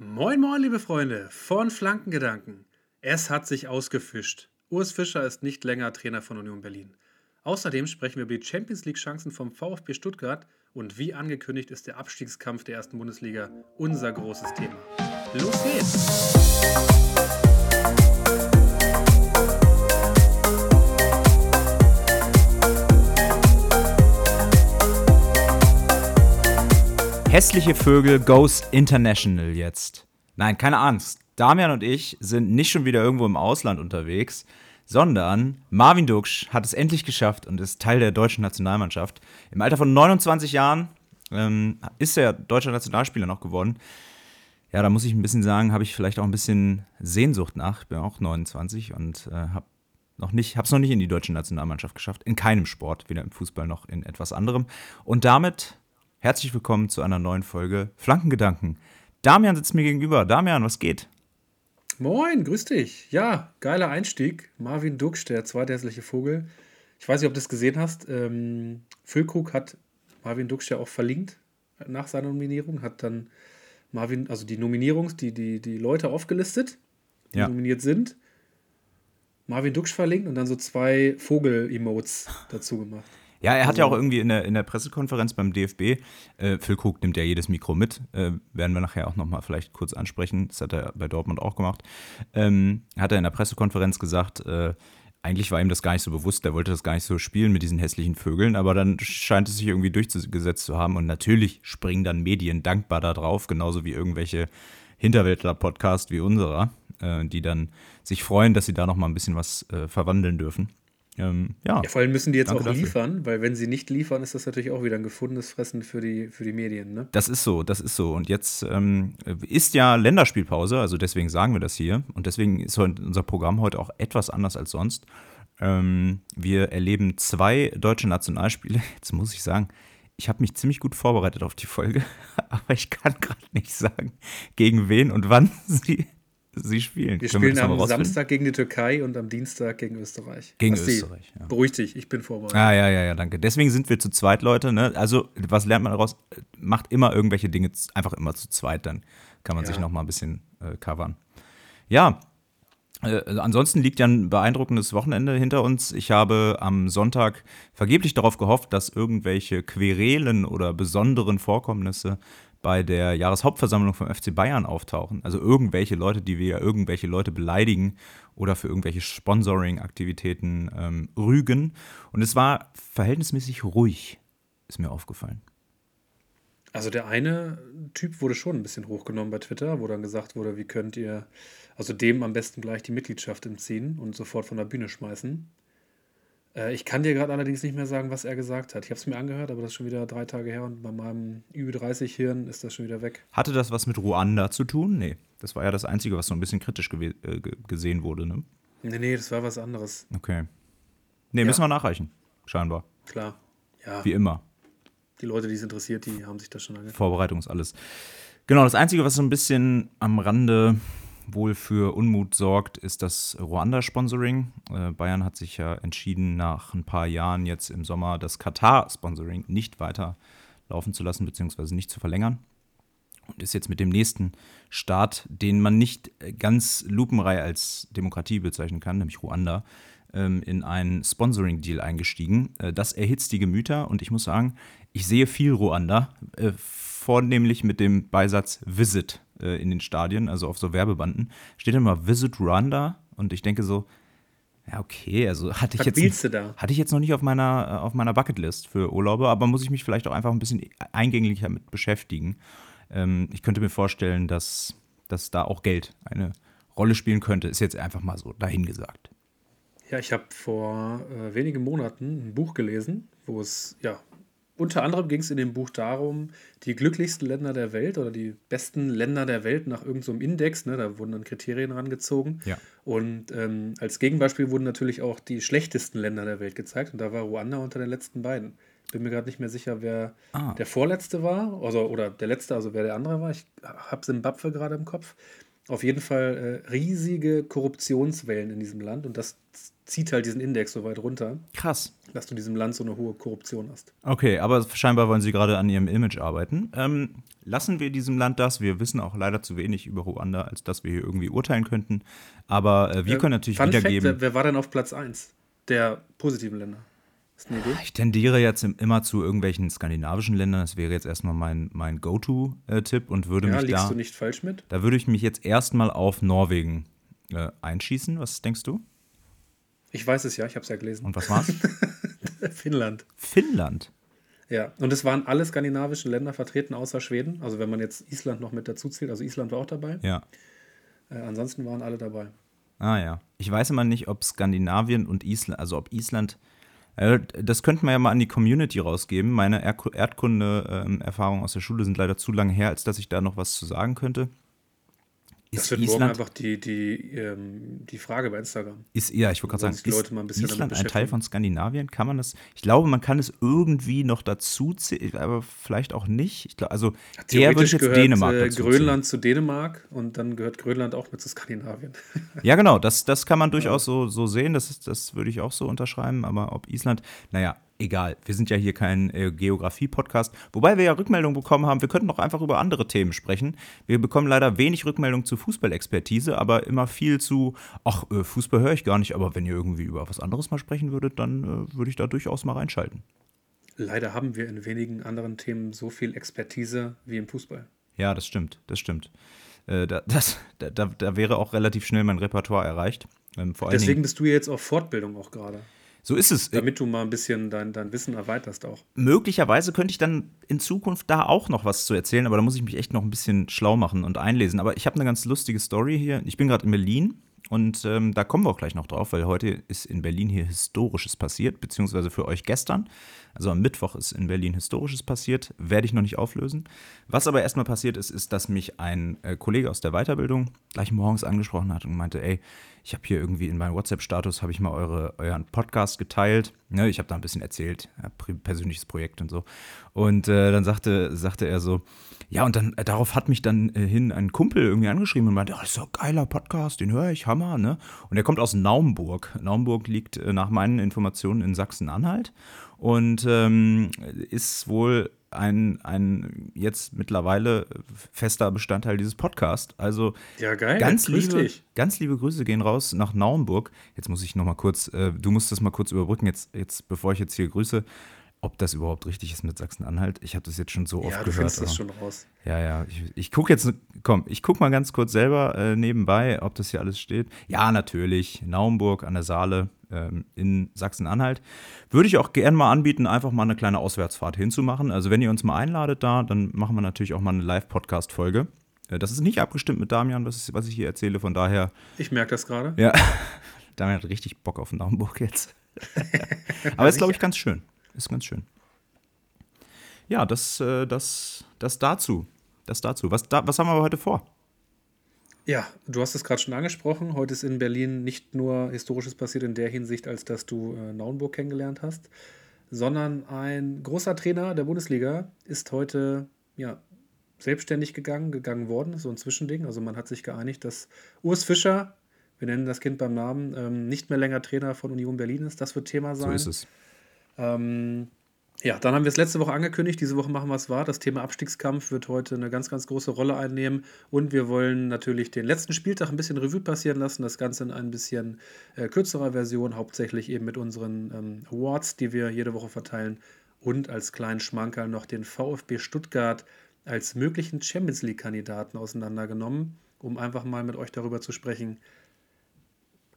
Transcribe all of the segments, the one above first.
Moin, moin, liebe Freunde von Flankengedanken. Es hat sich ausgefischt. Urs Fischer ist nicht länger Trainer von Union Berlin. Außerdem sprechen wir über die Champions League-Chancen vom VfB Stuttgart und wie angekündigt ist der Abstiegskampf der ersten Bundesliga unser großes Thema. Los geht's! Hässliche Vögel goes international jetzt. Nein, keine Angst. Damian und ich sind nicht schon wieder irgendwo im Ausland unterwegs, sondern Marvin Duksch hat es endlich geschafft und ist Teil der deutschen Nationalmannschaft. Im Alter von 29 Jahren ähm, ist er deutscher Nationalspieler noch geworden. Ja, da muss ich ein bisschen sagen, habe ich vielleicht auch ein bisschen Sehnsucht nach. Ich bin auch 29 und äh, habe noch nicht, habe es noch nicht in die deutsche Nationalmannschaft geschafft. In keinem Sport, weder im Fußball noch in etwas anderem. Und damit Herzlich willkommen zu einer neuen Folge Flankengedanken. Damian sitzt mir gegenüber. Damian, was geht? Moin, grüß dich. Ja, geiler Einstieg. Marvin Duksch, der zweite hässliche Vogel. Ich weiß nicht, ob du das gesehen hast. Ähm, Füllkrug hat Marvin Duksch ja auch verlinkt nach seiner Nominierung, hat dann Marvin, also die Nominierungs-, die, die, die Leute aufgelistet, die ja. nominiert sind. Marvin Duksch verlinkt und dann so zwei Vogel-Emotes dazu gemacht. Ja, er hat ja auch irgendwie in der, in der Pressekonferenz beim DFB, äh, Phil Krug nimmt ja jedes Mikro mit, äh, werden wir nachher auch nochmal vielleicht kurz ansprechen, das hat er bei Dortmund auch gemacht, ähm, hat er in der Pressekonferenz gesagt, äh, eigentlich war ihm das gar nicht so bewusst, er wollte das gar nicht so spielen mit diesen hässlichen Vögeln, aber dann scheint es sich irgendwie durchgesetzt zu haben und natürlich springen dann Medien dankbar da drauf, genauso wie irgendwelche Hinterwäldler-Podcasts wie unserer, äh, die dann sich freuen, dass sie da nochmal ein bisschen was äh, verwandeln dürfen. Ähm, ja. ja. vor allem müssen die jetzt auch dafür. liefern, weil wenn sie nicht liefern, ist das natürlich auch wieder ein gefundenes Fressen für die, für die Medien. Ne? Das ist so, das ist so. Und jetzt ähm, ist ja Länderspielpause, also deswegen sagen wir das hier. Und deswegen ist unser Programm heute auch etwas anders als sonst. Ähm, wir erleben zwei deutsche Nationalspiele. Jetzt muss ich sagen, ich habe mich ziemlich gut vorbereitet auf die Folge, aber ich kann gerade nicht sagen, gegen wen und wann sie sie spielen. Wir spielen wir am Samstag gegen die Türkei und am Dienstag gegen Österreich. Gegen was Österreich, ja. Beruhig dich, ich bin vorbereitet. Ah, ja, ja, ja, danke. Deswegen sind wir zu zweit, Leute. Ne? Also, was lernt man daraus? Macht immer irgendwelche Dinge einfach immer zu zweit, dann kann man ja. sich noch mal ein bisschen äh, covern. Ja, äh, ansonsten liegt ja ein beeindruckendes Wochenende hinter uns. Ich habe am Sonntag vergeblich darauf gehofft, dass irgendwelche Querelen oder besonderen Vorkommnisse bei der Jahreshauptversammlung vom FC Bayern auftauchen. Also irgendwelche Leute, die wir irgendwelche Leute beleidigen oder für irgendwelche Sponsoring-Aktivitäten ähm, rügen. Und es war verhältnismäßig ruhig, ist mir aufgefallen. Also der eine Typ wurde schon ein bisschen hochgenommen bei Twitter, wo dann gesagt wurde, wie könnt ihr also dem am besten gleich die Mitgliedschaft entziehen und sofort von der Bühne schmeißen. Äh, ich kann dir gerade allerdings nicht mehr sagen, was er gesagt hat. Ich habe es mir angehört, aber das ist schon wieder drei Tage her und bei meinem Ü30-Hirn ist das schon wieder weg. Hatte das was mit Ruanda zu tun? Nee. Das war ja das Einzige, was so ein bisschen kritisch äh, gesehen wurde, ne? Nee, nee, das war was anderes. Okay. Nee, ja. müssen wir nachreichen, scheinbar. Klar. Ja. Wie immer. Die Leute, die es interessiert, die haben sich das schon angehört. Vorbereitung ist alles. Genau, das Einzige, was so ein bisschen am Rande wohl für Unmut sorgt, ist das Ruanda-Sponsoring. Äh, Bayern hat sich ja entschieden, nach ein paar Jahren jetzt im Sommer das Katar-Sponsoring nicht weiter laufen zu lassen, beziehungsweise nicht zu verlängern. Und ist jetzt mit dem nächsten Staat, den man nicht ganz lupenreich als Demokratie bezeichnen kann, nämlich Ruanda, ähm, in einen Sponsoring-Deal eingestiegen. Äh, das erhitzt die Gemüter und ich muss sagen, ich sehe viel Ruanda, äh, vornehmlich mit dem Beisatz Visit äh, in den Stadien, also auf so Werbebanden, steht immer Visit Rwanda und ich denke so, ja, okay, also hatte ich, jetzt, hatte ich jetzt noch nicht auf meiner, äh, auf meiner Bucketlist für Urlaube, aber muss ich mich vielleicht auch einfach ein bisschen eingänglicher mit beschäftigen. Ähm, ich könnte mir vorstellen, dass, dass da auch Geld eine Rolle spielen könnte, ist jetzt einfach mal so dahingesagt. Ja, ich habe vor äh, wenigen Monaten ein Buch gelesen, wo es ja unter anderem ging es in dem Buch darum, die glücklichsten Länder der Welt oder die besten Länder der Welt nach irgendeinem so Index, ne, da wurden dann Kriterien rangezogen. Ja. Und ähm, als Gegenbeispiel wurden natürlich auch die schlechtesten Länder der Welt gezeigt. Und da war Ruanda unter den letzten beiden. Bin mir gerade nicht mehr sicher, wer ah. der vorletzte war, also, oder der letzte, also wer der andere war. Ich habe Simbabwe gerade im Kopf. Auf jeden Fall äh, riesige Korruptionswellen in diesem Land und das zieht halt diesen Index so weit runter, Krass. dass du in diesem Land so eine hohe Korruption hast. Okay, aber scheinbar wollen sie gerade an ihrem Image arbeiten. Ähm, lassen wir diesem Land das. Wir wissen auch leider zu wenig über Ruanda, als dass wir hier irgendwie urteilen könnten. Aber äh, wir können natürlich Fun Fact, wiedergeben. wer, wer war denn auf Platz 1 der positiven Länder? Ist eine Idee? Ich tendiere jetzt im- immer zu irgendwelchen skandinavischen Ländern. Das wäre jetzt erstmal mein, mein Go-To-Tipp und würde Ja, mich liegst da. du nicht falsch mit? Da würde ich mich jetzt erstmal auf Norwegen äh, einschießen. Was denkst du? Ich weiß es ja, ich habe es ja gelesen. Und was war's? Finnland. Finnland. Ja, und es waren alle skandinavischen Länder vertreten, außer Schweden. Also wenn man jetzt Island noch mit dazu zählt. Also Island war auch dabei. Ja. Äh, ansonsten waren alle dabei. Ah ja. Ich weiß immer nicht, ob Skandinavien und Island, also ob Island, äh, das könnten wir ja mal an die Community rausgeben. Meine Erd- Erdkunde-Erfahrungen aus der Schule sind leider zu lange her, als dass ich da noch was zu sagen könnte. Das Ist wird morgen Island, einfach die, die, ähm, die Frage bei Instagram. ist, ja, ich wollte gerade sagen, sich die Leute mal ein ist damit Island ein Teil von Skandinavien? Kann man das? Ich glaube, man kann es irgendwie noch dazu zählen, aber vielleicht auch nicht. Ich glaub, also eher würde ich jetzt gehört Dänemark äh, dazu. Grönland zu Dänemark und dann gehört Grönland auch mit zu Skandinavien. Ja, genau, das, das kann man durchaus so, so sehen, das, ist, das würde ich auch so unterschreiben, aber ob Island, naja, egal, wir sind ja hier kein äh, Geografie-Podcast, wobei wir ja Rückmeldungen bekommen haben, wir könnten auch einfach über andere Themen sprechen. Wir bekommen leider wenig Rückmeldung zu Fußballexpertise, aber immer viel zu, ach, äh, Fußball höre ich gar nicht, aber wenn ihr irgendwie über was anderes mal sprechen würdet, dann äh, würde ich da durchaus mal reinschalten. Leider haben wir in wenigen anderen Themen so viel Expertise wie im Fußball. Ja, das stimmt, das stimmt. Äh, da, das, da, da, wäre auch relativ schnell mein Repertoire erreicht. Ähm, Deswegen Dingen, bist du jetzt auf Fortbildung auch gerade. So ist es. Damit du mal ein bisschen dein, dein Wissen erweiterst auch. möglicherweise könnte ich dann in Zukunft da auch noch was zu erzählen, aber da muss ich mich echt noch ein bisschen schlau machen und einlesen. Aber ich habe eine ganz lustige Story hier. Ich bin gerade in Berlin und ähm, da kommen wir auch gleich noch drauf, weil heute ist in Berlin hier Historisches passiert, beziehungsweise für euch gestern. Also am Mittwoch ist in Berlin Historisches passiert, werde ich noch nicht auflösen. Was aber erstmal passiert ist, ist, dass mich ein äh, Kollege aus der Weiterbildung gleich morgens angesprochen hat und meinte, ey, ich habe hier irgendwie in meinem WhatsApp-Status, habe ich mal eure, euren Podcast geteilt. Ne, ich habe da ein bisschen erzählt, ja, persönliches Projekt und so. Und äh, dann sagte, sagte er so, ja, und dann äh, darauf hat mich dann äh, hin ein Kumpel irgendwie angeschrieben und meinte, oh, das ist so ein geiler Podcast, den höre ich, Hammer, ne? Und er kommt aus Naumburg. Naumburg liegt äh, nach meinen Informationen in Sachsen-Anhalt und ähm, ist wohl ein, ein jetzt mittlerweile fester Bestandteil dieses Podcasts. Also Ja, geil. ganz liebe, dich. ganz liebe Grüße gehen raus nach Naumburg. Jetzt muss ich noch mal kurz, äh, du musst das mal kurz überbrücken, jetzt, jetzt bevor ich jetzt hier grüße, ob das überhaupt richtig ist mit Sachsen-Anhalt. Ich habe das jetzt schon so oft Ja, du gehört. findest das schon raus. ja, ja, ich, ich gucke jetzt, komm, ich gucke mal ganz kurz selber äh, nebenbei, ob das hier alles steht. Ja, natürlich, Naumburg an der Saale ähm, in Sachsen-Anhalt. Würde ich auch gerne mal anbieten, einfach mal eine kleine Auswärtsfahrt hinzumachen. Also wenn ihr uns mal einladet da, dann machen wir natürlich auch mal eine Live-Podcast-Folge. Äh, das ist nicht abgestimmt mit Damian, was, was ich hier erzähle, von daher, Ich merke das gerade. ja, Damian hat richtig Bock auf Naumburg jetzt. Aber ist, glaube ich, ganz schön. Ist ganz schön. Ja, das, äh, das, das dazu. Das dazu. Was, da, was haben wir aber heute vor? Ja, du hast es gerade schon angesprochen. Heute ist in Berlin nicht nur Historisches passiert in der Hinsicht, als dass du äh, Naunburg kennengelernt hast, sondern ein großer Trainer der Bundesliga ist heute ja, selbstständig gegangen, gegangen worden, so ein Zwischending. Also man hat sich geeinigt, dass Urs Fischer, wir nennen das Kind beim Namen, ähm, nicht mehr länger Trainer von Union Berlin ist. Das wird Thema sein. So ist es. Ähm, ja, dann haben wir es letzte Woche angekündigt. Diese Woche machen wir es wahr. Das Thema Abstiegskampf wird heute eine ganz, ganz große Rolle einnehmen. Und wir wollen natürlich den letzten Spieltag ein bisschen Revue passieren lassen. Das Ganze in ein bisschen äh, kürzerer Version, hauptsächlich eben mit unseren ähm, Awards, die wir jede Woche verteilen. Und als kleinen Schmankerl noch den VfB Stuttgart als möglichen Champions League-Kandidaten auseinandergenommen, um einfach mal mit euch darüber zu sprechen.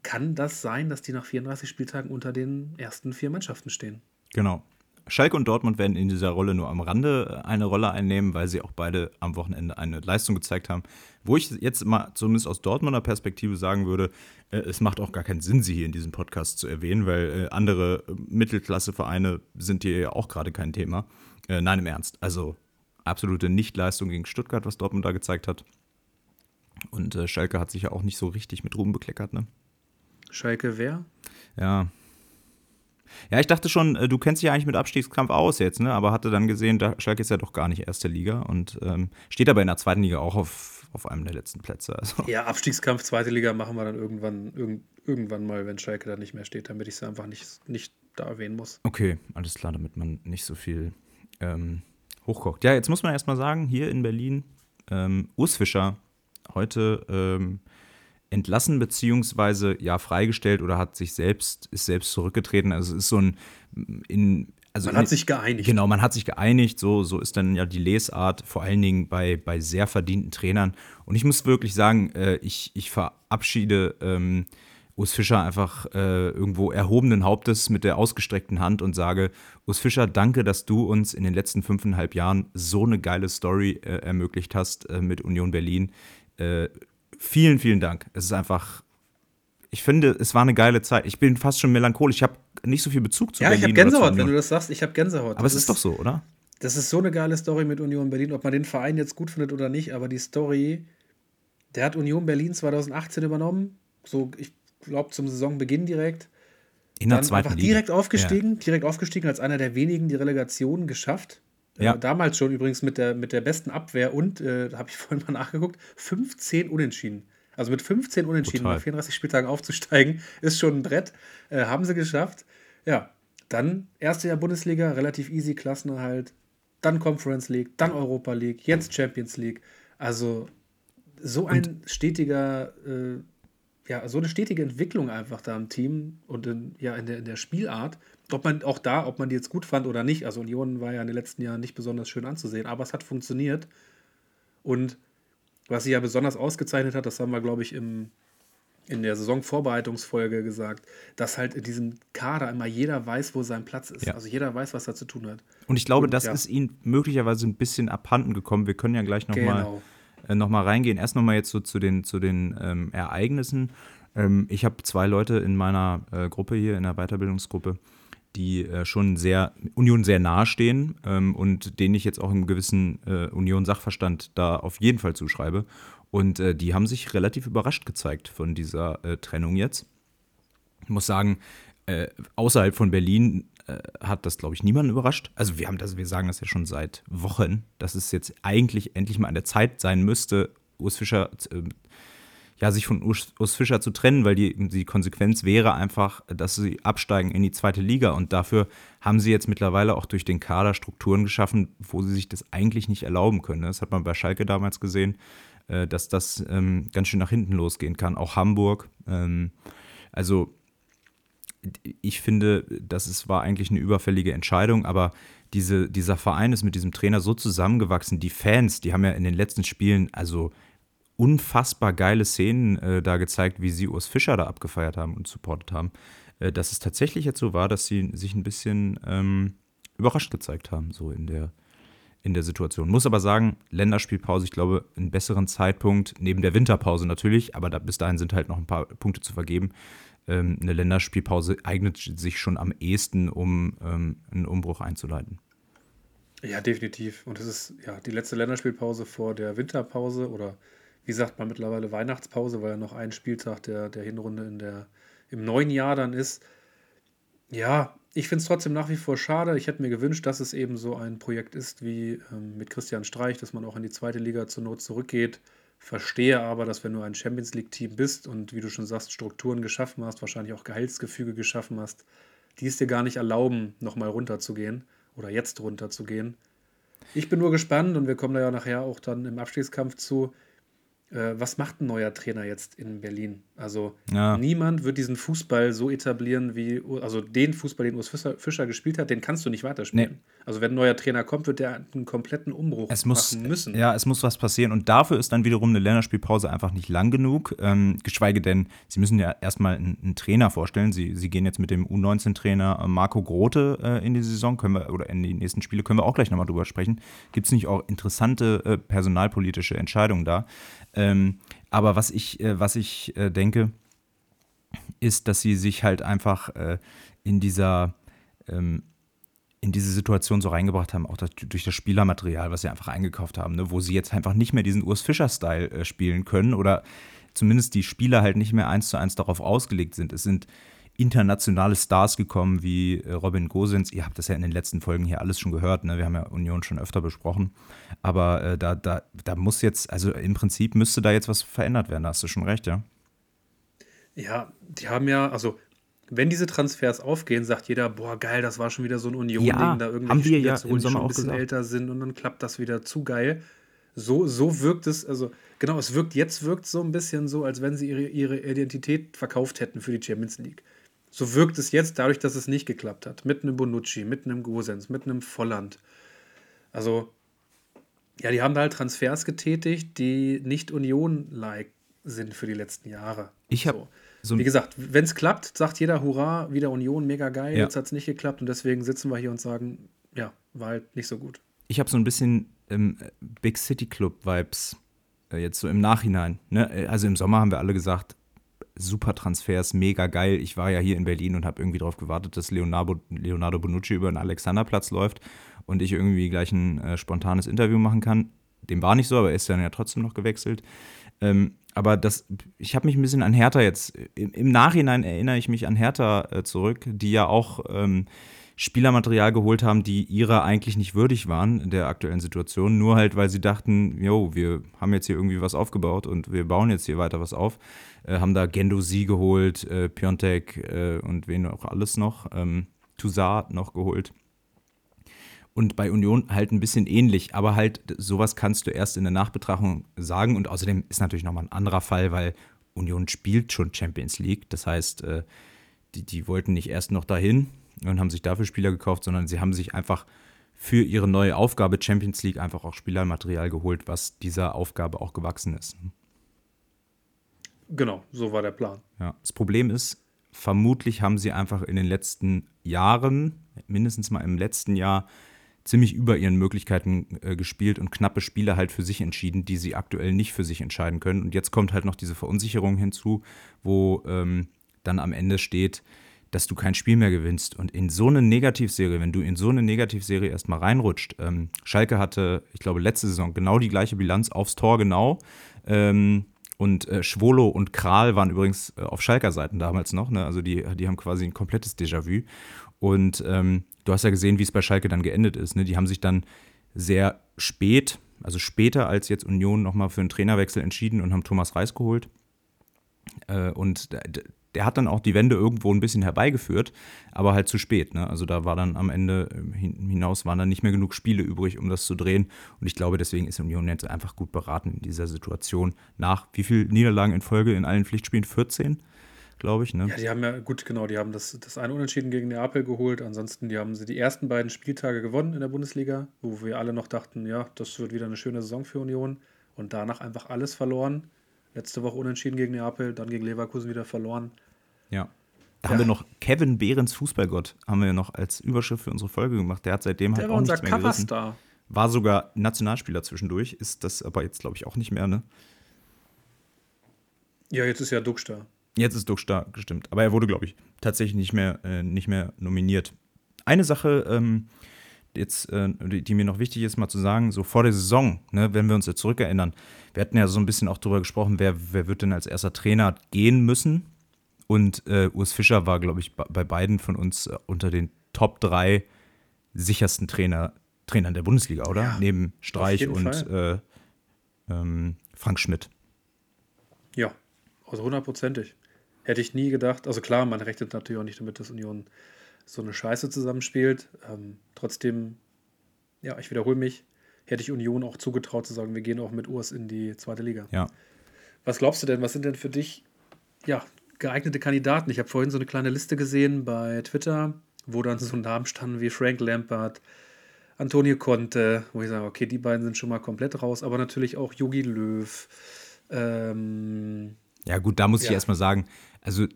Kann das sein, dass die nach 34 Spieltagen unter den ersten vier Mannschaften stehen? Genau. Schalke und Dortmund werden in dieser Rolle nur am Rande eine Rolle einnehmen, weil sie auch beide am Wochenende eine Leistung gezeigt haben. Wo ich jetzt mal zumindest aus Dortmunder Perspektive sagen würde, äh, es macht auch gar keinen Sinn, sie hier in diesem Podcast zu erwähnen, weil äh, andere äh, Mittelklasse-Vereine sind hier ja auch gerade kein Thema. Äh, nein, im Ernst. Also absolute Nichtleistung gegen Stuttgart, was Dortmund da gezeigt hat. Und äh, Schalke hat sich ja auch nicht so richtig mit Ruhm bekleckert, ne? Schalke wer? Ja. Ja, ich dachte schon, äh, du kennst dich ja eigentlich mit Abstiegskampf aus jetzt, ne? Aber hatte dann gesehen, da Schalke ist ja doch gar nicht erste Liga und ähm, steht aber in der zweiten Liga auch auf auf einem der letzten Plätze. Also. Ja, Abstiegskampf, zweite Liga machen wir dann irgendwann, irgend, irgendwann mal, wenn Schalke da nicht mehr steht, damit ich es einfach nicht, nicht da erwähnen muss. Okay, alles klar, damit man nicht so viel ähm, hochkocht. Ja, jetzt muss man erstmal sagen, hier in Berlin, ähm, Urs Fischer heute ähm, entlassen beziehungsweise ja freigestellt oder hat sich selbst ist selbst zurückgetreten. Also es ist so ein in also man hat sich geeinigt. Genau, man hat sich geeinigt. So, so ist dann ja die Lesart, vor allen Dingen bei, bei sehr verdienten Trainern. Und ich muss wirklich sagen, äh, ich, ich verabschiede ähm, Urs Fischer einfach äh, irgendwo erhobenen Hauptes mit der ausgestreckten Hand und sage: Urs Fischer, danke, dass du uns in den letzten fünfeinhalb Jahren so eine geile Story äh, ermöglicht hast äh, mit Union Berlin. Vielen, vielen Dank. Es ist einfach, ich finde, es war eine geile Zeit. Ich bin fast schon melancholisch. Ich habe nicht so viel Bezug zu ja, Berlin. Ja, ich habe Gänsehaut, wenn du das sagst. Ich habe Gänsehaut. Aber das es ist, ist doch so, oder? Das ist so eine geile Story mit Union Berlin, ob man den Verein jetzt gut findet oder nicht, aber die Story, der hat Union Berlin 2018 übernommen, so ich glaube zum Saisonbeginn direkt. In der zweiten einfach Liga. direkt aufgestiegen, ja. direkt aufgestiegen als einer der wenigen die Relegation geschafft. Äh, ja. Damals schon übrigens mit der, mit der besten Abwehr und, äh, da habe ich vorhin mal nachgeguckt, 15 Unentschieden. Also mit 15 Unentschieden Total. nach 34 Spieltagen aufzusteigen, ist schon ein Brett. Äh, haben sie geschafft. Ja, dann erste Jahr Bundesliga, relativ easy Klassenerhalt. Dann Conference League, dann Europa League, jetzt Champions League. Also so ein und stetiger, äh, ja, so eine stetige Entwicklung einfach da im Team und in, ja, in der, in der Spielart. Ob man auch da, ob man die jetzt gut fand oder nicht. Also Union war ja in den letzten Jahren nicht besonders schön anzusehen, aber es hat funktioniert. Und was sie ja besonders ausgezeichnet hat, das haben wir, glaube ich, im, in der Saisonvorbereitungsfolge gesagt, dass halt in diesem Kader immer jeder weiß, wo sein Platz ist. Ja. Also jeder weiß, was er zu tun hat. Und ich glaube, Und, das ja. ist ihnen möglicherweise ein bisschen abhanden gekommen. Wir können ja gleich nochmal genau. äh, noch reingehen. Erst nochmal jetzt so zu den, zu den ähm, Ereignissen. Ähm, ich habe zwei Leute in meiner äh, Gruppe hier, in der Weiterbildungsgruppe, die äh, schon sehr Union sehr nahe stehen ähm, und denen ich jetzt auch einen gewissen äh, Union-Sachverstand da auf jeden Fall zuschreibe. Und äh, die haben sich relativ überrascht gezeigt von dieser äh, Trennung jetzt. Ich muss sagen, äh, außerhalb von Berlin äh, hat das, glaube ich, niemanden überrascht. Also wir haben das, wir sagen das ja schon seit Wochen, dass es jetzt eigentlich endlich mal an der Zeit sein müsste, Urs Fischer ja, sich von Urs, Fischer zu trennen, weil die, die Konsequenz wäre einfach, dass sie absteigen in die zweite Liga. Und dafür haben sie jetzt mittlerweile auch durch den Kader Strukturen geschaffen, wo sie sich das eigentlich nicht erlauben können. Das hat man bei Schalke damals gesehen, äh, dass das ähm, ganz schön nach hinten losgehen kann. Auch Hamburg. Ähm, also ich finde, das ist, war eigentlich eine überfällige Entscheidung, aber diese, dieser Verein ist mit diesem Trainer so zusammengewachsen. Die Fans, die haben ja in den letzten Spielen, also unfassbar geile Szenen äh, da gezeigt, wie sie Urs Fischer da abgefeiert haben und supportet haben, äh, dass es tatsächlich jetzt so war, dass sie sich ein bisschen ähm, überrascht gezeigt haben, so in der, in der Situation. Muss aber sagen, Länderspielpause, ich glaube, einen besseren Zeitpunkt, neben der Winterpause natürlich, aber da, bis dahin sind halt noch ein paar Punkte zu vergeben. Ähm, eine Länderspielpause eignet sich schon am ehesten, um ähm, einen Umbruch einzuleiten. Ja, definitiv. Und es ist ja die letzte Länderspielpause vor der Winterpause oder wie sagt man mittlerweile Weihnachtspause, weil ja noch ein Spieltag der, der Hinrunde in der, im neuen Jahr dann ist. Ja, ich finde es trotzdem nach wie vor schade. Ich hätte mir gewünscht, dass es eben so ein Projekt ist wie ähm, mit Christian Streich, dass man auch in die zweite Liga zur Not zurückgeht. Verstehe aber, dass wenn du ein Champions League-Team bist und wie du schon sagst, Strukturen geschaffen hast, wahrscheinlich auch Gehaltsgefüge geschaffen hast, die es dir gar nicht erlauben, nochmal runterzugehen oder jetzt runterzugehen. Ich bin nur gespannt und wir kommen da ja nachher auch dann im Abstiegskampf zu, äh, was macht ein neuer Trainer jetzt in Berlin? Also ja. niemand wird diesen Fußball so etablieren wie, also den Fußball, den Urs Fischer, Fischer gespielt hat, den kannst du nicht weiterspielen. Nee. Also wenn ein neuer Trainer kommt, wird der einen kompletten Umbruch es muss, machen müssen. Ja, es muss was passieren und dafür ist dann wiederum eine Länderspielpause einfach nicht lang genug. Ähm, geschweige denn, sie müssen ja erstmal einen, einen, Trainer vorstellen. Sie, sie gehen jetzt mit dem U19-Trainer äh, Marco Grote äh, in die Saison, können wir, oder in die nächsten Spiele können wir auch gleich nochmal drüber sprechen. Gibt es nicht auch interessante äh, personalpolitische Entscheidungen da? Ähm, aber was ich, äh, was ich äh, denke, ist, dass sie sich halt einfach äh, in dieser ähm, in diese Situation so reingebracht haben, auch das, durch das Spielermaterial, was sie einfach eingekauft haben, ne, wo sie jetzt einfach nicht mehr diesen Urs Fischer-Style äh, spielen können oder zumindest die Spieler halt nicht mehr eins zu eins darauf ausgelegt sind. Es sind internationale Stars gekommen wie äh, Robin Gosens. Ihr habt das ja in den letzten Folgen hier alles schon gehört. Ne? Wir haben ja Union schon öfter besprochen. Aber äh, da, da, da muss jetzt, also im Prinzip müsste da jetzt was verändert werden. Da hast du schon recht, ja. Ja, die haben ja, also wenn diese Transfers aufgehen, sagt jeder, boah, geil, das war schon wieder so ein Union-Ding, ja, da irgendwie haben wir ja zu holen, die schon ein bisschen gesagt. älter sind und dann klappt das wieder zu geil. So, so wirkt es, also genau, es wirkt, jetzt wirkt so ein bisschen so, als wenn sie ihre, ihre Identität verkauft hätten für die Champions League. So wirkt es jetzt dadurch, dass es nicht geklappt hat. Mit einem Bonucci, mit einem Gosens, mit einem Volland. Also, ja, die haben da halt Transfers getätigt, die nicht Union-like sind für die letzten Jahre. Ich habe. So. So Wie gesagt, wenn es klappt, sagt jeder Hurra, wieder Union, mega geil. Ja. Jetzt hat es nicht geklappt und deswegen sitzen wir hier und sagen, ja, war halt nicht so gut. Ich habe so ein bisschen ähm, Big City Club Vibes äh, jetzt so im Nachhinein. Ne? Also im Sommer haben wir alle gesagt, super Transfers, mega geil. Ich war ja hier in Berlin und habe irgendwie darauf gewartet, dass Leonardo, Leonardo Bonucci über den Alexanderplatz läuft und ich irgendwie gleich ein äh, spontanes Interview machen kann. Dem war nicht so, aber er ist dann ja trotzdem noch gewechselt. Ähm, aber das, ich habe mich ein bisschen an Hertha jetzt, im, im, Nachhinein erinnere ich mich an Hertha äh, zurück, die ja auch ähm, Spielermaterial geholt haben, die ihrer eigentlich nicht würdig waren in der aktuellen Situation, nur halt, weil sie dachten, jo, wir haben jetzt hier irgendwie was aufgebaut und wir bauen jetzt hier weiter was auf. Äh, haben da Gendosi geholt, äh, Piontek äh, und wen auch alles noch, ähm, Toussaint noch geholt. Und bei Union halt ein bisschen ähnlich, aber halt sowas kannst du erst in der Nachbetrachtung sagen. Und außerdem ist natürlich nochmal ein anderer Fall, weil Union spielt schon Champions League. Das heißt, äh, die, die wollten nicht erst noch dahin und haben sich dafür Spieler gekauft, sondern sie haben sich einfach für ihre neue Aufgabe Champions League einfach auch Spielermaterial geholt, was dieser Aufgabe auch gewachsen ist. Genau, so war der Plan. Ja, das Problem ist, vermutlich haben sie einfach in den letzten Jahren, mindestens mal im letzten Jahr, ziemlich über ihren Möglichkeiten äh, gespielt und knappe Spiele halt für sich entschieden, die sie aktuell nicht für sich entscheiden können. Und jetzt kommt halt noch diese Verunsicherung hinzu, wo ähm, dann am Ende steht, dass du kein Spiel mehr gewinnst. Und in so eine Negativserie, wenn du in so eine Negativserie erstmal reinrutscht, ähm, Schalke hatte, ich glaube, letzte Saison genau die gleiche Bilanz aufs Tor genau. Ähm, und äh, Schwolo und Kral waren übrigens äh, auf Schalker Seiten damals noch. Ne? Also die, die haben quasi ein komplettes Déjà-vu. Und ähm, du hast ja gesehen, wie es bei Schalke dann geendet ist. Ne? Die haben sich dann sehr spät, also später als jetzt Union nochmal für einen Trainerwechsel entschieden und haben Thomas Reis geholt. Äh, und der hat dann auch die Wende irgendwo ein bisschen herbeigeführt, aber halt zu spät. Ne? Also da war dann am Ende ähm, hinaus waren dann nicht mehr genug Spiele übrig, um das zu drehen. Und ich glaube, deswegen ist Union jetzt einfach gut beraten in dieser Situation. Nach wie viel Niederlagen in Folge in allen Pflichtspielen? 14, glaube ich. Ne? Ja, die haben ja, gut, genau, die haben das, das eine Unentschieden gegen Neapel geholt. Ansonsten, die haben sie die ersten beiden Spieltage gewonnen in der Bundesliga, wo wir alle noch dachten, ja, das wird wieder eine schöne Saison für Union. Und danach einfach alles verloren. Letzte Woche unentschieden gegen Neapel, dann gegen Leverkusen wieder verloren. Ja. Da ja. haben wir noch Kevin Behrens Fußballgott, haben wir noch als Überschrift für unsere Folge gemacht. Der hat seitdem Der halt auch nichts mehr gerissen. War sogar Nationalspieler zwischendurch, ist das aber jetzt, glaube ich, auch nicht mehr, ne? Ja, jetzt ist ja Duxch da. Jetzt ist Duxch da, gestimmt. Aber er wurde, glaube ich, tatsächlich nicht mehr, äh, nicht mehr nominiert. Eine Sache, ähm, jetzt, äh, die, die, mir noch wichtig ist, mal zu sagen, so vor der Saison, ne, wenn wir uns jetzt zurückerinnern, wir hatten ja so ein bisschen auch darüber gesprochen, wer, wer wird denn als erster Trainer gehen müssen. Und äh, Urs Fischer war, glaube ich, bei beiden von uns äh, unter den Top 3 sichersten Trainer, Trainern der Bundesliga, oder? Ja, Neben Streich und äh, ähm, Frank Schmidt. Ja, also hundertprozentig. Hätte ich nie gedacht. Also klar, man rechnet natürlich auch nicht damit, dass Union so eine Scheiße zusammenspielt. Ähm, trotzdem, ja, ich wiederhole mich, hätte ich Union auch zugetraut zu sagen, wir gehen auch mit Urs in die zweite Liga. Ja. Was glaubst du denn, was sind denn für dich ja, geeignete Kandidaten? Ich habe vorhin so eine kleine Liste gesehen bei Twitter, wo dann so Namen standen wie Frank Lampard, Antonio Conte, wo ich sage, okay, die beiden sind schon mal komplett raus, aber natürlich auch Jogi Löw. Ähm, ja, gut, da muss ja. ich erstmal sagen, also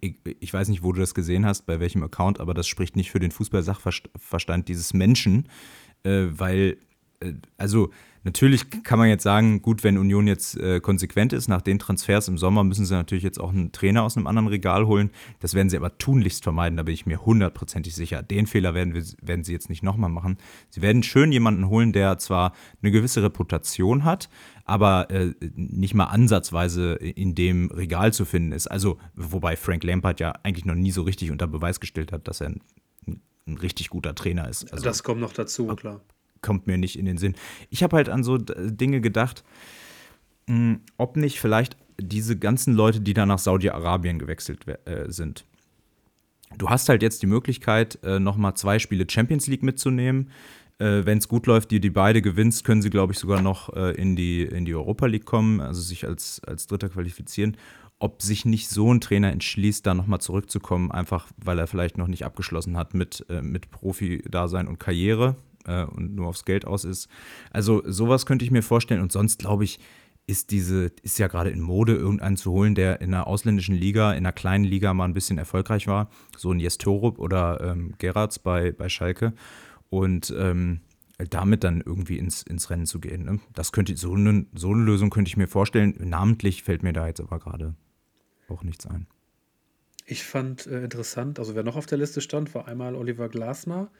ich, ich, weiß nicht, wo du das gesehen hast, bei welchem Account, aber das spricht nicht für den Fußball-Sachverstand dieses Menschen, äh, weil, äh, also Natürlich kann man jetzt sagen, gut, wenn Union jetzt äh, konsequent ist, nach den Transfers im Sommer müssen sie natürlich jetzt auch einen Trainer aus einem anderen Regal holen. Das werden sie aber tunlichst vermeiden, da bin ich mir hundertprozentig sicher. Den Fehler werden, wir, werden sie jetzt nicht nochmal machen. Sie werden schön jemanden holen, der zwar eine gewisse Reputation hat, aber äh, nicht mal ansatzweise in dem Regal zu finden ist. Also, wobei Frank Lampard ja eigentlich noch nie so richtig unter Beweis gestellt hat, dass er ein, ein richtig guter Trainer ist. Also, das kommt noch dazu, klar kommt mir nicht in den Sinn. Ich habe halt an so Dinge gedacht, mh, hm, ob nicht vielleicht diese ganzen Leute, die da nach Saudi-Arabien gewechselt äh, sind. Du hast halt jetzt die Möglichkeit, äh, nochmal zwei Spiele Champions League mitzunehmen. Äh, Wenn es gut läuft, die die beide gewinnst, können sie, glaube ich, sogar noch äh, in, die, in die Europa League kommen, also sich als, als Dritter qualifizieren. Ob sich nicht so ein Trainer entschließt, da nochmal zurückzukommen, einfach weil er vielleicht noch nicht abgeschlossen hat mit, äh, mit Profi-Dasein und Karriere äh, und nur aufs Geld aus ist. Also sowas könnte ich mir vorstellen. Und sonst glaube ich, ist diese, ist ja gerade in Mode, irgendeinen zu holen, der in einer ausländischen Liga, in einer kleinen Liga mal ein bisschen erfolgreich war. So ein Jestorup oder ähm, Gerards bei, bei Schalke. Und ähm, damit dann irgendwie ins, ins Rennen zu gehen. Ne? Das könnte, so eine, so eine Lösung könnte ich mir vorstellen. Namentlich fällt mir da jetzt aber gerade auch nichts ein. Ich fand äh, interessant, also wer noch auf der Liste stand, war einmal Oliver Glasner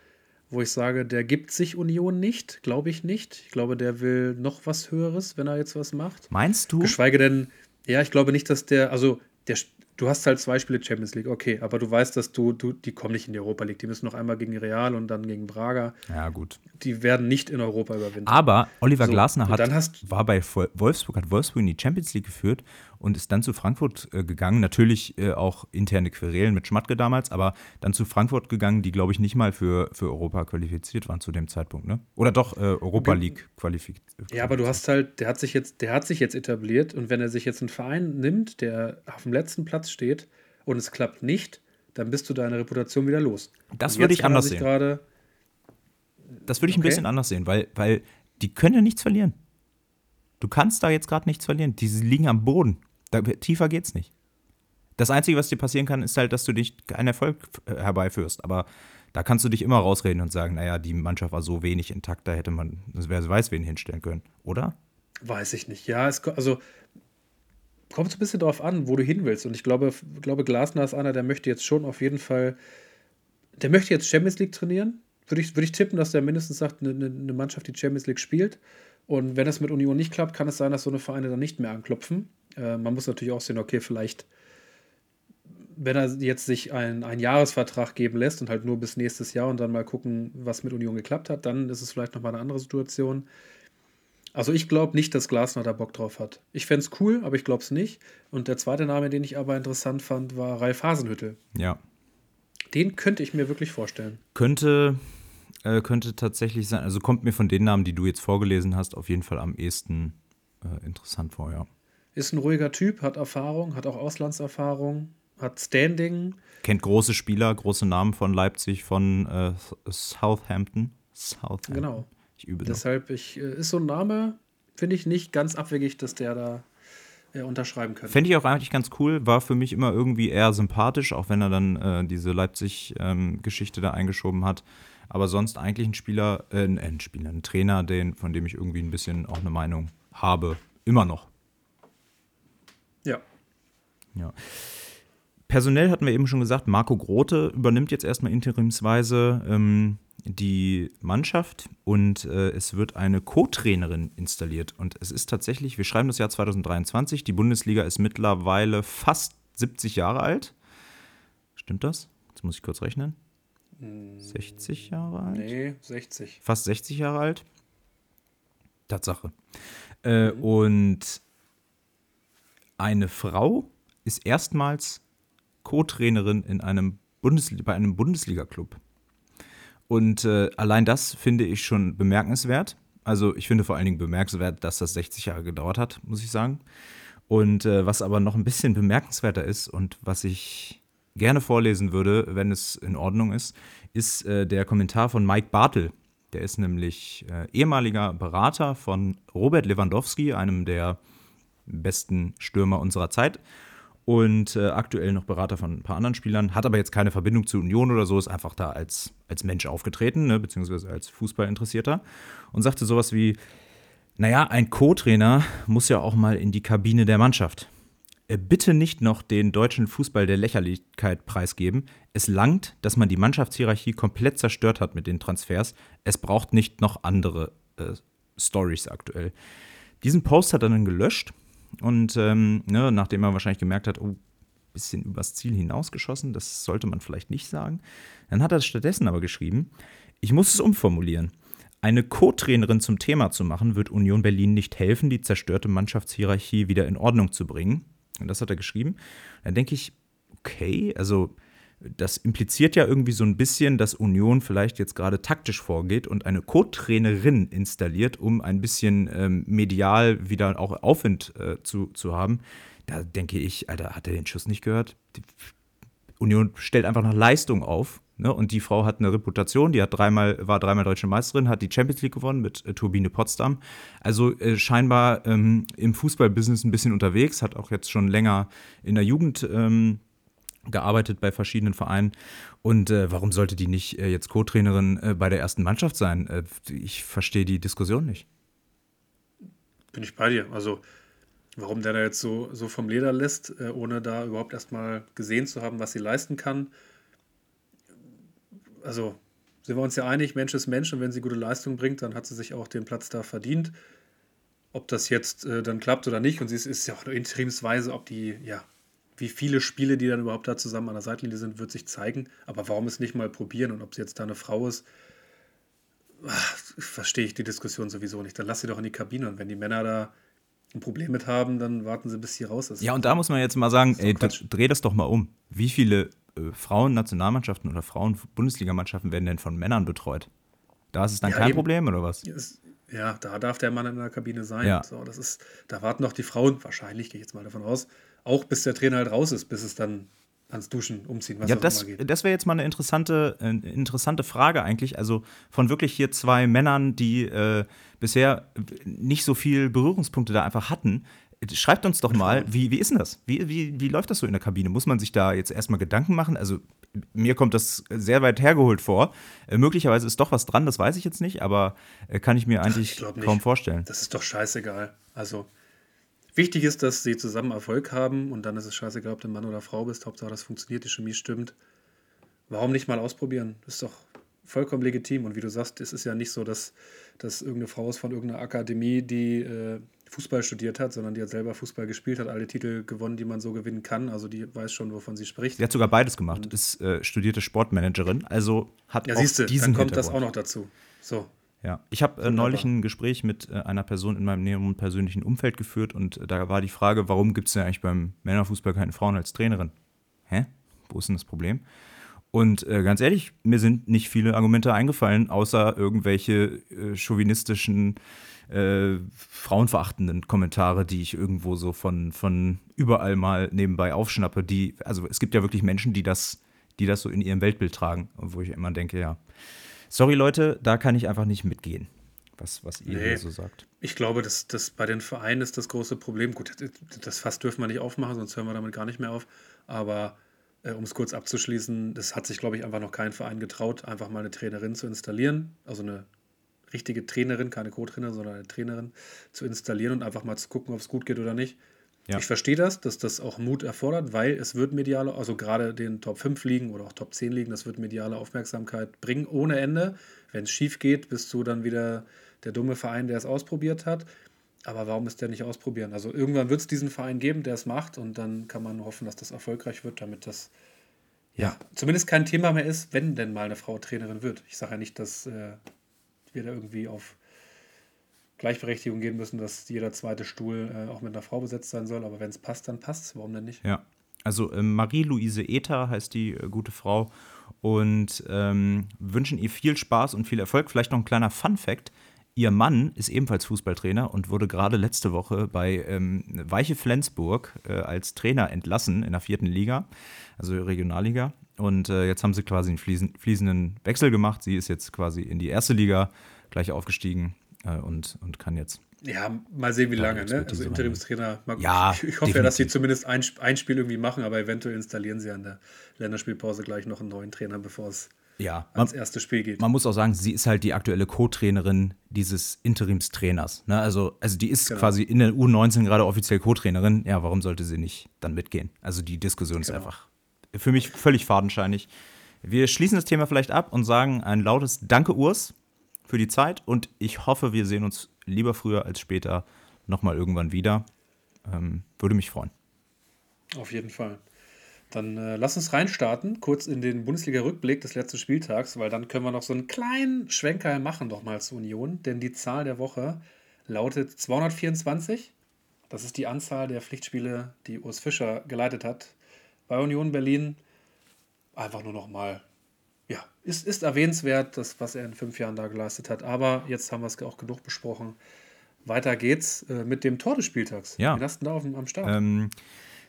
wo ich sage, der gibt sich Union nicht, glaube ich nicht. Ich glaube, der will noch was Höheres, wenn er jetzt was macht. Meinst du? Geschweige denn, ja, ich glaube nicht, dass der, also der, du hast halt zwei Spiele Champions League, okay, aber du weißt, dass du, du, die kommen nicht in die Europa League. Die müssen noch einmal gegen Real und dann gegen Braga. Ja, gut. Die werden nicht in Europa überwinden. Aber Oliver so, Glasner hat, war bei Wolfsburg, hat Wolfsburg in die Champions League geführt und ist dann zu Frankfurt äh, gegangen. Natürlich äh, auch interne Querelen mit Schmatke damals, aber dann zu Frankfurt gegangen, die, glaube ich, nicht mal für, für Europa qualifiziert waren zu dem Zeitpunkt, ne? Oder doch äh, Europa League qualifiziert. Ja, aber du hast halt, der hat sich jetzt, der hat sich jetzt etabliert und wenn er sich jetzt einen Verein nimmt, der auf dem letzten Platz steht und es klappt nicht, dann bist du deine Reputation wieder los. Das würde ich anders sehen. Das würde ich okay. ein bisschen anders sehen, weil, weil die können ja nichts verlieren. Du kannst da jetzt gerade nichts verlieren. Die liegen am Boden. Da, tiefer geht's nicht. Das Einzige, was dir passieren kann, ist halt, dass du dich keinen Erfolg äh, herbeiführst. Aber da kannst du dich immer rausreden und sagen, naja, die Mannschaft war so wenig intakt, da hätte man, wer weiß, wen hinstellen können, oder? Weiß ich nicht. Ja, es also kommt so ein bisschen darauf an, wo du hin willst. Und ich glaube, glaube, Glasner ist einer, der möchte jetzt schon auf jeden Fall, der möchte jetzt Champions League trainieren. Würde ich, würde ich tippen, dass der mindestens sagt, eine, eine Mannschaft, die Champions League spielt. Und wenn es mit Union nicht klappt, kann es sein, dass so eine Vereine dann nicht mehr anklopfen. Äh, man muss natürlich auch sehen, okay, vielleicht, wenn er jetzt sich einen, einen Jahresvertrag geben lässt und halt nur bis nächstes Jahr und dann mal gucken, was mit Union geklappt hat, dann ist es vielleicht nochmal eine andere Situation. Also ich glaube nicht, dass Glasner da Bock drauf hat. Ich fände es cool, aber ich glaube es nicht. Und der zweite Name, den ich aber interessant fand, war Ralf Hasenhüttel. Ja. Den könnte ich mir wirklich vorstellen. Könnte, äh, könnte tatsächlich sein. Also kommt mir von den Namen, die du jetzt vorgelesen hast, auf jeden Fall am ehesten äh, interessant vor, ja. Ist ein ruhiger Typ, hat Erfahrung, hat auch Auslandserfahrung, hat Standing. Kennt große Spieler, große Namen von Leipzig, von äh, Southampton. Southampton. Genau. Ich übe Deshalb ich, äh, ist so ein Name, finde ich nicht ganz abwegig, dass der da äh, unterschreiben könnte. Fände ich auch eigentlich ganz cool, war für mich immer irgendwie eher sympathisch, auch wenn er dann äh, diese Leipzig-Geschichte ähm, da eingeschoben hat. Aber sonst eigentlich ein Spieler, äh, ein Spieler, ein Trainer, den, von dem ich irgendwie ein bisschen auch eine Meinung habe. Immer noch. Ja. Personell hatten wir eben schon gesagt, Marco Grote übernimmt jetzt erstmal interimsweise ähm, die Mannschaft und äh, es wird eine Co-Trainerin installiert. Und es ist tatsächlich, wir schreiben das Jahr 2023, die Bundesliga ist mittlerweile fast 70 Jahre alt. Stimmt das? Jetzt muss ich kurz rechnen. 60 Jahre alt? Nee, 60. Fast 60 Jahre alt. Tatsache. Äh, mhm. Und eine Frau ist erstmals Co-Trainerin in einem Bundesli bei einem Bundesliga-Club. Und äh, allein das finde ich schon bemerkenswert. Also ich finde vor allen Dingen bemerkenswert, dass das 60 Jahre gedauert hat, muss ich sagen. Und äh, was aber noch ein bisschen bemerkenswerter ist und was ich gerne vorlesen würde, wenn es in Ordnung ist, ist äh, der Kommentar von Mike Bartel. Der ist nämlich äh, ehemaliger Berater von Robert Lewandowski, einem der besten Stürmer unserer Zeit. Und äh, aktuell noch Berater von ein paar anderen Spielern, hat aber jetzt keine Verbindung zu Union oder so, ist einfach da als, als Mensch aufgetreten, ne, beziehungsweise als Fußballinteressierter und sagte sowas wie: Naja, ein Co-Trainer muss ja auch mal in die Kabine der Mannschaft. Äh, bitte nicht noch den deutschen Fußball der Lächerlichkeit preisgeben. Es langt, dass man die Mannschaftshierarchie komplett zerstört hat mit den Transfers. Es braucht nicht noch andere äh, Stories aktuell. Diesen Post hat er dann gelöscht und ähm, ne, nachdem er wahrscheinlich gemerkt hat, oh, bisschen übers Ziel hinausgeschossen, das sollte man vielleicht nicht sagen. Dann hat er stattdessen aber geschrieben, ich muss es umformulieren. Eine Co-Trainerin zum Thema zu machen, wird Union Berlin nicht helfen, die zerstörte Mannschaftshierarchie wieder in Ordnung zu bringen. Und das hat er geschrieben. Dann denke ich, okay, also das impliziert ja irgendwie so ein bisschen, dass Union vielleicht jetzt gerade taktisch vorgeht und eine Co-Trainerin installiert, um ein bisschen ähm, medial wieder auch Aufwind äh, zu, zu haben. Da denke ich, Alter, hat er den Schuss nicht gehört? Die Union stellt einfach nach Leistung auf. Ne? Und die Frau hat eine Reputation, die hat dreimal, war dreimal deutsche Meisterin, hat die Champions League gewonnen mit äh, Turbine Potsdam. Also äh, scheinbar ähm, im Fußballbusiness ein bisschen unterwegs, hat auch jetzt schon länger in der Jugend ähm, gearbeitet bei verschiedenen Vereinen. Und äh, warum sollte die nicht äh, jetzt Co-Trainerin äh, bei der ersten Mannschaft sein? Äh, ich verstehe die Diskussion nicht. Bin ich bei dir. Also, warum der da jetzt so, so vom Leder lässt, äh, ohne da überhaupt erstmal gesehen zu haben, was sie leisten kann. Also, sind wir uns ja einig, Mensch ist Mensch und wenn sie gute Leistung bringt, dann hat sie sich auch den Platz da verdient. Ob das jetzt äh, dann klappt oder nicht, und sie ist, ist ja auch eine Interimsweise, ob die, ja, wie viele Spiele, die dann überhaupt da zusammen an der Seitenlinie sind, wird sich zeigen. Aber warum es nicht mal probieren und ob sie jetzt da eine Frau ist, ach, verstehe ich die Diskussion sowieso nicht. Dann lass sie doch in die Kabine und wenn die Männer da ein Problem mit haben, dann warten sie, bis sie raus ist. Ja, und da muss man jetzt mal sagen, ey, dreh das doch mal um. Wie viele äh, Frauen-Nationalmannschaften oder Frauen-Bundesligamannschaften werden denn von Männern betreut? Da ist es dann ja, kein eben. Problem, oder was? Ja, da darf der Mann in der Kabine sein. Ja. So, das ist, da warten noch die Frauen, wahrscheinlich, gehe ich jetzt mal davon aus, auch bis der Trainer halt raus ist, bis es dann ans Duschen, umziehen, was ja, das, das wäre jetzt mal eine interessante, äh, interessante Frage eigentlich. Also von wirklich hier zwei Männern, die äh, bisher nicht so viel Berührungspunkte da einfach hatten. Schreibt uns doch mal, wie, wie ist denn das? Wie, wie, wie läuft das so in der Kabine? Muss man sich da jetzt erstmal Gedanken machen? Also, mir kommt das sehr weit hergeholt vor. Äh, möglicherweise ist doch was dran, das weiß ich jetzt nicht, aber äh, kann ich mir eigentlich ich kaum vorstellen. Das ist doch scheißegal. Also, Wichtig ist, dass sie zusammen Erfolg haben und dann ist es scheißegal, ob du Mann oder Frau bist. Hauptsache, das funktioniert, die Chemie stimmt. Warum nicht mal ausprobieren? Das ist doch vollkommen legitim. Und wie du sagst, es ist ja nicht so, dass, dass irgendeine Frau ist von irgendeiner Akademie, die äh, Fußball studiert hat, sondern die hat selber Fußball gespielt, hat alle Titel gewonnen, die man so gewinnen kann. Also die weiß schon, wovon sie spricht. Sie hat sogar beides gemacht, und ist äh, studierte Sportmanagerin, also hat ja, auch siehste, diesen dann kommt das auch noch dazu. So. Ja, ich habe äh, neulich ein Gespräch mit äh, einer Person in meinem näheren persönlichen Umfeld geführt und äh, da war die Frage, warum gibt es denn eigentlich beim Männerfußball keine Frauen als Trainerin? Hä? Wo ist denn das Problem? Und äh, ganz ehrlich, mir sind nicht viele Argumente eingefallen, außer irgendwelche äh, chauvinistischen, äh, frauenverachtenden Kommentare, die ich irgendwo so von, von überall mal nebenbei aufschnappe. Die, also es gibt ja wirklich Menschen, die das, die das so in ihrem Weltbild tragen, wo ich immer denke, ja sorry Leute, da kann ich einfach nicht mitgehen, was, was ihr nee, so sagt. Ich glaube, dass das bei den Vereinen ist das große Problem. Gut, das Fass dürfen wir nicht aufmachen, sonst hören wir damit gar nicht mehr auf. Aber äh, um es kurz abzuschließen, das hat sich, glaube ich, einfach noch kein Verein getraut, einfach mal eine Trainerin zu installieren. Also eine richtige Trainerin, keine Co-Trainerin, sondern eine Trainerin zu installieren und einfach mal zu gucken, ob es gut geht oder nicht. Ja. Ich verstehe das, dass das auch Mut erfordert, weil es wird mediale, also gerade den Top 5 liegen oder auch Top 10 liegen, das wird mediale Aufmerksamkeit bringen ohne Ende. Wenn es schief geht, bist du dann wieder der dumme Verein, der es ausprobiert hat. Aber warum ist der nicht ausprobieren? Also irgendwann wird es diesen Verein geben, der es macht und dann kann man hoffen, dass das erfolgreich wird, damit das ja zumindest kein Thema mehr ist, wenn denn mal eine Frau Trainerin wird. Ich sage ja nicht, dass äh, wir da irgendwie auf Gleichberechtigung gehen müssen, dass jeder zweite Stuhl äh, auch mit einer Frau besetzt sein soll. Aber wenn es passt, dann passt es. Warum denn nicht? Ja. Also äh, Marie-Louise Ether heißt die äh, gute Frau und ähm, wünschen ihr viel Spaß und viel Erfolg. Vielleicht noch ein kleiner Fun-Fact. Ihr Mann ist ebenfalls Fußballtrainer und wurde gerade letzte Woche bei ähm, Weiche Flensburg äh, als Trainer entlassen in der vierten Liga, also Regionalliga. Und äh, jetzt haben sie quasi einen fließenden Wechsel gemacht. Sie ist jetzt quasi in die erste Liga gleich aufgestiegen äh, und, und kann jetzt. Ja, mal sehen, wie lange, ne? Also Interimstrainer. Mal, ja, ich, ich hoffe ja, dass sie zumindest ein, ein Spiel irgendwie machen, aber eventuell installieren sie an der Länderspielpause gleich noch einen neuen Trainer, bevor es ja, ans erste Spiel geht. Man muss auch sagen, sie ist halt die aktuelle Co-Trainerin dieses Interimstrainers. Ne? Also, also die ist genau. quasi in der U19 gerade offiziell Co-Trainerin. Ja, warum sollte sie nicht dann mitgehen? Also die Diskussion genau. ist einfach für mich völlig fadenscheinig. Wir schließen das Thema vielleicht ab und sagen ein lautes Danke, Urs, für die Zeit. Und ich hoffe, wir sehen uns lieber früher als später nochmal irgendwann wieder. Ähm, würde mich freuen. Auf jeden Fall. Dann äh, lass uns reinstarten, kurz in den Bundesliga-Rückblick des letzten Spieltags, weil dann können wir noch so einen kleinen Schwenker machen, doch mal zur Union. Denn die Zahl der Woche lautet 224. Das ist die Anzahl der Pflichtspiele, die Urs Fischer geleitet hat bei Union Berlin. Einfach nur noch mal, ja, ist, ist erwähnenswert, das, was er in fünf Jahren da geleistet hat. Aber jetzt haben wir es auch genug besprochen. Weiter geht's äh, mit dem Tor des Spieltags. Ja. Hast du da auf, am Start? Ähm,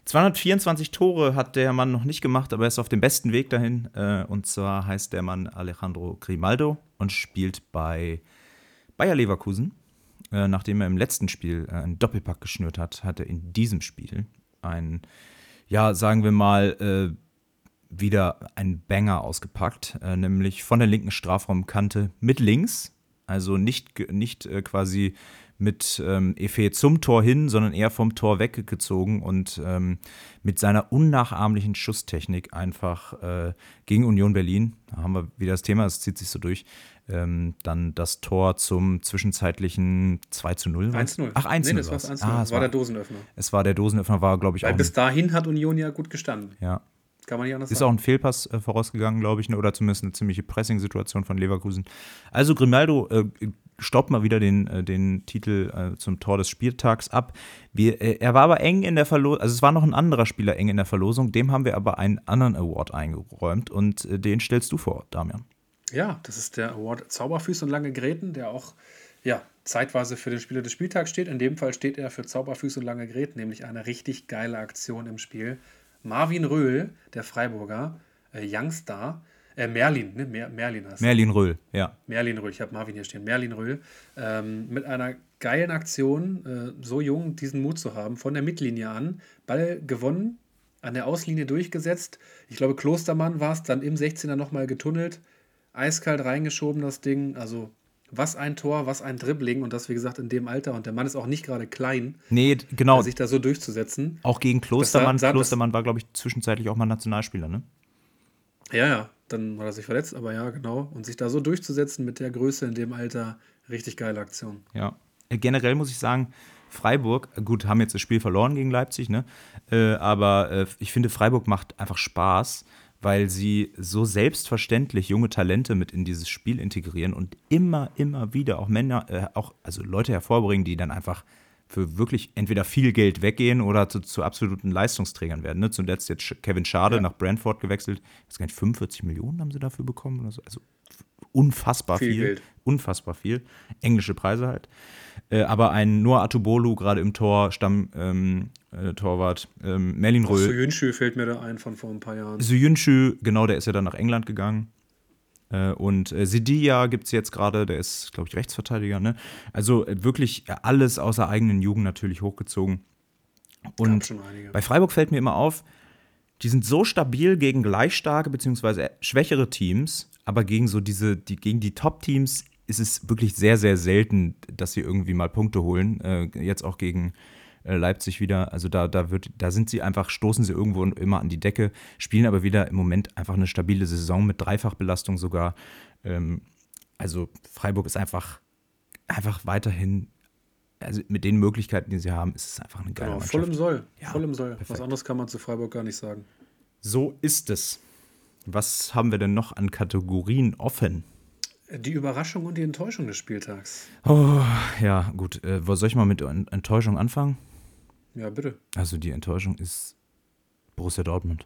224 Tore hat der Mann noch nicht gemacht, aber er ist auf dem besten Weg dahin. Äh, und zwar heißt der Mann Alejandro Grimaldo und spielt bei Bayer Leverkusen. Äh, nachdem er im letzten Spiel äh, einen Doppelpack geschnürt hat, hat er in diesem Spiel ein, ja, sagen wir mal, wieder ein Banger ausgepackt, nämlich von der linken Strafraumkante mit links. Also nicht, nicht quasi mit ähm, Efe zum Tor hin, sondern eher vom Tor weggezogen und ähm, mit seiner unnachahmlichen Schusstechnik einfach äh, gegen Union Berlin, da haben wir wieder das Thema, es zieht sich so durch, ähm, dann das Tor zum zwischenzeitlichen 2 zu 0. 1 0. Ach, 1 0. Nee, das war 1 0. Ah, es war, der Dosenöffner. Es war der Dosenöffner, war, glaube ich, Weil auch. bis dahin hat Union ja gut gestanden. Ja. Kann man nicht anders Ist sagen. auch ein Fehlpass äh, vorausgegangen, glaube ich, ne? oder zumindest eine ziemliche Pressing-Situation von Leverkusen. Also Grimaldo äh, staubt mal wieder den, äh, den Titel äh, zum Tor des Spieltags ab. Wir, äh, er war aber eng in der Verlosung, also es war noch ein anderer Spieler eng in der Verlosung, dem haben wir aber einen anderen Award eingeräumt und äh, den stellst du vor, Damian. Ja, das ist der Award Zauberfüße und lange Gräten, der auch ja, zeitweise für den Spieler des Spieltags steht. In dem Fall steht er für Zauberfüße und lange Gräten, nämlich eine richtig geile Aktion im Spiel. Marvin Röhl, der Freiburger, äh, Youngstar, äh, Merlin, ne? Mer Merlin heißt Merlin Röhl, ja. Merlin Röhl, ich habe Marvin hier stehen. Merlin Röhl. Ähm, mit einer geilen Aktion, äh, so jung diesen Mut zu haben, von der Mittellinie an, Ball gewonnen, an der Auslinie durchgesetzt. Ich glaube, Klostermann war es, dann im 16er nochmal getunnelt, eiskalt reingeschoben das Ding. Also was ein Tor, was ein Dribbling und das, wie gesagt, in dem Alter. Und der Mann ist auch nicht gerade klein. Nee, genau. Sich da so durchzusetzen. Auch gegen Klostermann. Sah, sah, Klostermann war, glaube ich, zwischenzeitlich auch mal Nationalspieler, ne? Ja, ja. Dann hat er sich verletzt, aber ja, genau. Und sich da so durchzusetzen mit der Größe in dem Alter, richtig geile Aktion. Ja. Äh, generell muss ich sagen, Freiburg, gut, haben jetzt das Spiel verloren gegen Leipzig, ne? Äh, aber äh, ich finde, Freiburg macht einfach Spaß, weil sie so selbstverständlich junge Talente mit in dieses Spiel integrieren und immer, immer wieder auch Männer, äh, auch also Leute hervorbringen, die dann einfach für wirklich entweder viel Geld weggehen oder zu, zu absoluten Leistungsträgern werden. Ne? Zuletzt jetzt Kevin Schade ja. nach Brentford gewechselt. Ich weiß gar nicht, 45 Millionen haben sie dafür bekommen. So. Also unfassbar viel. viel unfassbar viel. Englische Preise halt. Äh, aber ein Noah Atubolu gerade im Tor, Stamm-Torwart, ähm, äh, ähm, Merlin Röhl. Suyunchu fällt mir da ein von vor ein paar Jahren. Suyunchu, genau, der ist ja dann nach England gegangen. Äh, und äh, Sidia gibt es jetzt gerade, der ist, glaube ich, Rechtsverteidiger. Ne? Also äh, wirklich alles außer eigenen Jugend natürlich hochgezogen. Und bei Freiburg fällt mir immer auf, die sind so stabil gegen gleich starke bzw. schwächere Teams, aber gegen so diese, die, gegen die Top-Teams ist es wirklich sehr, sehr selten, dass sie irgendwie mal Punkte holen. Äh, jetzt auch gegen äh, Leipzig wieder. Also da, da, wird, da sind sie einfach, stoßen sie irgendwo immer an die Decke, spielen aber wieder im Moment einfach eine stabile Saison mit Dreifachbelastung sogar. Ähm, also Freiburg ist einfach, einfach weiterhin, also mit den Möglichkeiten, die sie haben, ist es einfach eine geile genau, Mannschaft. Voll im Soll. Ja, voll im Soll. Perfekt. Was anderes kann man zu Freiburg gar nicht sagen. So ist es. Was haben wir denn noch an Kategorien offen? Die Überraschung und die Enttäuschung des Spieltags. Oh, ja, gut. Äh, soll ich mal mit Enttäuschung anfangen? Ja, bitte. Also die Enttäuschung ist Borussia Dortmund.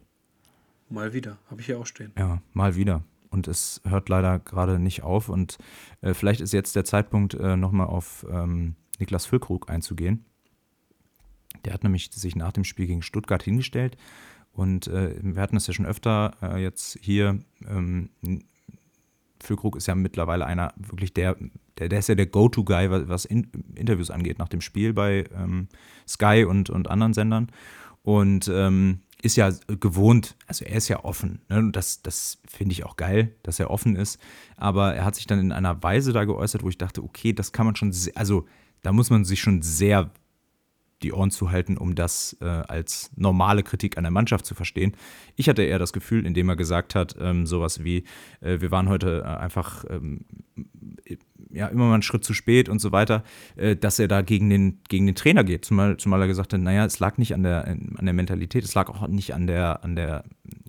Mal wieder, habe ich hier auch stehen. Ja, mal wieder. Und es hört leider gerade nicht auf. Und äh, vielleicht ist jetzt der Zeitpunkt, äh, nochmal auf ähm, Niklas Füllkrug einzugehen. Der hat nämlich sich nach dem Spiel gegen Stuttgart hingestellt. Und äh, wir hatten es ja schon öfter äh, jetzt hier. Ähm, Füllkrug ist ja mittlerweile einer, wirklich der, der, der ist ja der Go-To-Guy, was, in, Interviews angeht, nach dem Spiel bei ähm, Sky und, und anderen Sendern. Und ähm, ist ja gewohnt, also er ist ja offen. Ne? Und das, das finde ich auch geil, dass er offen ist. Aber er hat sich dann in einer Weise da geäußert, wo ich dachte, okay, das kann man schon, sehr, also da muss man sich schon sehr die Ohren zu halten, um das äh, als normale Kritik an der Mannschaft zu verstehen. Ich hatte eher das Gefühl, indem er gesagt hat, ähm, sowas wie, äh, wir waren heute äh, einfach ähm, ja, immer mal einen Schritt zu spät und so weiter, äh, dass er da gegen den, gegen den Trainer geht. Zumal, zumal er gesagt hat, naja, es lag nicht an der, an der Mentalität, es lag auch nicht an der, an der,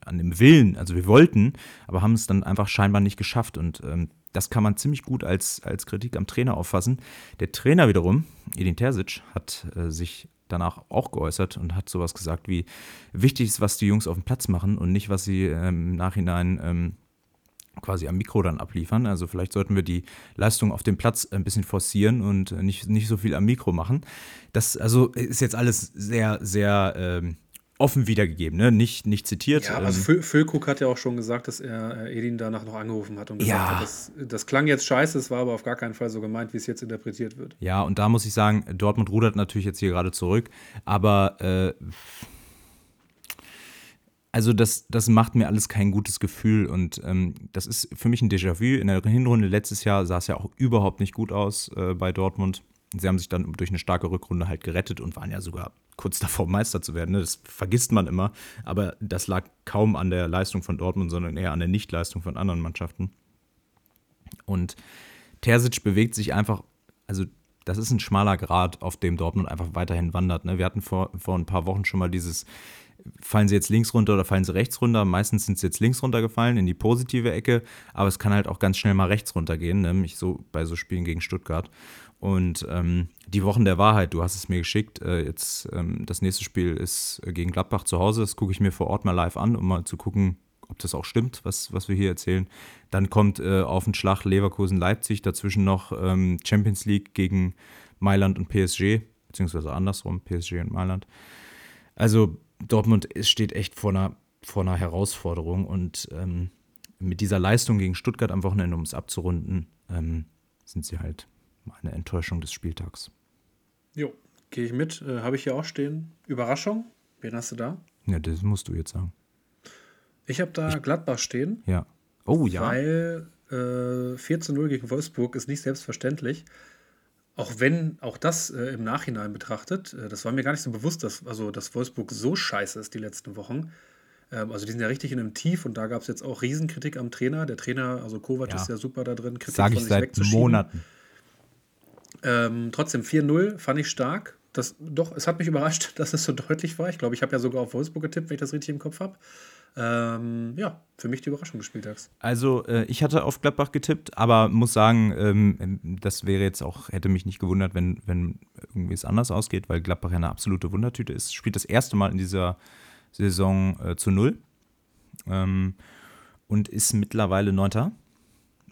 an dem Willen. Also wir wollten, aber haben es dann einfach scheinbar nicht geschafft. Und ähm, das kann man ziemlich gut als, als Kritik am Trainer auffassen. Der Trainer wiederum, Edin Terzic, hat äh, sich danach auch geäußert und hat sowas gesagt wie, wichtig ist, was die Jungs auf dem Platz machen und nicht, was sie ähm, im Nachhinein ähm, quasi am Mikro dann abliefern. Also vielleicht sollten wir die Leistung auf dem Platz ein bisschen forcieren und nicht, nicht so viel am Mikro machen. Das also ist jetzt alles sehr, sehr ähm, offen wiedergegeben, ne? nicht, nicht zitiert. Ja, also ähm, Füllkrug hat ja auch schon gesagt, dass er äh, Edin danach noch angerufen hat und gesagt ja. hat, das, das klang jetzt scheiße, es war aber auf gar keinen Fall so gemeint, wie es jetzt interpretiert wird. Ja, und da muss ich sagen, Dortmund rudert natürlich jetzt hier gerade zurück, aber äh, also das, das macht mir alles kein gutes Gefühl und ähm, das ist für mich ein Déjà-vu. In der Hinrunde letztes Jahr sah es ja auch überhaupt nicht gut aus äh, bei Dortmund. Sie haben sich dann durch eine starke Rückrunde halt gerettet und waren ja sogar kurz davor, Meister zu werden. Ne? Das vergisst man immer. Aber das lag kaum an der Leistung von Dortmund, sondern eher an der Nichtleistung von anderen Mannschaften. Und Terzic bewegt sich einfach, also das ist ein schmaler Grad, auf dem Dortmund einfach weiterhin wandert. Ne? Wir hatten vor, vor ein paar Wochen schon mal dieses, fallen sie jetzt links runter oder fallen sie rechts runter? Meistens sind sie jetzt links runtergefallen in die positive Ecke, aber es kann halt auch ganz schnell mal rechts runtergehen, nämlich so bei so Spielen gegen Stuttgart. Und ähm, die Wochen der Wahrheit, du hast es mir geschickt. Äh, jetzt ähm, das nächste Spiel ist äh, gegen Gladbach zu Hause. Das gucke ich mir vor Ort mal live an, um mal zu gucken, ob das auch stimmt, was, was wir hier erzählen. Dann kommt äh, auf den Schlag Leverkusen-Leipzig, dazwischen noch ähm, Champions League gegen Mailand und PSG, beziehungsweise andersrum, PSG und Mailand. Also Dortmund steht echt vor einer, vor einer Herausforderung und ähm, mit dieser Leistung gegen Stuttgart am Wochenende, um es abzurunden, ähm, sind sie halt eine Enttäuschung des Spieltags. Jo, gehe ich mit. Äh, Habe ich hier auch stehen. Überraschung. Wen hast du da? Ja, das musst du jetzt sagen. Ich habe da ich, Gladbach stehen. Ja. Oh ja. Weil äh, 4 zu 0 gegen Wolfsburg ist nicht selbstverständlich. Auch wenn, auch das äh, im Nachhinein betrachtet, äh, das war mir gar nicht so bewusst, dass, also, dass Wolfsburg so scheiße ist die letzten Wochen. Ähm, also die sind ja richtig in einem Tief und da gab es jetzt auch Riesenkritik am Trainer. Der Trainer, also Kovac ja. ist ja super da drin, Kritik Sag ich seit Monaten. Ähm, trotzdem 4-0 fand ich stark. Das, doch, es hat mich überrascht, dass es so deutlich war. Ich glaube, ich habe ja sogar auf Wolfsburg getippt, wenn ich das richtig im Kopf habe. Ähm, ja, für mich die Überraschung des Spieltags. Also, äh, ich hatte auf Gladbach getippt, aber muss sagen, ähm, das wäre jetzt auch, hätte mich nicht gewundert, wenn, wenn irgendwie es anders ausgeht, weil Gladbach ja eine absolute Wundertüte ist. Spielt das erste Mal in dieser Saison äh, zu Null ähm, und ist mittlerweile Neunter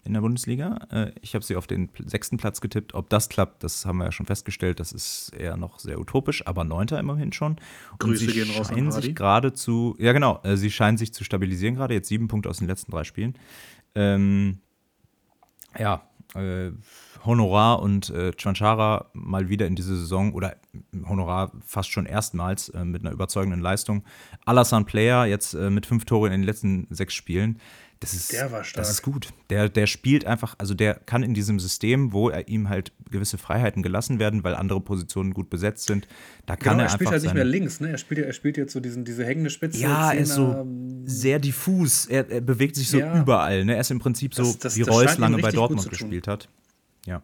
in der Bundesliga. Äh, ich habe sie auf den sechsten Platz getippt. Ob das klappt, das haben wir ja schon festgestellt. Das ist eher noch sehr utopisch, aber neunter immerhin schon. Und Grüße sie gehen raus scheinen sich gerade zu, ja genau, äh, sie scheinen sich zu stabilisieren gerade. Jetzt sieben Punkte aus den letzten drei Spielen. Ähm, ja, äh, Honorar und äh, Chanchara mal wieder in diese Saison oder Honorar fast schon erstmals äh, mit einer überzeugenden Leistung. Alassane Player jetzt äh, mit fünf Toren in den letzten sechs Spielen. Das ist, der war stark. Das ist gut. Der, der spielt einfach, also der kann in diesem System, wo er ihm halt gewisse Freiheiten gelassen werden, weil andere Positionen gut besetzt sind, da kann genau, er, er spielt halt nicht mehr links, ne? Er spielt, er spielt jetzt so diesen, diese hängende Spitze. Ja, er ist so sehr diffus. Er, er bewegt sich so ja. überall. Ne? Er ist im Prinzip so, das, das, wie Reus lange bei Dortmund gespielt hat. Ja.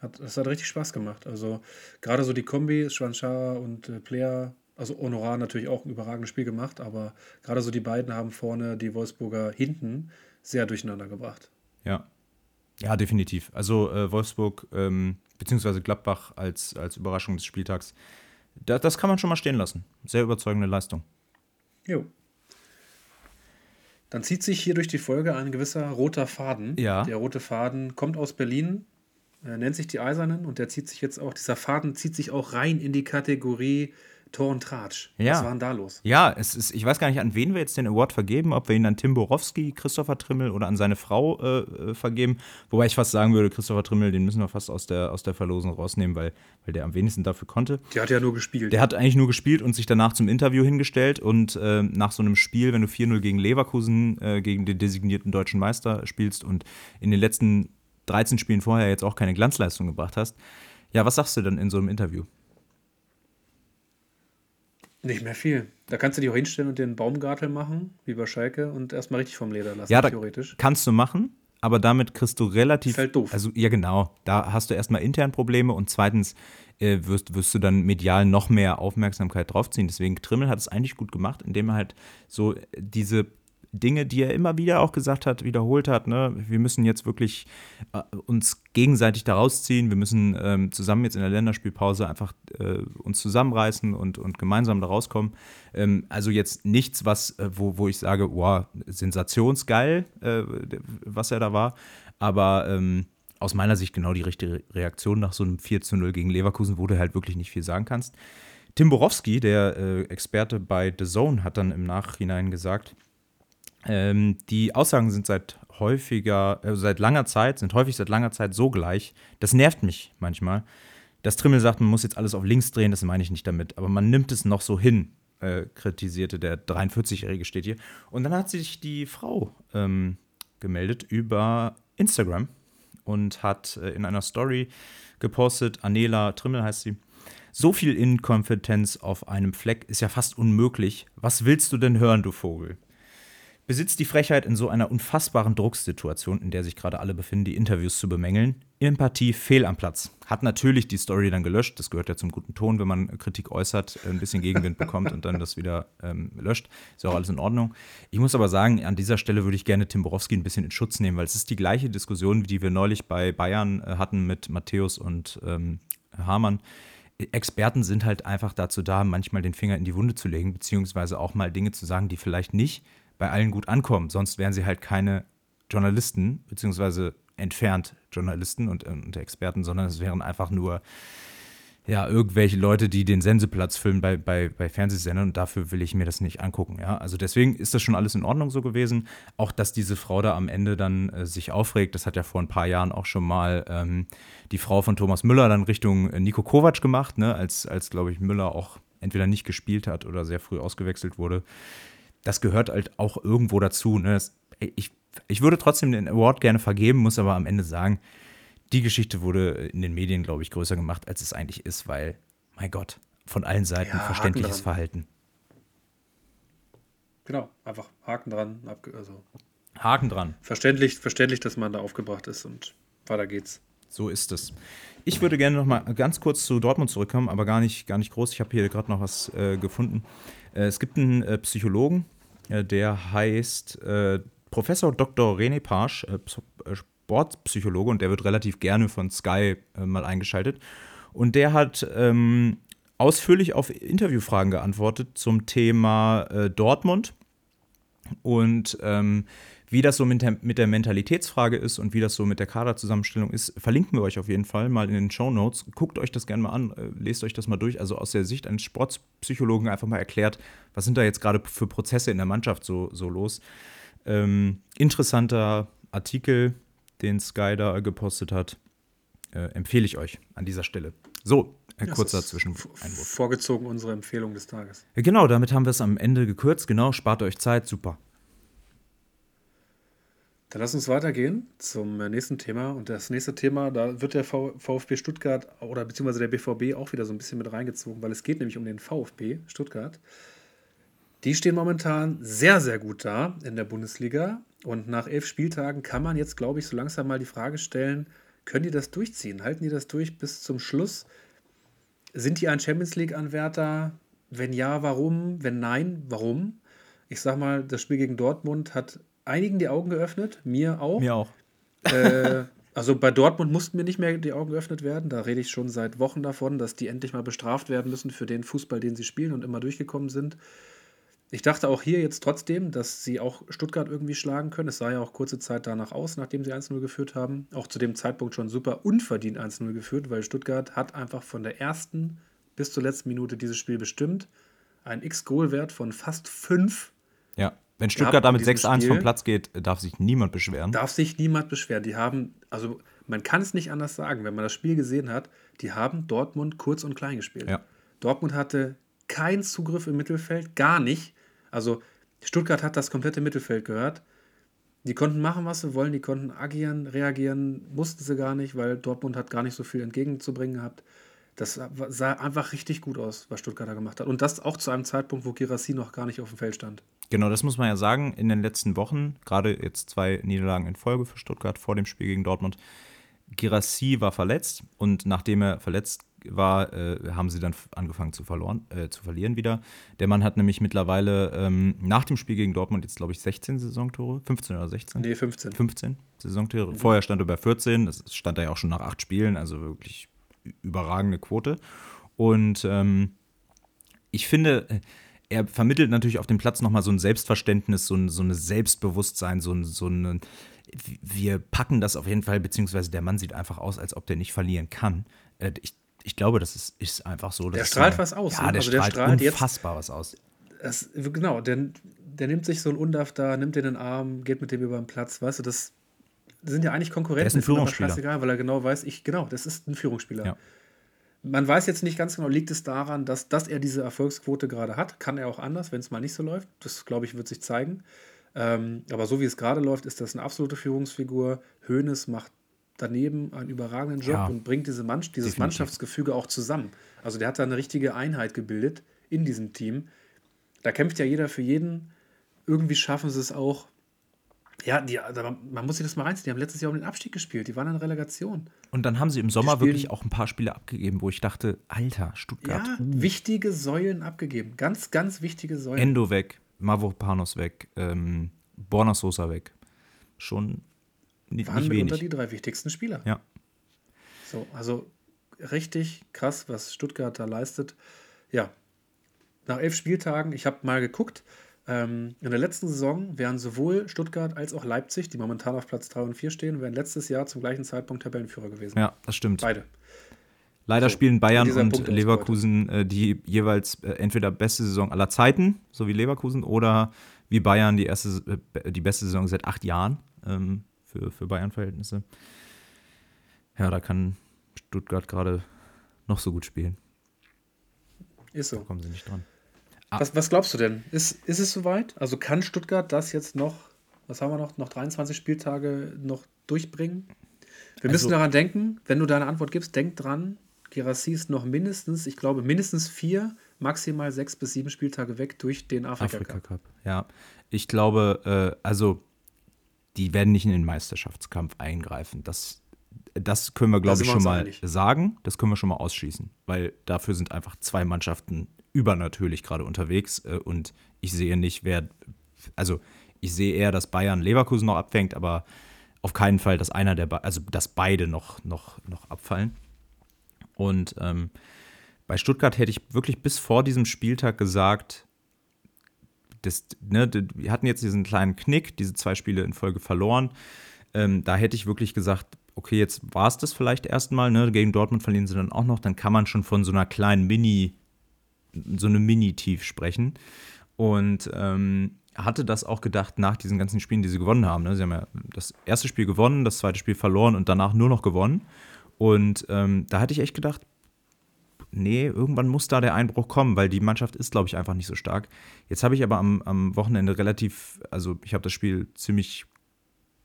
Hat, das hat richtig Spaß gemacht. Also gerade so die Kombi, Schwanschara und äh, Player, also Honorar natürlich auch ein überragendes Spiel gemacht, aber gerade so die beiden haben vorne die Wolfsburger hinten sehr durcheinander gebracht. Ja. Ja, definitiv. Also äh, Wolfsburg ähm, beziehungsweise Gladbach als, als Überraschung des Spieltags, da, das kann man schon mal stehen lassen. Sehr überzeugende Leistung. Jo. Dann zieht sich hier durch die Folge ein gewisser roter Faden. Ja. Der rote Faden kommt aus Berlin, nennt sich die Eisernen und der zieht sich jetzt auch, dieser Faden zieht sich auch rein in die Kategorie Tor und Tratsch. Ja. Was war denn da los? Ja, es ist, ich weiß gar nicht, an wen wir jetzt den Award vergeben, ob wir ihn an Tim Borowski, Christopher Trimmel oder an seine Frau äh, äh, vergeben. Wobei ich fast sagen würde, Christopher Trimmel, den müssen wir fast aus der, aus der Verlosung rausnehmen, weil, weil der am wenigsten dafür konnte. Der hat ja nur gespielt. Der hat eigentlich nur gespielt und sich danach zum Interview hingestellt. Und äh, nach so einem Spiel, wenn du 4-0 gegen Leverkusen, äh, gegen den designierten deutschen Meister spielst und in den letzten 13 Spielen vorher jetzt auch keine Glanzleistung gebracht hast, ja, was sagst du dann in so einem Interview? Nicht mehr viel. Da kannst du dich auch hinstellen und den Baumgartel machen, wie bei Schalke, und erstmal richtig vom Leder lassen, Ja, da theoretisch. kannst du machen, aber damit kriegst du relativ. Ist halt doof. Also, ja, genau. Da hast du erstmal intern Probleme und zweitens äh, wirst, wirst du dann medial noch mehr Aufmerksamkeit draufziehen. Deswegen, Trimmel hat es eigentlich gut gemacht, indem er halt so diese Dinge, die er immer wieder auch gesagt hat, wiederholt hat. Ne? Wir müssen jetzt wirklich äh, uns gegenseitig da rausziehen. Wir müssen ähm, zusammen jetzt in der Länderspielpause einfach äh, uns zusammenreißen und, und gemeinsam da rauskommen. Ähm, also jetzt nichts, was, äh, wo, wo ich sage, wow, sensationsgeil, äh, was er da war. Aber ähm, aus meiner Sicht genau die richtige Reaktion nach so einem 4 zu 0 gegen Leverkusen, wo du halt wirklich nicht viel sagen kannst. Tim Borowski, der äh, Experte bei The Zone, hat dann im Nachhinein gesagt, ähm, die Aussagen sind seit häufiger, äh, seit langer Zeit, sind häufig seit langer Zeit so gleich. Das nervt mich manchmal. Dass Trimmel sagt, man muss jetzt alles auf links drehen, das meine ich nicht damit. Aber man nimmt es noch so hin, äh, kritisierte der 43-Jährige, steht hier. Und dann hat sich die Frau ähm, gemeldet über Instagram und hat äh, in einer Story gepostet, Anela Trimmel heißt sie, so viel Inkompetenz auf einem Fleck ist ja fast unmöglich. Was willst du denn hören, du Vogel? Besitzt die Frechheit, in so einer unfassbaren Drucksituation, in der sich gerade alle befinden, die Interviews zu bemängeln. Empathie fehl am Platz. Hat natürlich die Story dann gelöscht. Das gehört ja zum guten Ton, wenn man Kritik äußert, ein bisschen Gegenwind bekommt und dann das wieder ähm, löscht. Ist ja auch alles in Ordnung. Ich muss aber sagen, an dieser Stelle würde ich gerne Tim Borowski ein bisschen in Schutz nehmen, weil es ist die gleiche Diskussion, die wir neulich bei Bayern äh, hatten mit Matthäus und ähm, Hamann. Experten sind halt einfach dazu da, manchmal den Finger in die Wunde zu legen, beziehungsweise auch mal Dinge zu sagen, die vielleicht nicht bei allen gut ankommen. Sonst wären sie halt keine Journalisten, beziehungsweise entfernt Journalisten und, und Experten, sondern es wären einfach nur ja, irgendwelche Leute, die den Senseplatz füllen bei, bei, bei Fernsehsendern und dafür will ich mir das nicht angucken. Ja? Also deswegen ist das schon alles in Ordnung so gewesen. Auch, dass diese Frau da am Ende dann äh, sich aufregt, das hat ja vor ein paar Jahren auch schon mal ähm, die Frau von Thomas Müller dann Richtung äh, Nico Kovac gemacht, ne? als, als glaube ich, Müller auch entweder nicht gespielt hat oder sehr früh ausgewechselt wurde das gehört halt auch irgendwo dazu. Ne? Das, ich, ich würde trotzdem den Award gerne vergeben, muss aber am Ende sagen, die Geschichte wurde in den Medien, glaube ich, größer gemacht, als es eigentlich ist, weil, mein Gott, von allen Seiten Ja, verständliches. Verhalten. Genau, einfach Haken dran. abge- Also Haken dran. verständlich, verständlich, dass man da aufgebracht ist und weiter geht's. So ist es. Ich würde gerne noch mal ganz kurz zu Dortmund zurückkommen, aber gar nicht, gar nicht groß. Ich habe hier gerade noch was äh, gefunden. Äh, es gibt einen äh, Psychologen, äh, der heißt Professor Dr. René Pasch, Ps- Sportpsychologe, und der wird relativ gerne von Sky mal eingeschaltet. Und der hat ähm, ausführlich auf Interviewfragen geantwortet zum Thema äh, Dortmund und ähm, wie das so mit der, mit der Mentalitätsfrage ist und wie das so mit der Kaderzusammenstellung ist, verlinken wir euch auf jeden Fall mal in den Show Notes. Guckt euch das gerne mal an, äh, lest euch das mal durch. Also aus der Sicht eines Sportpsychologen einfach mal erklärt, was sind da jetzt gerade für Prozesse in der Mannschaft so, so los. Ähm, interessanter Artikel, den Sky da gepostet hat. Äh, empfehle ich euch an dieser Stelle. So, ein Das kurzer Zwischeneinwurf. Vorgezogen unsere Empfehlung des Tages. Genau, damit haben wir es am Ende gekürzt. Genau, spart euch Zeit, super. Dann lass uns weitergehen zum äh, nächsten Thema. Und das nächste Thema, da wird der VfB Stuttgart oder beziehungsweise der BVB auch wieder so ein bisschen mit reingezogen, weil es geht nämlich um den VfB Stuttgart. Die stehen momentan sehr, sehr gut da in der Bundesliga. Und nach elf Spieltagen kann man jetzt, glaube ich, so langsam mal die Frage stellen, können die das durchziehen? Halten die das durch bis zum Schluss? Sind die ein Champions League-Anwärter? Wenn ja, warum? Wenn nein, warum? Ich sag mal, das Spiel gegen Dortmund hat einigen die Augen geöffnet, mir auch. Mir auch. Äh, also bei Dortmund mussten mir nicht mehr die Augen geöffnet werden. Da rede ich schon seit Wochen davon, dass die endlich mal bestraft werden müssen für den Fußball, den sie spielen und immer durchgekommen sind. Ich dachte auch hier jetzt trotzdem, dass sie auch Stuttgart irgendwie schlagen können. Es sah ja auch kurze Zeit danach aus, nachdem sie 1-0 geführt haben. Auch zu dem Zeitpunkt schon super unverdient 1-0 geführt, weil Stuttgart hat einfach von der ersten bis zur letzten Minute dieses Spiel bestimmt. Ein X-Goal-Wert von fast 5. Ja, wenn Stuttgart damit 6-1 vom Platz geht, darf sich niemand beschweren. Darf sich niemand beschweren. Die haben, also man kann es nicht anders sagen, wenn man das Spiel gesehen hat, die haben Dortmund kurz und klein gespielt. Ja. Dortmund hatte keinen Zugriff im Mittelfeld, gar nicht. Also Stuttgart hat das komplette Mittelfeld gehört. Die konnten machen, was sie wollen, die konnten agieren, reagieren, mussten sie gar nicht, weil Dortmund hat gar nicht so viel entgegenzubringen gehabt. Das sah einfach richtig gut aus, was Stuttgart da gemacht hat. Und das auch zu einem Zeitpunkt, wo Girassi noch gar nicht auf dem Feld stand. Genau, das muss man ja sagen. In den letzten Wochen, gerade jetzt zwei Niederlagen in Folge für Stuttgart vor dem Spiel gegen Dortmund, Girassi war verletzt und nachdem er verletzt war, äh, haben sie dann angefangen zu, verloren, äh, zu verlieren wieder. Der Mann hat nämlich mittlerweile ähm, nach dem Spiel gegen Dortmund jetzt, glaube ich, 16 Saisontore. 15 oder 16? Nee, 15. 15 Saisontore. Mhm. Vorher stand er bei 14, das stand er ja auch schon nach acht Spielen, also wirklich überragende Quote. Und ähm, ich finde, er vermittelt natürlich auf dem Platz nochmal so ein Selbstverständnis, so ein, so ein Selbstbewusstsein, so ein, so ein wir packen das auf jeden Fall, beziehungsweise der Mann sieht einfach aus, als ob der nicht verlieren kann. Äh, ich ich glaube, das ist, ist einfach so. Der strahlt was aus. Ja, ne? der, also strahlt der strahlt unfassbar jetzt, was aus. Das, genau, der, der nimmt sich so ein Undaff da, nimmt den in den Arm, geht mit dem über den Platz. Weißt du, das sind ja eigentlich Konkurrenten. Der ist ein Führungsspieler. Egal, weil er genau weiß, ich, genau, das ist ein Führungsspieler. Ja. Man weiß jetzt nicht ganz genau, liegt es daran, dass, dass er diese Erfolgsquote gerade hat? Kann er auch anders, wenn es mal nicht so läuft? Das, glaube ich, wird sich zeigen. Ähm, aber so wie es gerade läuft, ist das eine absolute Führungsfigur. Hoeneß macht daneben einen überragenden Job ja, und bringt diese Mann dieses definitiv. Mannschaftsgefüge auch zusammen. Also der hat da eine richtige Einheit gebildet in diesem Team. Da kämpft ja jeder für jeden. Irgendwie schaffen sie es auch. Ja, die, man muss sich das mal reinziehen. Die haben letztes Jahr um den Abstieg gespielt. Die waren in Relegation. Und dann haben sie im Sommer wirklich auch ein paar Spiele abgegeben, wo ich dachte, Alter, Stuttgart. Ja, uh. wichtige Säulen abgegeben. Ganz, ganz wichtige Säulen. Endo weg, Mavropanos weg, ähm, Borna Sosa weg. Schon nicht, waren nicht wenig. unter die drei wichtigsten Spieler. Ja. So, also richtig krass, was Stuttgart da leistet. Ja, nach elf Spieltagen, ich habe mal geguckt, in der letzten Saison wären sowohl Stuttgart als auch Leipzig, die momentan auf Platz 3 und 4 stehen, wären letztes Jahr zum gleichen Zeitpunkt Tabellenführer gewesen. Ja, das stimmt. Beide. Leider so, spielen Bayern und Leverkusen äh, die jeweils äh, entweder beste Saison aller Zeiten, so wie Leverkusen, oder wie Bayern die, erste, äh, die beste Saison seit acht Jahren. Ähm, für, für Bayern-Verhältnisse. Ja, da kann Stuttgart gerade noch so gut spielen. Ist so. Da kommen sie nicht dran. Ah. Was, was glaubst du denn? Ist, ist es soweit? Also kann Stuttgart das jetzt noch, was haben wir noch, noch 23 Spieltage noch durchbringen? Wir müssen also, daran denken, wenn du deine Antwort gibst, denk dran, Gerassi ist noch mindestens, ich glaube, mindestens vier, maximal sechs bis sieben Spieltage weg durch den Afrika, Afrika Cup. Cup. Ja, ich glaube, äh, also die werden nicht in den Meisterschaftskampf eingreifen. Das, das können wir, glaube ich, schon mal einig. sagen. Das können wir schon mal ausschließen, weil dafür sind einfach zwei Mannschaften übernatürlich gerade unterwegs äh, und ich sehe nicht, wer, also ich sehe eher, dass Bayern Leverkusen noch abfängt, aber auf keinen Fall, dass einer der, also dass beide noch, noch, noch abfallen. Und ähm, bei Stuttgart hätte ich wirklich bis vor diesem Spieltag gesagt, das, ne, wir hatten jetzt diesen kleinen Knick, diese zwei Spiele in Folge verloren. Ähm, da hätte ich wirklich gesagt, okay, jetzt war es das vielleicht erstmal, ne? Gegen Dortmund verlieren sie dann auch noch, dann kann man schon von so einer kleinen Mini, so einem Mini-Tief sprechen. Und ähm, hatte das auch gedacht nach diesen ganzen Spielen, die sie gewonnen haben. Ne? Sie haben ja das erste Spiel gewonnen, das zweite Spiel verloren und danach nur noch gewonnen. Und ähm, da hatte ich echt gedacht, nee, irgendwann muss da der Einbruch kommen, weil die Mannschaft ist, glaube ich, einfach nicht so stark. Jetzt habe ich aber am, am Wochenende relativ, also ich habe das Spiel ziemlich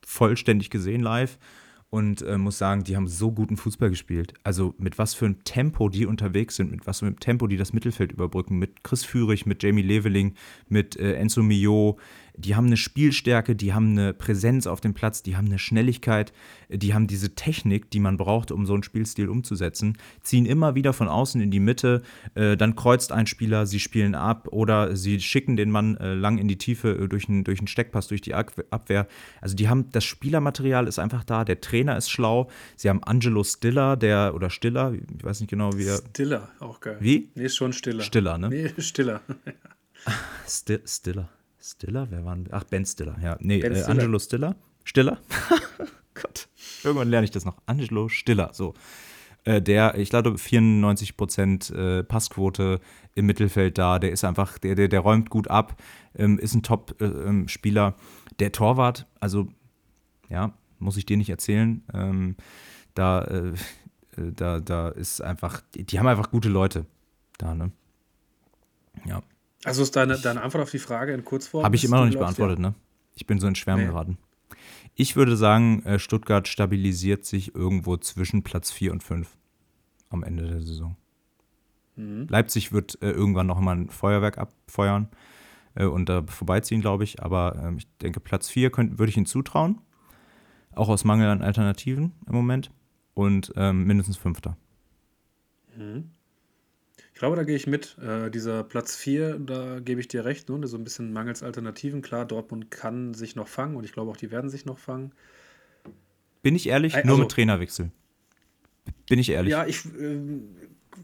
vollständig gesehen live und äh, muss sagen, die haben so guten Fußball gespielt. Also mit was für einem Tempo die unterwegs sind, mit was für einem Tempo die das Mittelfeld überbrücken, mit Chris Führig, mit Jamie Leveling, mit äh, Enzo Mio, die haben eine Spielstärke, die haben eine Präsenz auf dem Platz, die haben eine Schnelligkeit, die haben diese Technik, die man braucht, um so einen Spielstil umzusetzen, ziehen immer wieder von außen in die Mitte, äh, dann kreuzt ein Spieler, sie spielen ab oder sie schicken den Mann äh, lang in die Tiefe äh, durch, einen, durch einen Steckpass, durch die Abwehr. Also die haben, das Spielermaterial ist einfach da, der Trainer ist schlau, sie haben Angelo Stiller, der, oder Stiller, ich weiß nicht genau, wie er. Stiller, auch geil. Wie? Nee, ist schon Stiller. Stiller, ne? Nee, Stiller. Stiller. Stiller? Wer war denn? Ach, Ben Stiller, ja. Nee, äh, Angelo Stiller. Stiller? Gott. Irgendwann lerne ich das noch. Angelo Stiller, so. Äh, der, ich glaube, 94 Prozent äh, Passquote im Mittelfeld da. Der ist einfach, der, der, der räumt gut ab, ähm, ist ein Top-Spieler. Äh, der Torwart, also ja, muss ich dir nicht erzählen. Ähm, da, äh, da, da ist einfach, die, die, haben einfach gute Leute da, ne? Ja. Also ist deine, deine Antwort auf die Frage in Kurzform? Habe ich immer noch nicht glaubst, beantwortet, ja. ne? Ich bin so in Schwärmen nee. geraten. Ich würde sagen, äh, Stuttgart stabilisiert sich irgendwo zwischen Platz 4 und 5 am Ende der Saison. Mhm. Leipzig wird äh, irgendwann noch mal ein Feuerwerk abfeuern äh, und da vorbeiziehen, glaube ich. Aber ähm, ich denke, Platz 4 würde ich ihnen zutrauen. Auch aus Mangel an Alternativen im Moment. Und ähm, mindestens Fünfter. Mhm. Ich glaube, da gehe ich mit. Äh, dieser Platz 4, da gebe ich dir recht, ne? so ein bisschen mangels Alternativen. Klar, Dortmund kann sich noch fangen und ich glaube auch, die werden sich noch fangen. Bin ich ehrlich? Also, Nur mit Trainerwechsel. Bin ich ehrlich. Ja, ich äh,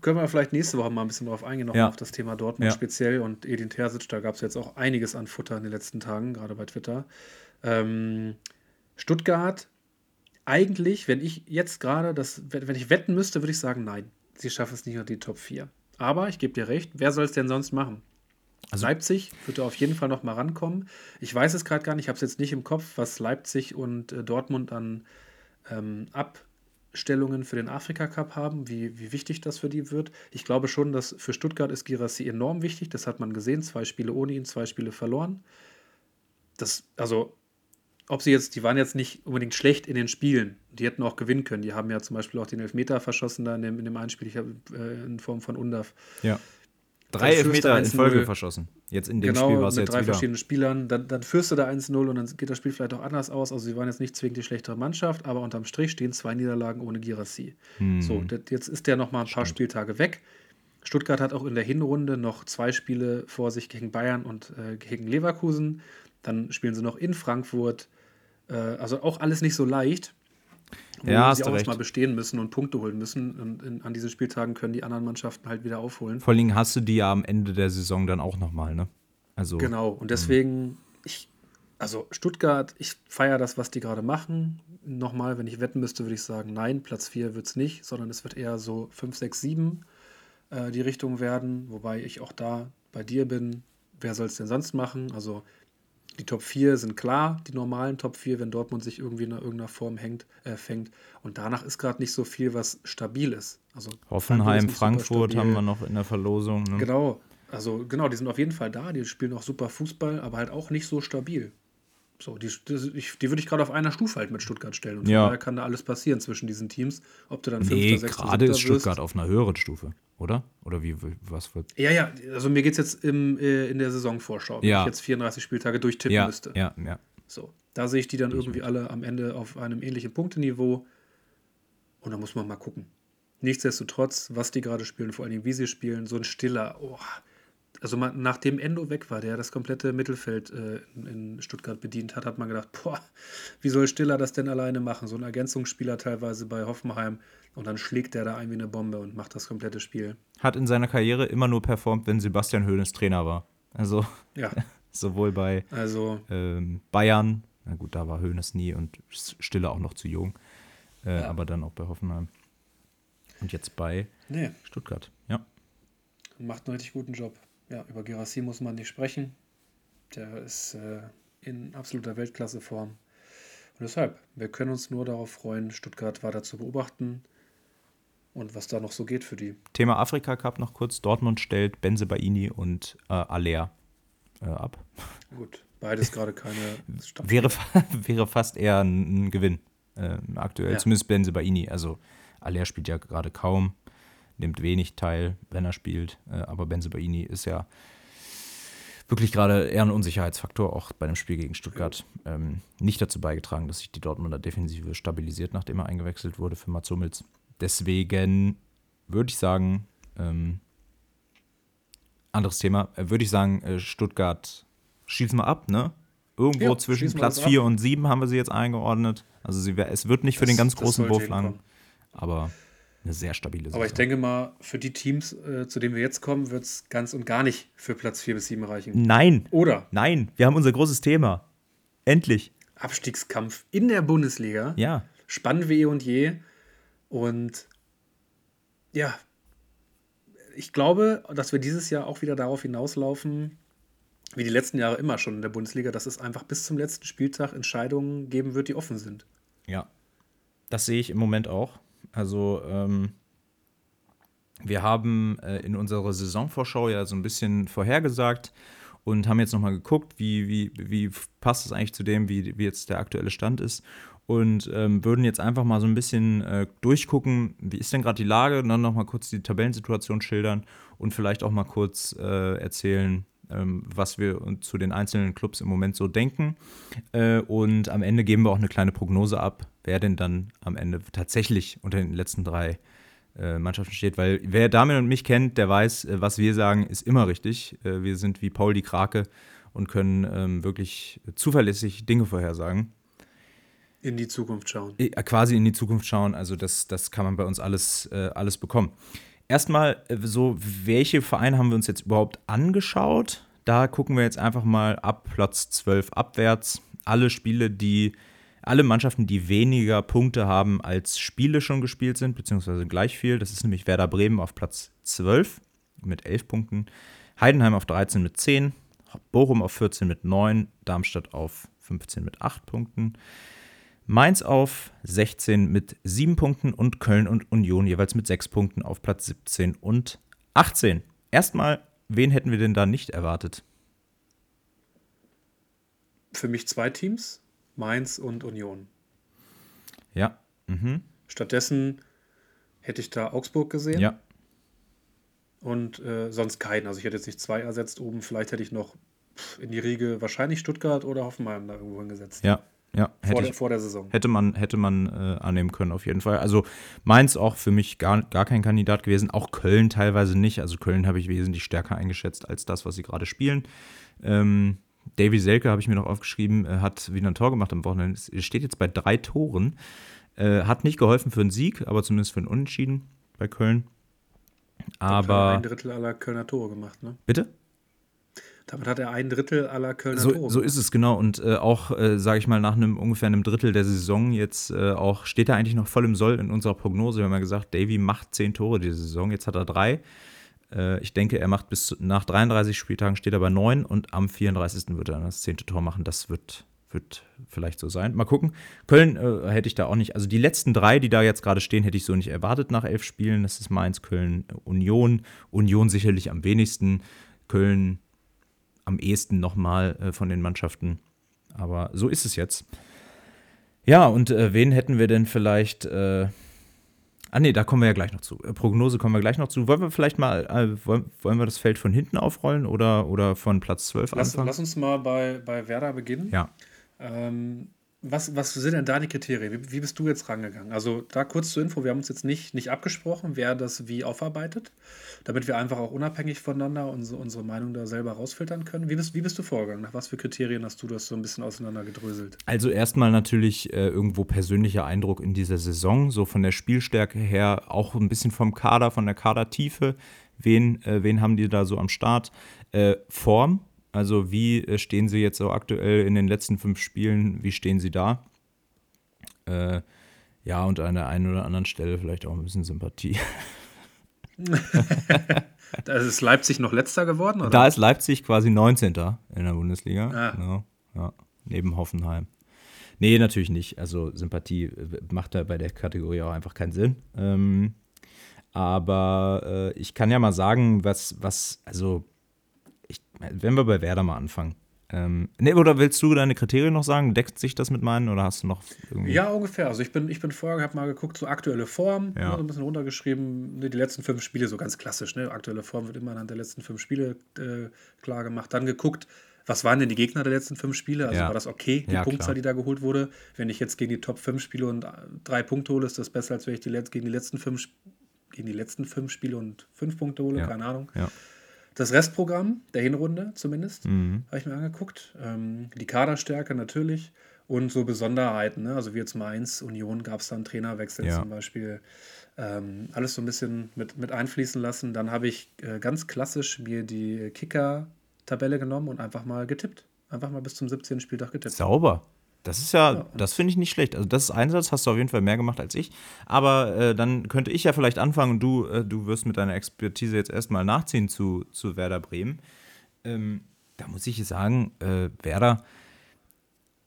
können wir vielleicht nächste Woche mal ein bisschen drauf eingehen, noch ja. auf das Thema Dortmund ja. speziell und Edin Terzic. Da gab es jetzt auch einiges an Futter in den letzten Tagen, gerade bei Twitter. Ähm, Stuttgart, eigentlich, wenn ich jetzt gerade das, wenn ich wetten müsste, würde ich sagen, nein. Sie schaffen es nicht unter die Top 4. Aber ich gebe dir recht, wer soll es denn sonst machen? Also Leipzig wird da auf jeden Fall noch mal rankommen. Ich weiß es gerade gar nicht, ich habe es jetzt nicht im Kopf, was Leipzig und äh, Dortmund an ähm, Abstellungen für den Afrika Cup haben, wie, wie wichtig das für die wird. Ich glaube schon, dass für Stuttgart ist Girassi enorm wichtig. Das hat man gesehen. Zwei Spiele ohne ihn, zwei Spiele verloren. Das, also ob sie jetzt, die waren jetzt nicht unbedingt schlecht in den Spielen. Die hätten auch gewinnen können. Die haben ja zum Beispiel auch den Elfmeter verschossen da in dem, in dem einen Spiel, ich hab, äh, in Form von Undaf. Ja. Drei Elfmeter in Folge verschossen. Jetzt in dem genau, Spiel war es jetzt drei wieder. verschiedenen Spielern. Dann, dann führst du da 1-0 und dann geht das Spiel vielleicht auch anders aus. Also sie waren jetzt nicht zwingend die schlechtere Mannschaft, aber unterm Strich stehen zwei Niederlagen ohne Girassi. Hm. So, jetzt ist der noch mal ein paar Stimmt. Spieltage weg. Stuttgart hat auch in der Hinrunde noch zwei Spiele vor sich gegen Bayern und äh, gegen Leverkusen. Dann spielen sie noch in Frankfurt. Äh, also auch alles nicht so leicht. Wo ja, sie auch erstmal bestehen müssen und Punkte holen müssen. Und in, an diesen Spieltagen können die anderen Mannschaften halt wieder aufholen. Vor allem hast du die ja am Ende der Saison dann auch nochmal, ne? Also, genau, und hm. deswegen, ich, also Stuttgart, ich feiere das, was die gerade machen. Nochmal, wenn ich wetten müsste, würde ich sagen, nein, Platz 4 wird es nicht, sondern es wird eher so 5, 6, 7 äh, die Richtung werden. Wobei ich auch da bei dir bin. Wer soll es denn sonst machen? Also die Top 4 sind klar, die normalen Top 4, wenn Dortmund sich irgendwie in irgendeiner Form hängt, äh, fängt. Und danach ist gerade nicht so viel, was stabil ist. Also Hoffenheim, Frankfurt haben wir noch in der Verlosung. Ne? Genau, also genau, die sind auf jeden Fall da, die spielen auch super Fußball, aber halt auch nicht so stabil. So, die, die, die würde ich gerade auf einer Stufe halt mit Stuttgart stellen. Und ja. daher kann da alles passieren zwischen diesen Teams. Ob du dann nee, gerade ist Stuttgart wirst. auf einer höheren Stufe, oder? Oder wie, was wird? Ja, ja, also mir geht es jetzt im, äh, in der Saisonvorschau, wenn ja. ich jetzt 34 Spieltage durchtippen ja, müsste. Ja, ja. So, da sehe ich die dann ich irgendwie mit. alle am Ende auf einem ähnlichen Punkteniveau. Und da muss man mal gucken. Nichtsdestotrotz, was die gerade spielen, vor allem wie sie spielen, so ein stiller, oh, also man, nachdem Endo weg war, der das komplette Mittelfeld äh, in, in, Stuttgart bedient hat, hat man gedacht, boah, wie soll Stiller das denn alleine machen? So ein Ergänzungsspieler teilweise bei Hoffenheim und dann schlägt der da ein wie eine Bombe und macht das komplette Spiel. Hat in seiner Karriere immer nur performt, wenn Sebastian Hoeneß Trainer war. Also ja. sowohl bei also, ähm, Bayern, na gut, da war Hoeneß nie und Stiller auch noch zu jung, äh, ja. aber dann auch bei Hoffenheim. Und jetzt bei nee. Stuttgart, ja. Macht einen richtig guten Job ja, über Gerassi muss man nicht sprechen. Der ist äh, in absoluter Weltklasseform. Und deshalb, wir können uns nur darauf freuen, Stuttgart weiter zu beobachten und was da noch so geht für die. Thema Afrika Cup noch kurz. Dortmund stellt Benze Baini und äh, Aller äh, ab. Gut, beides gerade keine wäre, wäre fast eher ein, Gewinn. Äh, aktuell, ja. zumindest Benze Baini. Also Aller spielt ja gerade kaum nimmt wenig teil, wenn er spielt. Äh, aber Benzebaini ist ja wirklich gerade eher ein Unsicherheitsfaktor, auch bei dem Spiel gegen Stuttgart. Ähm, nicht dazu beigetragen, dass sich die Dortmunder Defensive stabilisiert, nachdem er eingewechselt wurde für Mats Hummels. Deswegen würde ich sagen, ähm, anderes Thema, äh, würde ich sagen, äh, Stuttgart schießen wir ab, ne? Irgendwo ja, zwischen Platz 4 und 7 haben wir sie jetzt eingeordnet. Also sie, es wird nicht für das, den ganz großen Wurf lang, aber eine sehr stabile Saison. Aber ich denke mal, für die Teams, äh, zu denen wir jetzt kommen, wird es ganz und gar nicht für Platz 4 bis 7 reichen. Nein. Oder? Nein, wir haben unser großes Thema. Endlich. Abstiegskampf in der Bundesliga. Ja. Spannend wie eh und je. Und ja, ich glaube, dass wir dieses Jahr auch wieder darauf hinauslaufen, wie die letzten Jahre immer schon in der Bundesliga, dass es einfach bis zum letzten Spieltag Entscheidungen geben wird, die offen sind. Ja, das sehe ich im Moment auch. Also ähm, wir haben äh, in unserer Saisonvorschau ja so ein bisschen vorhergesagt und haben jetzt nochmal geguckt, wie, wie, wie passt es eigentlich zu dem, wie, wie jetzt der aktuelle Stand ist. Und ähm, würden jetzt einfach mal so ein bisschen äh, durchgucken, wie ist denn gerade die Lage, und dann nochmal kurz die Tabellensituation schildern und vielleicht auch mal kurz äh, erzählen, ähm, was wir zu den einzelnen Clubs im Moment so denken. Äh, und am Ende geben wir auch eine kleine Prognose ab, wer denn dann am Ende tatsächlich unter den letzten drei äh, Mannschaften steht. Weil wer Damian und mich kennt, der weiß, äh, was wir sagen, ist immer richtig. Äh, wir sind wie Paul die Krake und können ähm, wirklich zuverlässig Dinge vorhersagen. In die Zukunft schauen. Quasi in die Zukunft schauen. Also das, das kann man bei uns alles, äh, alles bekommen. Erstmal so, welche Vereine haben wir uns jetzt überhaupt angeschaut? Da gucken wir jetzt einfach mal ab Platz 12 abwärts. Alle Spiele, die, alle Mannschaften, die weniger Punkte haben, als Spiele schon gespielt sind, beziehungsweise gleich viel. Das ist nämlich Werder Bremen auf Platz 12 mit 11 Punkten, Heidenheim auf 13 mit 10, Bochum auf 14 mit 9, Darmstadt auf 15 mit 8 Punkten. Mainz auf 16 mit 7 Punkten und Köln und Union jeweils mit 6 Punkten auf Platz 17 und 18. Erstmal, wen hätten wir denn da nicht erwartet? Für mich zwei Teams, Mainz und Union. Ja. Mhm. Stattdessen hätte ich da Augsburg gesehen. Ja. Und äh, sonst keinen. Also ich hätte jetzt nicht zwei ersetzt oben. Vielleicht hätte ich noch in die Riege wahrscheinlich Stuttgart oder Hoffenheim da irgendwo hingesetzt. Ja, ja, hätte vor, der, ich, vor der Saison. Hätte man, hätte man äh, annehmen können, auf jeden Fall. Also Mainz auch für mich gar, gar kein Kandidat gewesen, auch Köln teilweise nicht. Also Köln habe ich wesentlich stärker eingeschätzt als das, was sie gerade spielen. Ähm, Davy Selke habe ich mir noch aufgeschrieben, äh, hat wieder ein Tor gemacht am Wochenende. Er steht jetzt bei drei Toren. Äh, hat nicht geholfen für einen Sieg, aber zumindest für einen Unentschieden bei Köln. Aber. Ein Drittel aller Kölner Tore gemacht, ne? Bitte? Damit hat er ein Drittel aller Kölner so, Tore. So ist es, genau. Und äh, auch, äh, sage ich mal, nach einem ungefähr einem Drittel der Saison jetzt äh, auch, steht er eigentlich noch voll im Soll in unserer Prognose. Wir haben ja gesagt, Davy macht zehn Tore diese Saison. Jetzt hat er drei. Äh, ich denke, er macht bis nach 33 Spieltagen steht er bei neun und am 34. wird er dann das zehnte Tor machen. Das wird, wird vielleicht so sein. Mal gucken. Köln äh, hätte ich da auch nicht. Also die letzten drei, die da jetzt gerade stehen, hätte ich so nicht erwartet nach elf Spielen. Das ist Mainz, Köln, Union. Union sicherlich am wenigsten. Köln am ehesten nochmal äh, von den Mannschaften. Aber so ist es jetzt. Ja, und äh, wen hätten wir denn vielleicht. Ah, nee, da kommen wir ja gleich noch zu. Äh, Prognose kommen wir gleich noch zu. Wollen wir vielleicht mal. Äh, wollen, wollen wir das Feld von hinten aufrollen oder, oder von Platz 12 lass, anfangen? Lass uns mal bei, bei Werder beginnen. Ja. Ähm, was, was sind denn da die Kriterien? Wie, wie, bist du jetzt rangegangen? Also da kurz zur Info, wir haben uns jetzt nicht, nicht abgesprochen, wer das wie aufarbeitet, damit wir einfach auch unabhängig voneinander unsere, unsere Meinung da selber rausfiltern können. Wie bist, wie bist du vorgegangen? Nach was für Kriterien hast du das so ein bisschen auseinandergedröselt? Also erstmal natürlich äh, irgendwo persönlicher Eindruck in dieser Saison, so von der Spielstärke her, auch ein bisschen vom Kader, von der Kadertiefe. Wen, äh, wen haben die da so am Start? Äh, Form, also wie äh, stehen sie jetzt so aktuell in den letzten fünf Spielen? Wie stehen sie da? Äh, ja, und an der einen oder anderen Stelle vielleicht auch ein bisschen Sympathie. da ist Leipzig noch letzter geworden? Oder? Da ist Leipzig quasi 19. in der Bundesliga. Ah. Genau, ja, neben Hoffenheim. Nee, natürlich nicht. Also Sympathie äh, macht da bei der Kategorie auch einfach keinen Sinn. Ähm, aber äh, ich kann ja mal sagen, was, was, also wenn wir bei Werder mal anfangen. Ähm, nee, oder willst du deine Kriterien noch sagen? Deckt sich das mit meinen oder hast du noch irgendwie. Ja, ungefähr. Also ich bin, ich bin vorher, habe mal geguckt, so aktuelle Form, ja. ne, ein bisschen runtergeschrieben, ne, die letzten fünf Spiele, so ganz klassisch, ne? Aktuelle Form wird immer anhand der letzten fünf Spiele äh, klar gemacht. Dann geguckt, was waren denn die Gegner der letzten fünf Spiele? Also ja. war das okay, die ja, Punktzahl, die da geholt wurde? Wenn ich jetzt gegen die Top 5 spiele und drei Punkte hole, ist das besser, als wenn ich die gegen die letzten fünf gegen die letzten fünf Spiele und fünf Punkte hole, keine Ahnung. Ja. Das Restprogramm der Hinrunde zumindest mhm. habe ich mir angeguckt. Ähm, die Kaderstärke natürlich und so Besonderheiten. Ne? Also wie jetzt Mainz, Union gab es dann Trainerwechsel ja. zum Beispiel. Ähm, alles so ein bisschen mit, mit einfließen lassen. Dann habe ich äh, ganz klassisch mir die Kicker-Tabelle genommen und einfach mal getippt. Einfach mal bis zum 17. Spieltag getippt. Sauber. Das ist ja, ja. das finde ich nicht schlecht. Also das ist Einsatz, hast du auf jeden Fall mehr gemacht als ich. Aber äh, dann könnte ich ja vielleicht anfangen und du, äh, du wirst mit deiner Expertise jetzt erstmal nachziehen zu, zu Werder Bremen. Ähm, da muss ich sagen, äh, Werder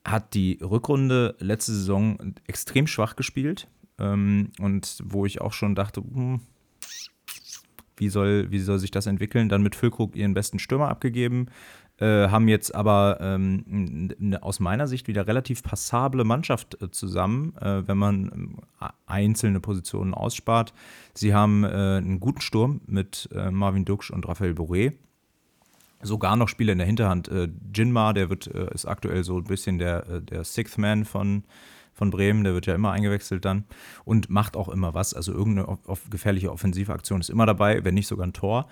hat die Rückrunde letzte Saison extrem schwach gespielt. Ähm, und wo ich auch schon dachte, hm, wie soll, wie soll sich das entwickeln? Dann mit Füllkrug ihren besten Stürmer abgegeben. Äh, haben jetzt aber ähm, ne, aus meiner Sicht wieder relativ passable Mannschaft äh, zusammen, äh, wenn man ähm, einzelne Positionen ausspart. Sie haben äh, einen guten Sturm mit äh, Marvin Duksch und Raphael Boré. Sogar noch Spieler in der Hinterhand. Jinma, der wird, ist aktuell so ein bisschen der, der Sixth Man von, von Bremen, der wird ja immer eingewechselt dann und macht auch immer was. Also irgendeine gefährliche offensive Aktion ist immer dabei, wenn nicht sogar ein Tor.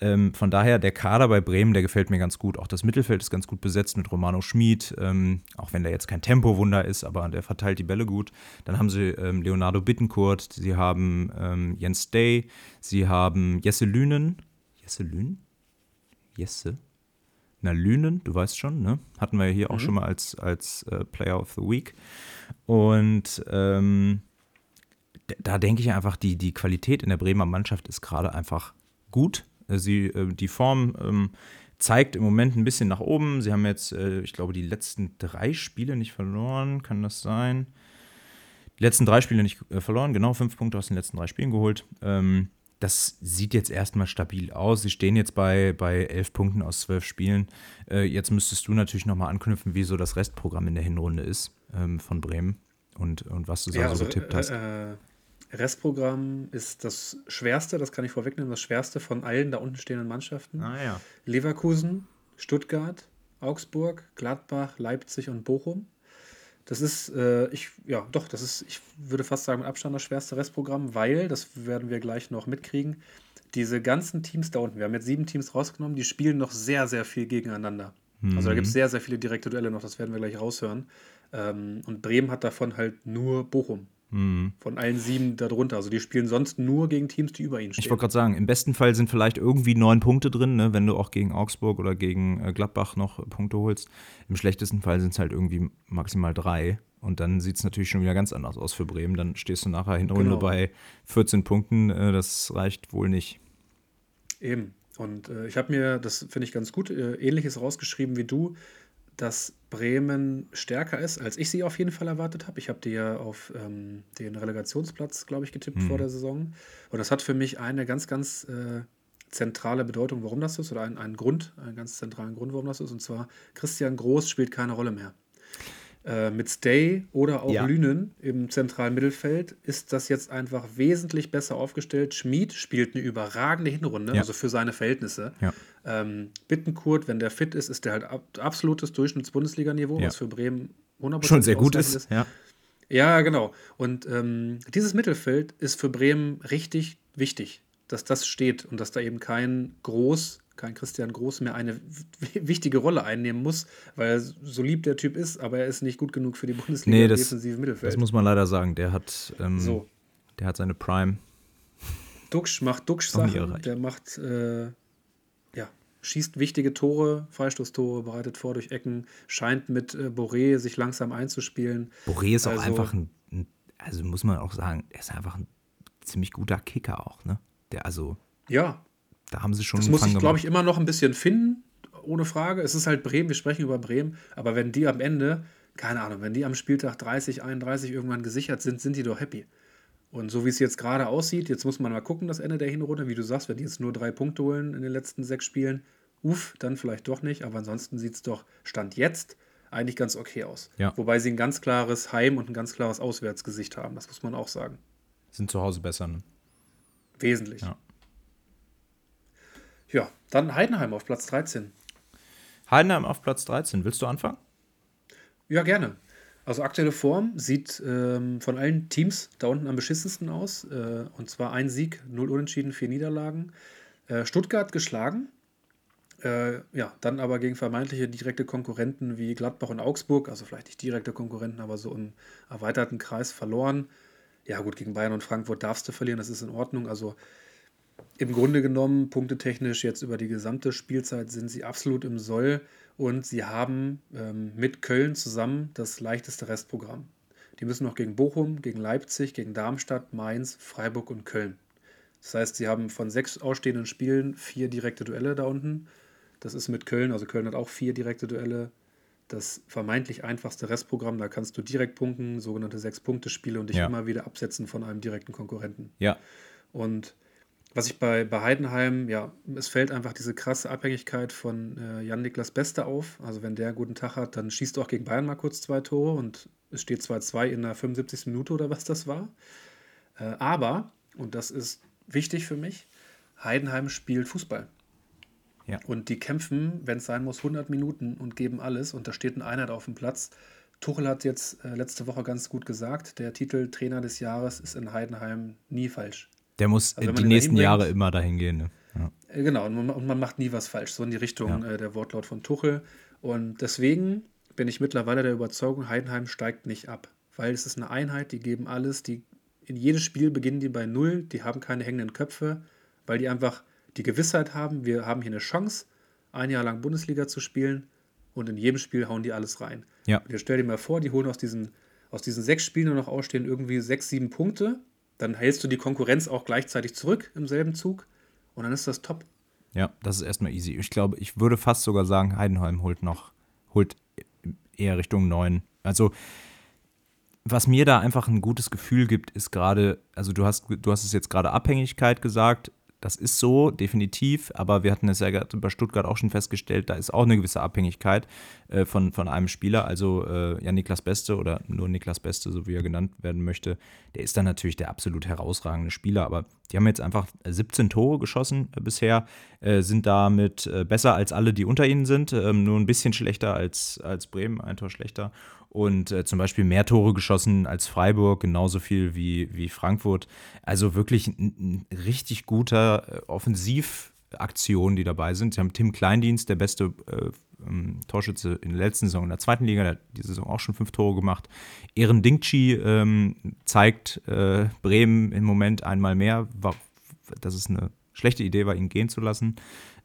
Ähm, von daher, der Kader bei Bremen, der gefällt mir ganz gut. Auch das Mittelfeld ist ganz gut besetzt mit Romano Schmid, ähm, auch wenn der jetzt kein Tempowunder ist, aber der verteilt die Bälle gut. Dann haben sie ähm, Leonardo Bittenkurt, sie haben ähm, Jens Day, sie haben Jesse Lünen. Jesse Lünen? Jesse? Na, Lünen, du weißt schon, ne? Hatten wir ja hier mhm. auch schon mal als, als äh, Player of the Week. Und ähm, da denke ich einfach, die, die Qualität in der Bremer Mannschaft ist gerade einfach gut. Sie, äh, die Form ähm, zeigt im Moment ein bisschen nach oben. Sie haben jetzt, äh, ich glaube, die letzten drei Spiele nicht verloren. Kann das sein? Die letzten drei Spiele nicht äh, verloren, genau, fünf Punkte aus den letzten drei Spielen geholt. Ähm, das sieht jetzt erstmal stabil aus. Sie stehen jetzt bei, bei elf Punkten aus zwölf Spielen. Äh, jetzt müsstest du natürlich nochmal anknüpfen, wie so das Restprogramm in der Hinrunde ist ähm, von Bremen und, und was du ja, so also, getippt hast. Äh, Restprogramm ist das schwerste, das kann ich vorwegnehmen, das schwerste von allen da unten stehenden Mannschaften. Ah, ja. Leverkusen, Stuttgart, Augsburg, Gladbach, Leipzig und Bochum. Das ist, äh, ich, ja, doch, das ist, ich würde fast sagen, mit Abstand das schwerste Restprogramm, weil, das werden wir gleich noch mitkriegen, diese ganzen Teams da unten, wir haben jetzt sieben Teams rausgenommen, die spielen noch sehr, sehr viel gegeneinander. Mhm. Also da gibt es mhm. sehr, sehr viele direkte Duelle noch, das werden wir gleich raushören. Ähm, und Bremen hat davon halt nur Bochum. Mhm. Von allen sieben darunter. Also die spielen sonst nur gegen Teams, die über ihnen stehen. Ich wollte gerade sagen, im besten Fall sind vielleicht irgendwie neun Punkte drin, ne, wenn du auch gegen Augsburg oder gegen äh, Gladbach noch Punkte holst. Im schlechtesten Fall sind es halt irgendwie maximal drei. Und dann sieht es natürlich schon wieder ganz anders aus für Bremen. Dann stehst du nachher Hinrunde genau. bei 14 Punkten. Äh, das reicht wohl nicht. Eben. Und äh, ich habe mir, das finde ich ganz gut, äh, ähnliches rausgeschrieben wie du dass Bremen stärker ist, als ich sie auf jeden Fall erwartet habe. Ich habe die ja auf ähm, den Relegationsplatz, glaube ich, getippt mhm. vor der Saison. Und das hat für mich eine ganz, ganz äh, zentrale Bedeutung, warum das ist, oder einen, Grund, einen ganz zentralen Grund, warum das ist. Und zwar, Christian Groß spielt keine Rolle mehr. Äh, mit Stay oder auch ja. Lünen im zentralen Mittelfeld ist das jetzt einfach wesentlich besser aufgestellt. Schmid spielt eine überragende Hinrunde, ja. also für seine Verhältnisse. Ja. Ähm, Bittenkurt, wenn der fit ist, ist der halt ab, absolutes Durchschnitts-Bundesliga-Niveau, was für Bremen 100% schon sehr gut ist. ist. Ja. ja, genau. Und ähm, dieses Mittelfeld ist für Bremen richtig wichtig, dass das steht und dass da eben kein Groß kein Christian Groß mehr eine wichtige Rolle einnehmen muss, weil so lieb der Typ ist, aber er ist nicht gut genug für die Bundesliga nee, das, defensive Mittelfeld. Das muss man leider sagen. Der hat, ähm, so. der hat seine Prime. Duxch macht Duxch-Sachen, der macht, äh, ja, schießt wichtige Tore, Freistoßtore, bereitet vor durch Ecken, scheint mit äh, Boré sich langsam einzuspielen. Boré ist also, auch einfach ein, ein, also muss man auch sagen, er ist einfach ein ziemlich guter Kicker auch, ne? Der also. Ja, da haben sie schon. Das muss ich, glaube ich, immer noch ein bisschen finden, ohne Frage. Es ist halt Bremen, wir sprechen über Bremen, aber wenn die am Ende, keine Ahnung, wenn die am Spieltag 30, 31 irgendwann gesichert sind, sind die doch happy. Und so wie es jetzt gerade aussieht, jetzt muss man mal gucken, das Ende der Hinrunde, wie du sagst, wenn die jetzt nur drei Punkte holen in den letzten sechs Spielen, uff, dann vielleicht doch nicht, aber ansonsten sieht es doch Stand jetzt eigentlich ganz okay aus. Ja. Wobei sie ein ganz klares Heim- und ein ganz klares Auswärtsgesicht haben, das muss man auch sagen. Sind zu Hause besser, ne? Wesentlich. Ja. Ja, dann Heidenheim auf Platz 13. Heidenheim auf Platz 13. Willst du anfangen? Ja, gerne. Also aktuelle Form sieht ähm, von allen Teams da unten am beschissensten aus. Äh, und zwar ein Sieg, null Unentschieden, vier Niederlagen. Äh, Stuttgart geschlagen. Äh, ja, dann aber gegen vermeintliche direkte Konkurrenten wie Gladbach und Augsburg, also vielleicht nicht direkte Konkurrenten, aber so im erweiterten Kreis verloren. Ja, gut, gegen Bayern und Frankfurt darfst du verlieren, das ist in Ordnung. Also im Grunde genommen, punktetechnisch jetzt über die gesamte Spielzeit, sind sie absolut im Soll und sie haben ähm, mit Köln zusammen das leichteste Restprogramm. Die müssen noch gegen Bochum, gegen Leipzig, gegen Darmstadt, Mainz, Freiburg und Köln. Das heißt, sie haben von sechs ausstehenden Spielen vier direkte Duelle da unten. Das ist mit Köln, also Köln hat auch vier direkte Duelle. Das vermeintlich einfachste Restprogramm, da kannst du direkt punkten, sogenannte Sechs-Punkte-Spiele und dich ja. immer wieder absetzen von einem direkten Konkurrenten. Ja. Und was ich bei, bei Heidenheim, ja, es fällt einfach diese krasse Abhängigkeit von äh, Jan-Niklas Beste auf. Also wenn der einen guten Tag hat, dann schießt er auch gegen Bayern mal kurz zwei Tore und es steht 2-2 in der 75. Minute oder was das war. Äh, aber, und das ist wichtig für mich, Heidenheim spielt Fußball. Ja. Und die kämpfen, wenn es sein muss, 100 Minuten und geben alles. Und da steht eine Einheit auf dem Platz. Tuchel hat jetzt äh, letzte Woche ganz gut gesagt, der Titel Trainer des Jahres ist in Heidenheim nie falsch. Der muss also die nächsten Jahre immer dahin gehen. Ne? Ja. Äh, genau, und man, und man, macht nie was falsch. So in die Richtung ja. äh, der Wortlaut von Tuchel. Und deswegen bin ich mittlerweile der Überzeugung, Heidenheim steigt nicht ab. Weil es ist eine Einheit, die geben alles, die in jedes Spiel beginnen die bei Null, die haben keine hängenden Köpfe, weil die einfach die Gewissheit haben, wir haben hier eine Chance, ein Jahr lang Bundesliga zu spielen und in jedem Spiel hauen die alles rein. Ja. Und jetzt stell dir mal vor, die holen aus diesen, aus diesen sechs Spielen nur noch ausstehen irgendwie sechs, sieben Punkte, dann hältst du die Konkurrenz auch gleichzeitig zurück im selben Zug und dann ist das top. Ja, das ist erstmal easy. Ich glaube, ich würde fast sogar sagen, Heidenheim holt noch, holt eher Richtung 9. Also was mir da einfach ein gutes Gefühl gibt, ist gerade, also du hast, du hast es jetzt gerade Abhängigkeit gesagt, das ist so, definitiv, aber wir hatten es ja bei Stuttgart auch schon festgestellt, da ist auch eine gewisse Abhängigkeit äh, von, von einem Spieler. Also äh, ja, Niklas Beste oder nur Niklas Beste, so wie er genannt werden möchte, der ist dann natürlich der absolut herausragende Spieler, aber die haben jetzt einfach 17 Tore geschossen äh, bisher, äh, sind damit äh, besser als alle, die unter ihnen sind, ähm, nur ein bisschen schlechter als, als Bremen, ein Tor schlechter und äh, zum Beispiel mehr Tore geschossen als Freiburg, genauso viel wie, wie Frankfurt. Also wirklich ein, ein richtig guter äh, Offensivaktion, die dabei sind. Sie haben Tim Kleindienst, der beste äh, ähm, Torschütze in der letzten Saison in der zweiten Liga, der hat diese Saison auch schon fünf Tore gemacht. Ehren Dingchi ähm, zeigt äh, Bremen im Moment einmal mehr, war, dass es eine schlechte Idee war, ihn gehen zu lassen.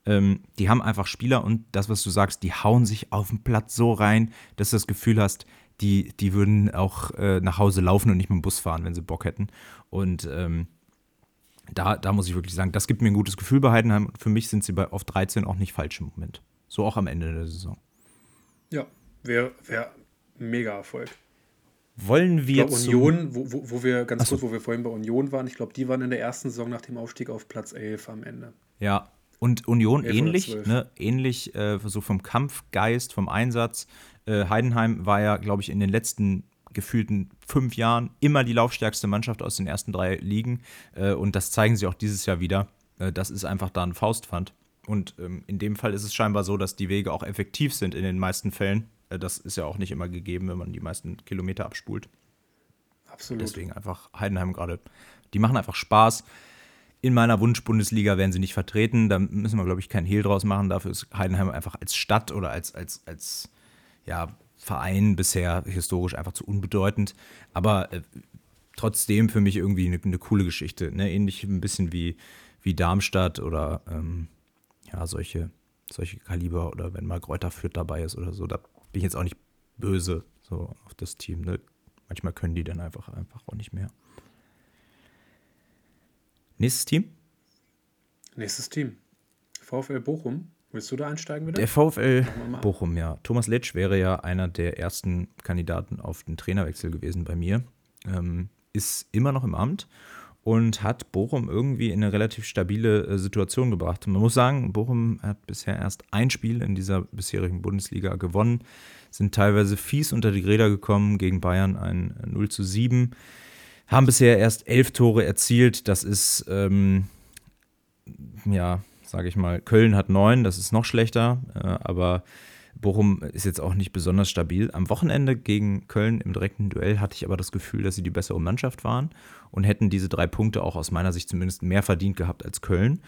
Ähm, die haben einfach Spieler und das, was du sagst, die hauen sich auf den Platz so rein, dass du das Gefühl hast, die, die würden auch äh, nach Hause laufen und nicht mit dem Bus fahren, wenn sie Bock hätten. Und ähm, da, da muss ich wirklich sagen, das gibt mir ein gutes Gefühl bei Heidenheim. Für mich sind sie bei, auf 13 auch nicht falsch im Moment. So auch am Ende der Saison. Ja, wäre wär mega Erfolg. Wollen wir glaub, Union, wo, wo, wo wir ganz Achso. kurz, wo wir vorhin bei Union waren, ich glaube, die waren in der ersten Saison nach dem Aufstieg auf Platz 11 am Ende. Ja, und Union ähnlich, ne, ähnlich äh, so vom Kampfgeist, vom Einsatz. Äh, Heidenheim war ja, glaube ich, in den letzten gefühlten fünf Jahren immer die laufstärkste Mannschaft aus den ersten drei Ligen. Äh, und das zeigen sie auch dieses Jahr wieder. Äh, das ist einfach da ein Faustpfand. Und ähm, in dem Fall ist es scheinbar so, dass die Wege auch effektiv sind in den meisten Fällen. Äh, das ist ja auch nicht immer gegeben, wenn man die meisten Kilometer abspult. Absolut. Deswegen einfach Heidenheim gerade. Die machen einfach Spaß in meiner Wunsch-Bundesliga werden sie nicht vertreten. Da müssen wir, glaube ich, keinen Hehl draus machen. Dafür ist Heidenheim einfach als Stadt oder als, als, als ja, Verein bisher historisch einfach zu unbedeutend. Aber äh, trotzdem für mich irgendwie eine, eine coole Geschichte. Ne? Ähnlich ein bisschen wie, wie Darmstadt oder ähm, ja, solche, solche Kaliber oder wenn mal Kräuter Fürth dabei ist oder so. Da bin ich jetzt auch nicht böse so auf das Team. Ne? Manchmal können die dann einfach, einfach auch nicht mehr. Nächstes Team? Nächstes Team. VfL Bochum. Willst du da einsteigen wieder? Der VfL Bochum, ja. Thomas Letsch wäre ja einer der ersten Kandidaten auf den Trainerwechsel gewesen bei mir. Ähm, ist immer noch im Amt und hat Bochum irgendwie in eine relativ stabile äh, Situation gebracht. Man muss sagen, Bochum hat bisher erst ein Spiel in dieser bisherigen Bundesliga gewonnen, sind teilweise fies unter die Räder gekommen, gegen Bayern ein 0 zu 7 haben bisher erst elf Tore erzielt. Das ist, ähm, ja, sage ich mal, Köln hat neun, das ist noch schlechter, äh, aber Bochum ist jetzt auch nicht besonders stabil. Am Wochenende gegen Köln im direkten Duell hatte ich aber das Gefühl, dass sie die bessere Mannschaft waren und hätten diese drei Punkte auch aus meiner Sicht zumindest mehr verdient gehabt als Köln.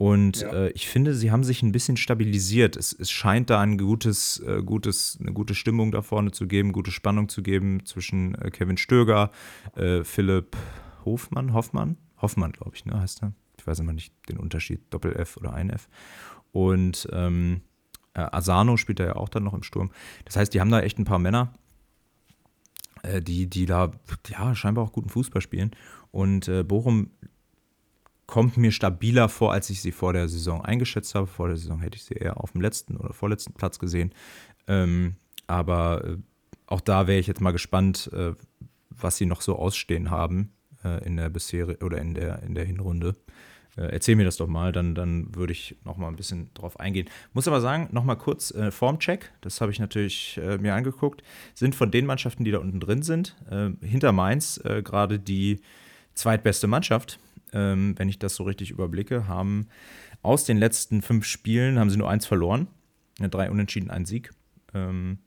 Und ja. äh, ich finde, sie haben sich ein bisschen stabilisiert. Es, es scheint da ein gutes, äh, gutes, eine gute Stimmung da vorne zu geben, gute Spannung zu geben zwischen äh, Kevin Stöger, äh, Philipp Hofmann, Hoffmann, Hoffmann, glaube ich, ne, heißt er. Ich weiß immer nicht den Unterschied, Doppel-F oder ein F. Und ähm, äh, Asano spielt da ja auch dann noch im Sturm. Das heißt, die haben da echt ein paar Männer, äh, die, die da ja, scheinbar auch guten Fußball spielen. Und Bochum kommt mir stabiler vor, als ich sie vor der Saison eingeschätzt habe. Vor der Saison hätte ich sie eher auf dem letzten oder vorletzten Platz gesehen. Ähm, aber äh, auch da wäre ich jetzt mal gespannt, äh, was sie noch so ausstehen haben äh, in der bisher oder in der, in der Hinrunde. Äh, erzähl mir das doch mal, dann, dann würde ich noch mal ein bisschen drauf eingehen. Muss aber sagen, noch mal kurz äh, Formcheck, das habe ich natürlich mir angeguckt, sind von den Mannschaften, die da unten drin sind, hinter Mainz gerade die zweitbeste Mannschaft, ähm, wenn ich das so richtig überblicke, haben aus den letzten fünf Spielen haben sie nur eins verloren, drei Unentschieden, ein Sieg. Ähm,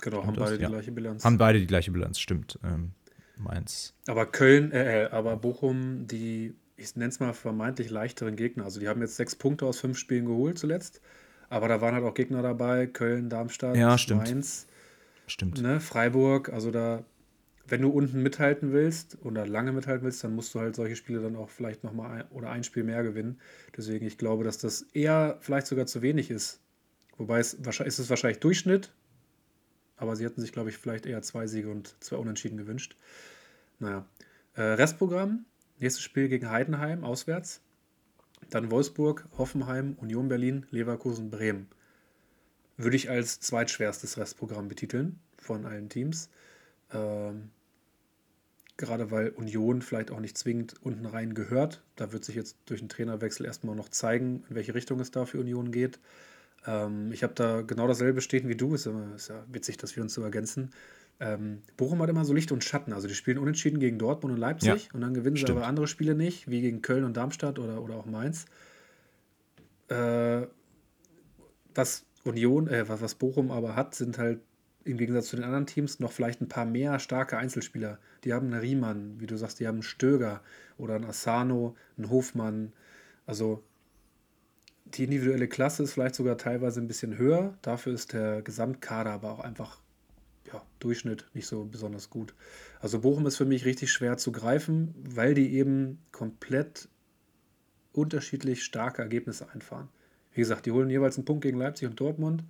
genau, haben das, beide die ja. gleiche Bilanz. Haben beide die gleiche Bilanz, stimmt. Ähm, Mainz. Aber Köln, äh, aber Bochum, die ich nenne es mal vermeintlich leichteren Gegner. Also die haben jetzt sechs Punkte aus fünf Spielen geholt zuletzt. Aber da waren halt auch Gegner dabei, Köln, Darmstadt, ja, stimmt. Mainz, stimmt. Ne, Freiburg. Also da, wenn du unten mithalten willst oder lange mithalten willst, dann musst du halt solche Spiele dann auch vielleicht nochmal ein, oder ein Spiel mehr gewinnen. Deswegen, ich glaube, dass das eher vielleicht sogar zu wenig ist. Wobei es wahrscheinlich ist es wahrscheinlich Durchschnitt, aber sie hätten sich, glaube ich, vielleicht eher zwei Siege und zwei Unentschieden gewünscht. Naja. Äh, Restprogramm Nächstes Spiel gegen Heidenheim auswärts. Dann Wolfsburg, Hoffenheim, Union Berlin, Leverkusen, Bremen. Würde ich als zweitschwerstes Restprogramm betiteln von allen Teams. Ähm, gerade weil Union vielleicht auch nicht zwingend unten rein gehört. Da wird sich jetzt durch den Trainerwechsel erstmal noch zeigen, in welche Richtung es da für Union geht. Ähm, ich habe da genau dasselbe stehen wie du. Ist ja, ist ja witzig, dass wir uns so ergänzen. Ähm, Bochum hat immer so Licht und Schatten. Also die spielen unentschieden gegen Dortmund und Leipzig ja, und dann gewinnen stimmt. sie aber andere Spiele nicht, wie gegen Köln und Darmstadt oder, oder auch Mainz. Äh, was Union, äh, was, was Bochum aber hat, sind halt im Gegensatz zu den anderen Teams noch vielleicht ein paar mehr starke Einzelspieler. Die haben einen Riemann, wie du sagst, die haben einen Stöger oder einen Asano, einen Hofmann. Also die individuelle Klasse ist vielleicht sogar teilweise ein bisschen höher. Dafür ist der Gesamtkader aber auch einfach ja, Durchschnitt nicht so besonders gut. Also Bochum ist für mich richtig schwer zu greifen, weil die eben komplett unterschiedlich starke Ergebnisse einfahren. Wie gesagt, die holen jeweils einen Punkt gegen Leipzig und Dortmund,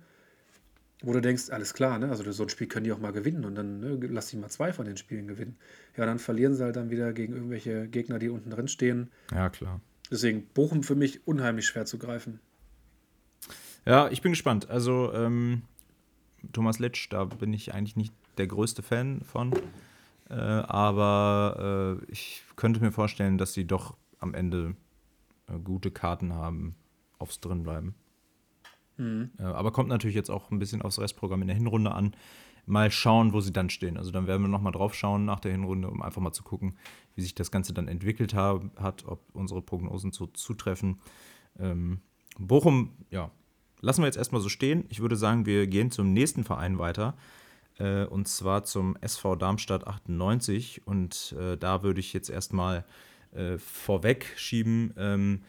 wo du denkst, alles klar, ne? also so ein Spiel können die auch mal gewinnen und dann ne, lass sie mal zwei von den Spielen gewinnen. Ja, dann verlieren sie halt dann wieder gegen irgendwelche Gegner, die unten drin stehen. Ja, klar. Deswegen Bochum für mich unheimlich schwer zu greifen. Ja, ich bin gespannt. Also ähm, Thomas Litsch, da bin ich eigentlich nicht der größte Fan von. Äh, aber äh, ich könnte mir vorstellen, dass sie doch am Ende äh, gute Karten haben, aufs Drinbleiben. Mhm. Äh, aber kommt natürlich jetzt auch ein bisschen aufs Restprogramm in der Hinrunde an. Mal schauen, wo sie dann stehen. Also dann werden wir nochmal drauf schauen nach der Hinrunde, um einfach mal zu gucken, wie sich das Ganze dann entwickelt hat, ob unsere Prognosen so zutreffen. Ähm, Bochum, ja, lassen wir jetzt erstmal so stehen. Ich würde sagen, wir gehen zum nächsten Verein weiter. Äh, und zwar zum SV Darmstadt 98. Und äh, da würde ich jetzt erstmal äh, vorweg schieben. Ähm,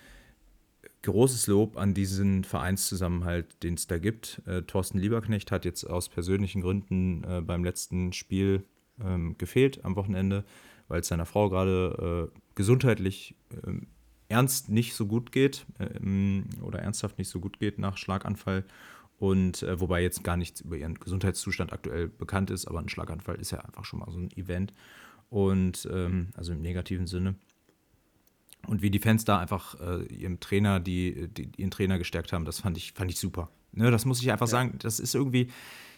großes Lob an diesen Vereinszusammenhalt, den es da gibt. Äh, Thorsten Lieberknecht hat jetzt aus persönlichen Gründen äh, beim letzten Spiel ähm, gefehlt am Wochenende, weil es seiner Frau gerade äh, gesundheitlich ähm, ernst nicht so gut geht ähm, oder ernsthaft nicht so gut geht nach Schlaganfall. Und äh, wobei jetzt gar nichts über ihren Gesundheitszustand aktuell bekannt ist, aber ein Schlaganfall ist ja einfach schon mal so ein Event. Und ähm, also im negativen Sinne. Und wie die Fans da einfach äh, ihrem Trainer, die, die, ihren Trainer gestärkt haben, das fand ich, fand ich super. Ne, das muss ich einfach ja. sagen. Das ist irgendwie,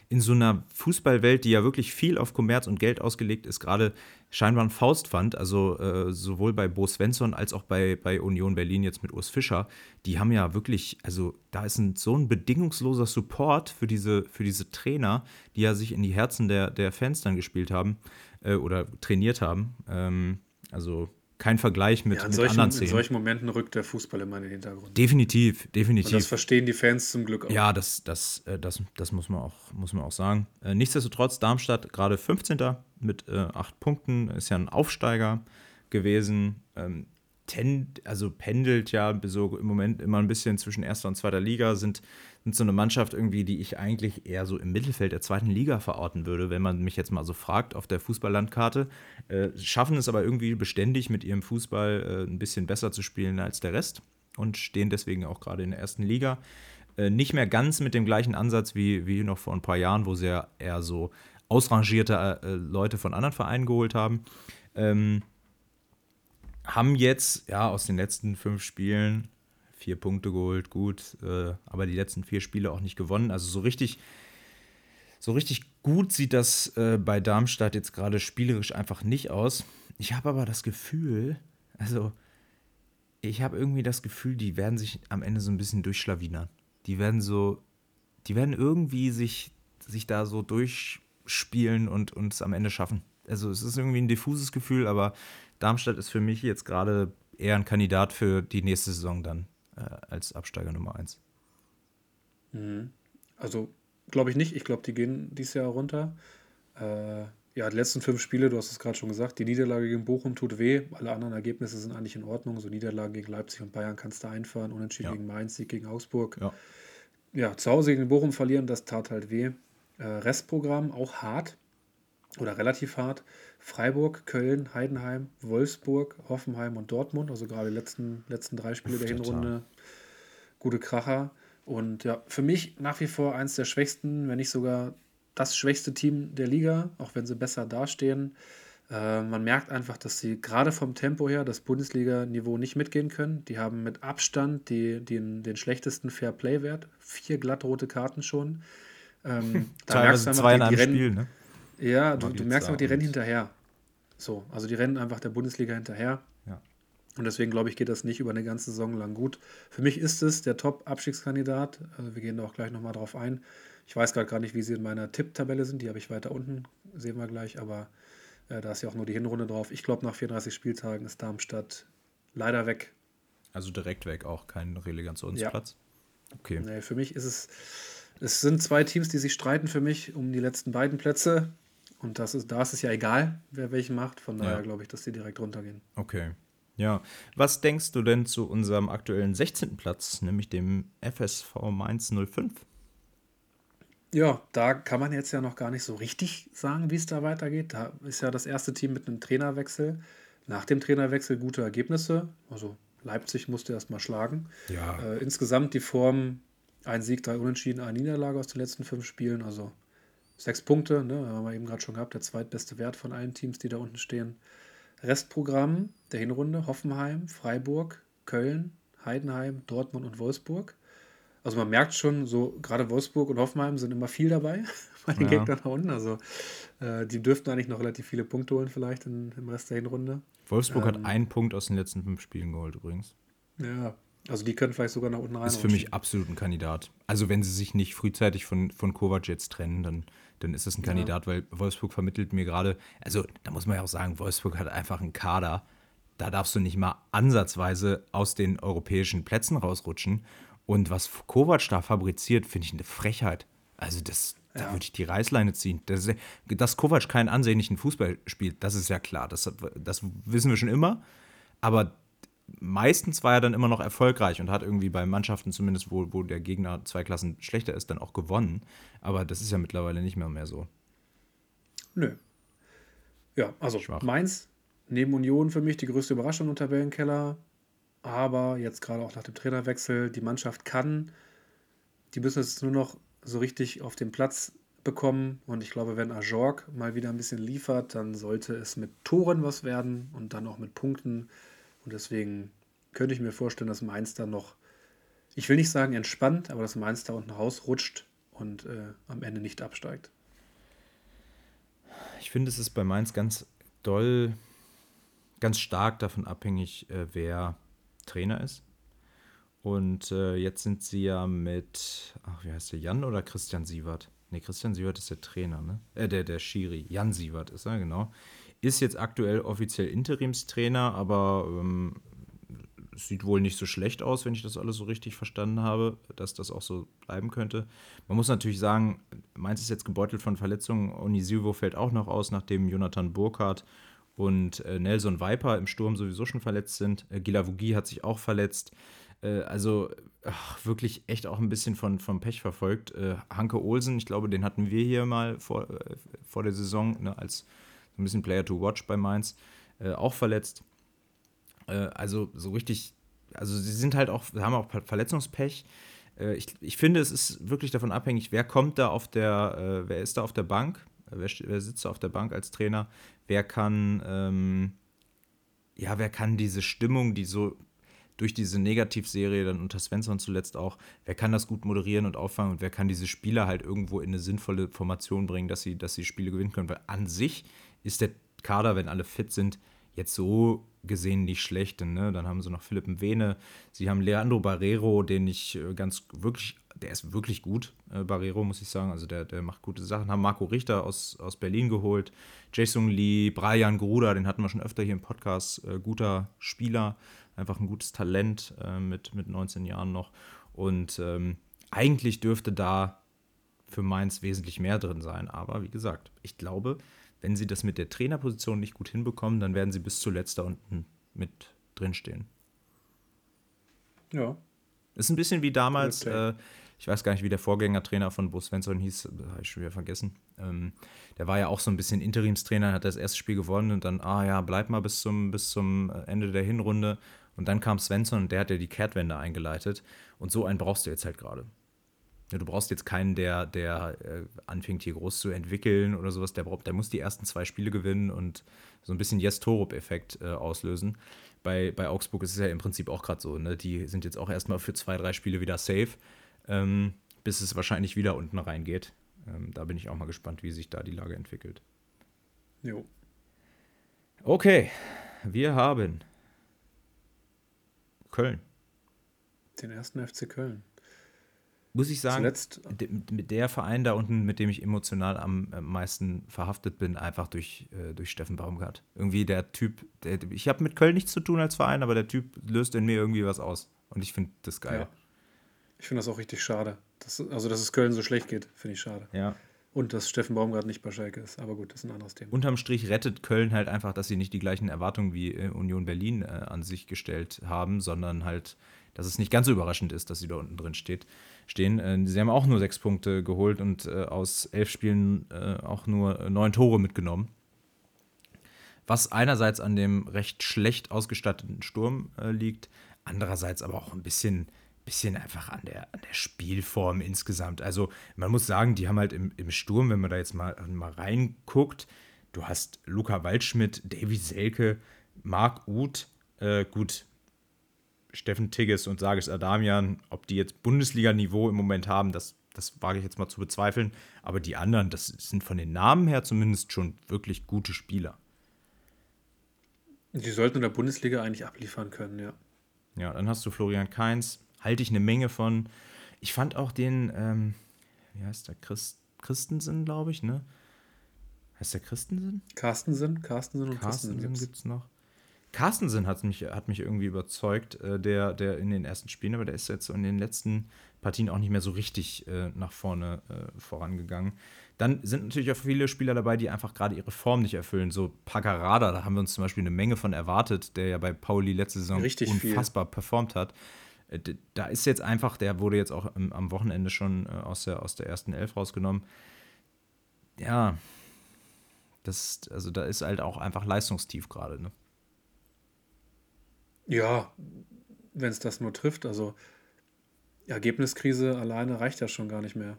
in so einer Fußballwelt, die ja wirklich viel auf Kommerz und Geld ausgelegt ist, gerade scheinbar ein Faustpfand, also äh, sowohl bei Bo Svensson als auch bei, bei Union Berlin jetzt mit Urs Fischer, die haben ja wirklich, also da ist ein, so ein bedingungsloser Support für diese, für diese Trainer, die ja sich in die Herzen der, der Fans dann gespielt haben äh, oder trainiert haben. Ähm, also kein Vergleich mit, ja, mit solchen, anderen Szenen. In solchen Momenten rückt der Fußball immer in den Hintergrund. Definitiv, definitiv. Und das verstehen die Fans zum Glück auch. Ja, das, das, äh, das, das muss, man auch, muss man auch sagen. Äh, nichtsdestotrotz, Darmstadt gerade 15. mit äh, 8 Punkten, ist ja ein Aufsteiger gewesen. Ähm, tend, also pendelt ja so im Moment immer ein bisschen zwischen erster und zweiter Liga, sind, sind so eine Mannschaft irgendwie, die ich eigentlich eher so im Mittelfeld der zweiten Liga verorten würde, wenn man mich jetzt mal so fragt auf der Fußballlandkarte. Äh, schaffen es aber irgendwie beständig mit ihrem Fußball äh, ein bisschen besser zu spielen als der Rest und stehen deswegen auch gerade in der ersten Liga. Äh, nicht mehr ganz mit dem gleichen Ansatz wie, wie noch vor ein paar Jahren, wo sie ja eher so ausrangierte äh, Leute von anderen Vereinen geholt haben. Ähm, haben jetzt, ja, aus den letzten fünf Spielen vier Punkte geholt, gut, äh, aber die letzten vier Spiele auch nicht gewonnen. Also so richtig, so richtig gut sieht das äh, bei Darmstadt jetzt gerade spielerisch einfach nicht aus. Ich habe aber das Gefühl, also ich habe irgendwie das Gefühl, die werden sich am Ende so ein bisschen durchschlawinern. Die werden so, die werden irgendwie sich, sich da so durchspielen und uns am Ende schaffen. Also es ist irgendwie ein diffuses Gefühl, aber Darmstadt ist für mich jetzt gerade eher ein Kandidat für die nächste Saison dann äh, als Absteiger Nummer 1. Mhm. Also glaube ich nicht. Ich glaube, die gehen dieses Jahr runter. Äh, ja, die letzten fünf Spiele, du hast es gerade schon gesagt, die Niederlage gegen Bochum tut weh. Alle anderen Ergebnisse sind eigentlich in Ordnung. So Niederlagen gegen Leipzig und Bayern kannst du einfahren. Unentschieden ja. gegen Mainz, Sieg gegen Augsburg. Ja. ja, zu Hause gegen Bochum verlieren, das tat halt weh. Äh, Restprogramm auch hart oder relativ hart. Freiburg, Köln, Heidenheim, Wolfsburg, Hoffenheim und Dortmund, also gerade die letzten, letzten drei Spiele der Hinrunde, gute Kracher. Und ja, für mich nach wie vor eins der schwächsten, wenn nicht sogar das schwächste Team der Liga, auch wenn sie besser dastehen. Äh, man merkt einfach, dass sie gerade vom Tempo her das Bundesliga-Niveau nicht mitgehen können. Die haben mit Abstand die, den, den schlechtesten Fair-Play-Wert. Vier glattrote Karten schon. Ähm, da merkst du einfach, zwei in einem Spiel, ne? Ja, du, du merkst aber, die rennen hinterher. So, also die rennen einfach der Bundesliga hinterher. Ja. Und deswegen glaube ich, geht das nicht über eine ganze Saison lang gut. Für mich ist es der Top-Abstiegskandidat. Also wir gehen da auch gleich nochmal drauf ein. Ich weiß gerade gar nicht, wie sie in meiner Tipptabelle sind. Die habe ich weiter unten, sehen wir gleich. Aber äh, da ist ja auch nur die Hinrunde drauf. Ich glaube, nach 34 Spieltagen ist Darmstadt leider weg. Also direkt weg, auch kein Relegationsplatz. Ja. Okay. Nee, für mich ist es, es sind zwei Teams, die sich streiten für mich um die letzten beiden Plätze. Und das ist, da ist es ja egal, wer welchen macht. Von daher ja. glaube ich, dass die direkt runtergehen. Okay. Ja. Was denkst du denn zu unserem aktuellen 16. Platz, nämlich dem FSV Mainz 05? Ja, da kann man jetzt ja noch gar nicht so richtig sagen, wie es da weitergeht. Da ist ja das erste Team mit einem Trainerwechsel. Nach dem Trainerwechsel gute Ergebnisse. Also Leipzig musste erst mal schlagen. Ja. Äh, insgesamt die Form: ein Sieg, drei Unentschieden, eine Niederlage aus den letzten fünf Spielen. Also Sechs Punkte, ne, haben wir eben gerade schon gehabt, der zweitbeste Wert von allen Teams, die da unten stehen. Restprogramm der Hinrunde: Hoffenheim, Freiburg, Köln, Heidenheim, Dortmund und Wolfsburg. Also man merkt schon, so gerade Wolfsburg und Hoffenheim sind immer viel dabei bei den ja. Gegnern da unten. Also äh, die dürften eigentlich noch relativ viele Punkte holen, vielleicht in, im Rest der Hinrunde. Wolfsburg ähm, hat einen Punkt aus den letzten fünf Spielen geholt übrigens. Ja, also die können vielleicht sogar nach unten rein. Ist für mich absolut ein Kandidat. Also wenn sie sich nicht frühzeitig von, von Kovac jetzt trennen, dann dann ist es ein Kandidat, ja. weil Wolfsburg vermittelt mir gerade, also da muss man ja auch sagen, Wolfsburg hat einfach einen Kader, da darfst du nicht mal ansatzweise aus den europäischen Plätzen rausrutschen. Und was Kovac da fabriziert, finde ich eine Frechheit. Also das, ja. da würde ich die Reißleine ziehen. Das ist, dass Kovac keinen ansehnlichen Fußball spielt, das ist ja klar. Das, das wissen wir schon immer. Aber meistens war er dann immer noch erfolgreich und hat irgendwie bei Mannschaften zumindest, wo, wo der Gegner zwei Klassen schlechter ist, dann auch gewonnen. Aber das ist ja mittlerweile nicht mehr mehr so. Nö. Ja, also Schwach. Mainz neben Union für mich die größte Überraschung im Tabellenkeller. Aber jetzt gerade auch nach dem Trainerwechsel, die Mannschaft kann. Die müssen es nur noch so richtig auf den Platz bekommen. Und ich glaube, wenn Ajorg mal wieder ein bisschen liefert, dann sollte es mit Toren was werden und dann auch mit Punkten. Und deswegen könnte ich mir vorstellen, dass Mainz da noch, ich will nicht sagen entspannt, aber dass Mainz da unten rausrutscht und äh, am Ende nicht absteigt. Ich finde, es ist bei Mainz ganz doll, ganz stark davon abhängig, äh, wer Trainer ist. Und äh, jetzt sind sie ja mit, ach, wie heißt der, Jan oder Christian Sievert? Ne, Christian Sievert ist der Trainer, ne? Äh, der, der Schiri. Jan Sievert ist er, genau ist jetzt aktuell offiziell Interimstrainer, aber ähm, sieht wohl nicht so schlecht aus, wenn ich das alles so richtig verstanden habe, dass das auch so bleiben könnte. Man muss natürlich sagen, Mainz ist jetzt gebeutelt von Verletzungen. Onisivo fällt auch noch aus, nachdem Jonathan Burkhardt und äh, Nelson Viper im Sturm sowieso schon verletzt sind. Äh, Gilavugi hat sich auch verletzt. Äh, also ach, wirklich echt auch ein bisschen von, von Pech verfolgt. Äh, Hanke Olsen, ich glaube, den hatten wir hier mal vor, äh, vor der Saison ne, als ein bisschen Player to Watch bei Mainz, äh, auch verletzt. also so richtig, also sie sind halt auch, haben auch Verletzungspech. ich, ich finde, es ist wirklich davon abhängig, wer kommt da auf der, wer ist da auf der Bank, wer, wer sitzt da auf der Bank als Trainer, wer kann, ähm, ja, wer kann diese Stimmung, die so durch diese Negativserie dann unter Svensson zuletzt auch, wer kann das gut moderieren und auffangen und wer kann diese Spieler halt irgendwo in eine sinnvolle Formation bringen, dass sie, dass sie Spiele gewinnen können. Weil an sich ist der Kader, wenn alle fit sind, jetzt so gesehen nicht schlecht. Denn, ne? Dann haben sie noch Philipp Mwene, sie haben Leandro Barrero, den ich äh, ganz wirklich, der ist wirklich gut, äh, Barrero, muss ich sagen. Also der, der macht gute Sachen. Haben Marco Richter aus, aus Berlin geholt, Jason Lee, Brian Gruder, den hatten wir schon öfter hier im Podcast, äh, guter Spieler einfach ein gutes Talent äh, mit, mit 19 Jahren noch. Und ähm, eigentlich dürfte da für Mainz wesentlich mehr drin sein. Aber wie gesagt, ich glaube, wenn sie das mit der Trainerposition nicht gut hinbekommen, dann werden sie bis zuletzt da unten mit drinstehen. Ja. Ist ein bisschen wie damals, äh, ich weiß gar nicht, wie der Vorgängertrainer von Bo Svensson hieß, habe ich schon wieder vergessen. Ähm, der war ja auch so ein bisschen Interimstrainer, hat das erste Spiel gewonnen und dann, ah ja, bleib mal bis zum, bis zum Ende der Hinrunde. Und dann kam Svensson und der hat ja die Kehrtwende eingeleitet. Und so einen brauchst du jetzt halt gerade. Ja, du brauchst jetzt keinen, der, der äh, anfängt hier groß zu entwickeln oder sowas. Der, braucht, der muss die ersten zwei Spiele gewinnen und so ein bisschen Yes-Torup-Effekt äh, auslösen. Bei, bei Augsburg ist es ja im Prinzip auch gerade so. Ne? Die sind jetzt auch erstmal für zwei, drei Spiele wieder safe, ähm, bis es wahrscheinlich wieder unten reingeht. Ähm, da bin ich auch mal gespannt, wie sich da die Lage entwickelt. Jo. Okay, wir haben Köln. Den ersten FC Köln. Muss ich sagen, Zuletzt, der Verein da unten, mit dem ich emotional am meisten verhaftet bin, einfach durch, äh, durch Steffen Baumgart. Irgendwie der Typ, der, ich habe mit Köln nichts zu tun als Verein, aber der Typ löst in mir irgendwie was aus. Und ich finde das geil. Ja. Ich finde das auch richtig schade. Das, also, dass es Köln so schlecht geht, finde ich schade. Ja. Und dass Steffen Baumgart nicht bei Schalke ist. Aber gut, das ist ein anderes Thema. Unterm Strich rettet Köln halt einfach, dass sie nicht die gleichen Erwartungen wie äh, Union Berlin äh, an sich gestellt haben, sondern halt, dass es nicht ganz so überraschend ist, dass sie da unten drin steht, stehen. Äh, sie haben auch nur sechs Punkte geholt und äh, aus elf Spielen äh, auch nur äh, neun Tore mitgenommen. Was einerseits an dem recht schlecht ausgestatteten Sturm liegt, andererseits aber auch ein bisschen bisschen einfach an der, an der Spielform insgesamt. Also man muss sagen, die haben halt im, im Sturm, wenn man da jetzt mal, mal reinguckt, du hast Luca Waldschmidt, Davy Selke, Marc Uth, äh, gut, Steffen Tigges und Sages Adamian, ob die jetzt Bundesliga-Niveau im Moment haben, das, das wage ich jetzt mal zu bezweifeln. Aber die anderen, das sind von den Namen her zumindest schon wirklich gute Spieler. Die sollten in der Bundesliga eigentlich abliefern können, ja. Ja, dann hast du Florian Kainz, halte ich eine Menge von. Ich fand auch den, ähm, wie heißt der, Christ, Christensen, glaube ich, ne? Heißt der Christensen? Carstensen, Carstensen und Carstensen gibt es noch. Carstensen hat mich, hat mich irgendwie überzeugt, äh, der, der in den ersten Spielen, aber der ist jetzt in den letzten Partien auch nicht mehr so richtig äh, nach vorne äh, vorangegangen. Dann sind natürlich auch viele Spieler dabei, die einfach gerade ihre Form nicht erfüllen. So Paccarada, da haben wir uns zum Beispiel eine Menge von erwartet, der ja bei Pauli letzte Saison richtig unfassbar viel. performt hat. Äh, da ist jetzt einfach, der wurde jetzt auch am Wochenende schon äh, aus der, aus der ersten Elf rausgenommen. Ja, das, also da ist halt auch einfach leistungstief gerade, ne? Ja, wenn es das nur trifft. Also Ergebniskrise alleine reicht ja schon gar nicht mehr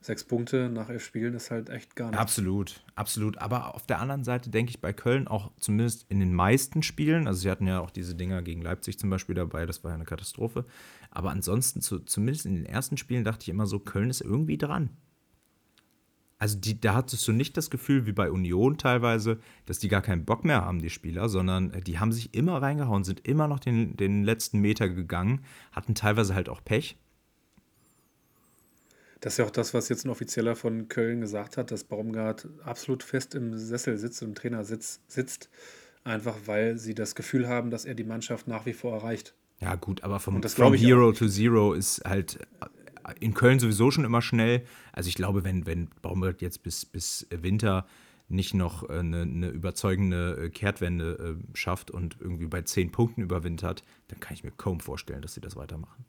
sechs Punkte nach elf Spielen ist halt echt gar nichts. Absolut, absolut. Aber auf der anderen Seite denke ich bei Köln auch zumindest in den meisten Spielen, also sie hatten ja auch diese Dinger gegen Leipzig zum Beispiel dabei, das war ja eine Katastrophe. Aber ansonsten, zu, zumindest in den ersten Spielen, dachte ich immer so, Köln ist irgendwie dran. Also die, da hattest du nicht das Gefühl wie bei Union teilweise, dass die gar keinen Bock mehr haben, die Spieler, sondern äh, die haben sich immer reingehauen, sind immer noch den, den letzten Meter gegangen, hatten teilweise halt auch Pech das ist ja auch das, was jetzt ein Offizieller von Köln gesagt hat, dass Baumgart absolut fest im Sessel sitzt, im Trainersitz sitzt, einfach weil sie das Gefühl haben, dass er die Mannschaft nach wie vor erreicht. Ja, gut, aber vom, vom Hero to Zero ist halt in Köln sowieso schon immer schnell. Also ich glaube, wenn, wenn Baumgart jetzt bis, bis Winter nicht noch eine, eine überzeugende Kehrtwende äh, schafft und irgendwie bei zehn Punkten überwintert, dann kann ich mir kaum vorstellen, dass sie das weitermachen.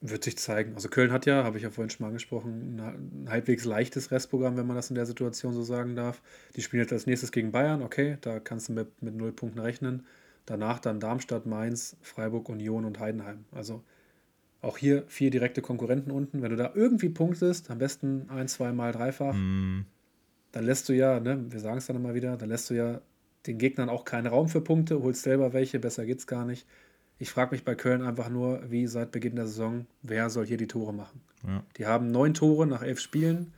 Wird sich zeigen. Also Köln hat ja, habe ich ja vorhin schon mal angesprochen, ein halbwegs leichtes Restprogramm, wenn man das in der Situation so sagen darf. Die spielen jetzt als nächstes gegen Bayern, okay, da kannst du mit, mit null Punkten rechnen. Danach dann Darmstadt, Mainz, Freiburg, Union und Heidenheim. Also auch hier vier direkte Konkurrenten unten. Wenn du da irgendwie punktest, am besten ein, zwei Mal dreifach, mm. dann lässt du ja, ne, wir sagen es dann immer wieder, dann lässt du ja den Gegnern auch keinen Raum für Punkte, holst selber welche, besser geht's gar nicht. Ich frage mich bei Köln einfach nur, wie seit Beginn der Saison, wer soll hier die Tore machen? Ja. Die haben neun Tore nach elf Spielen.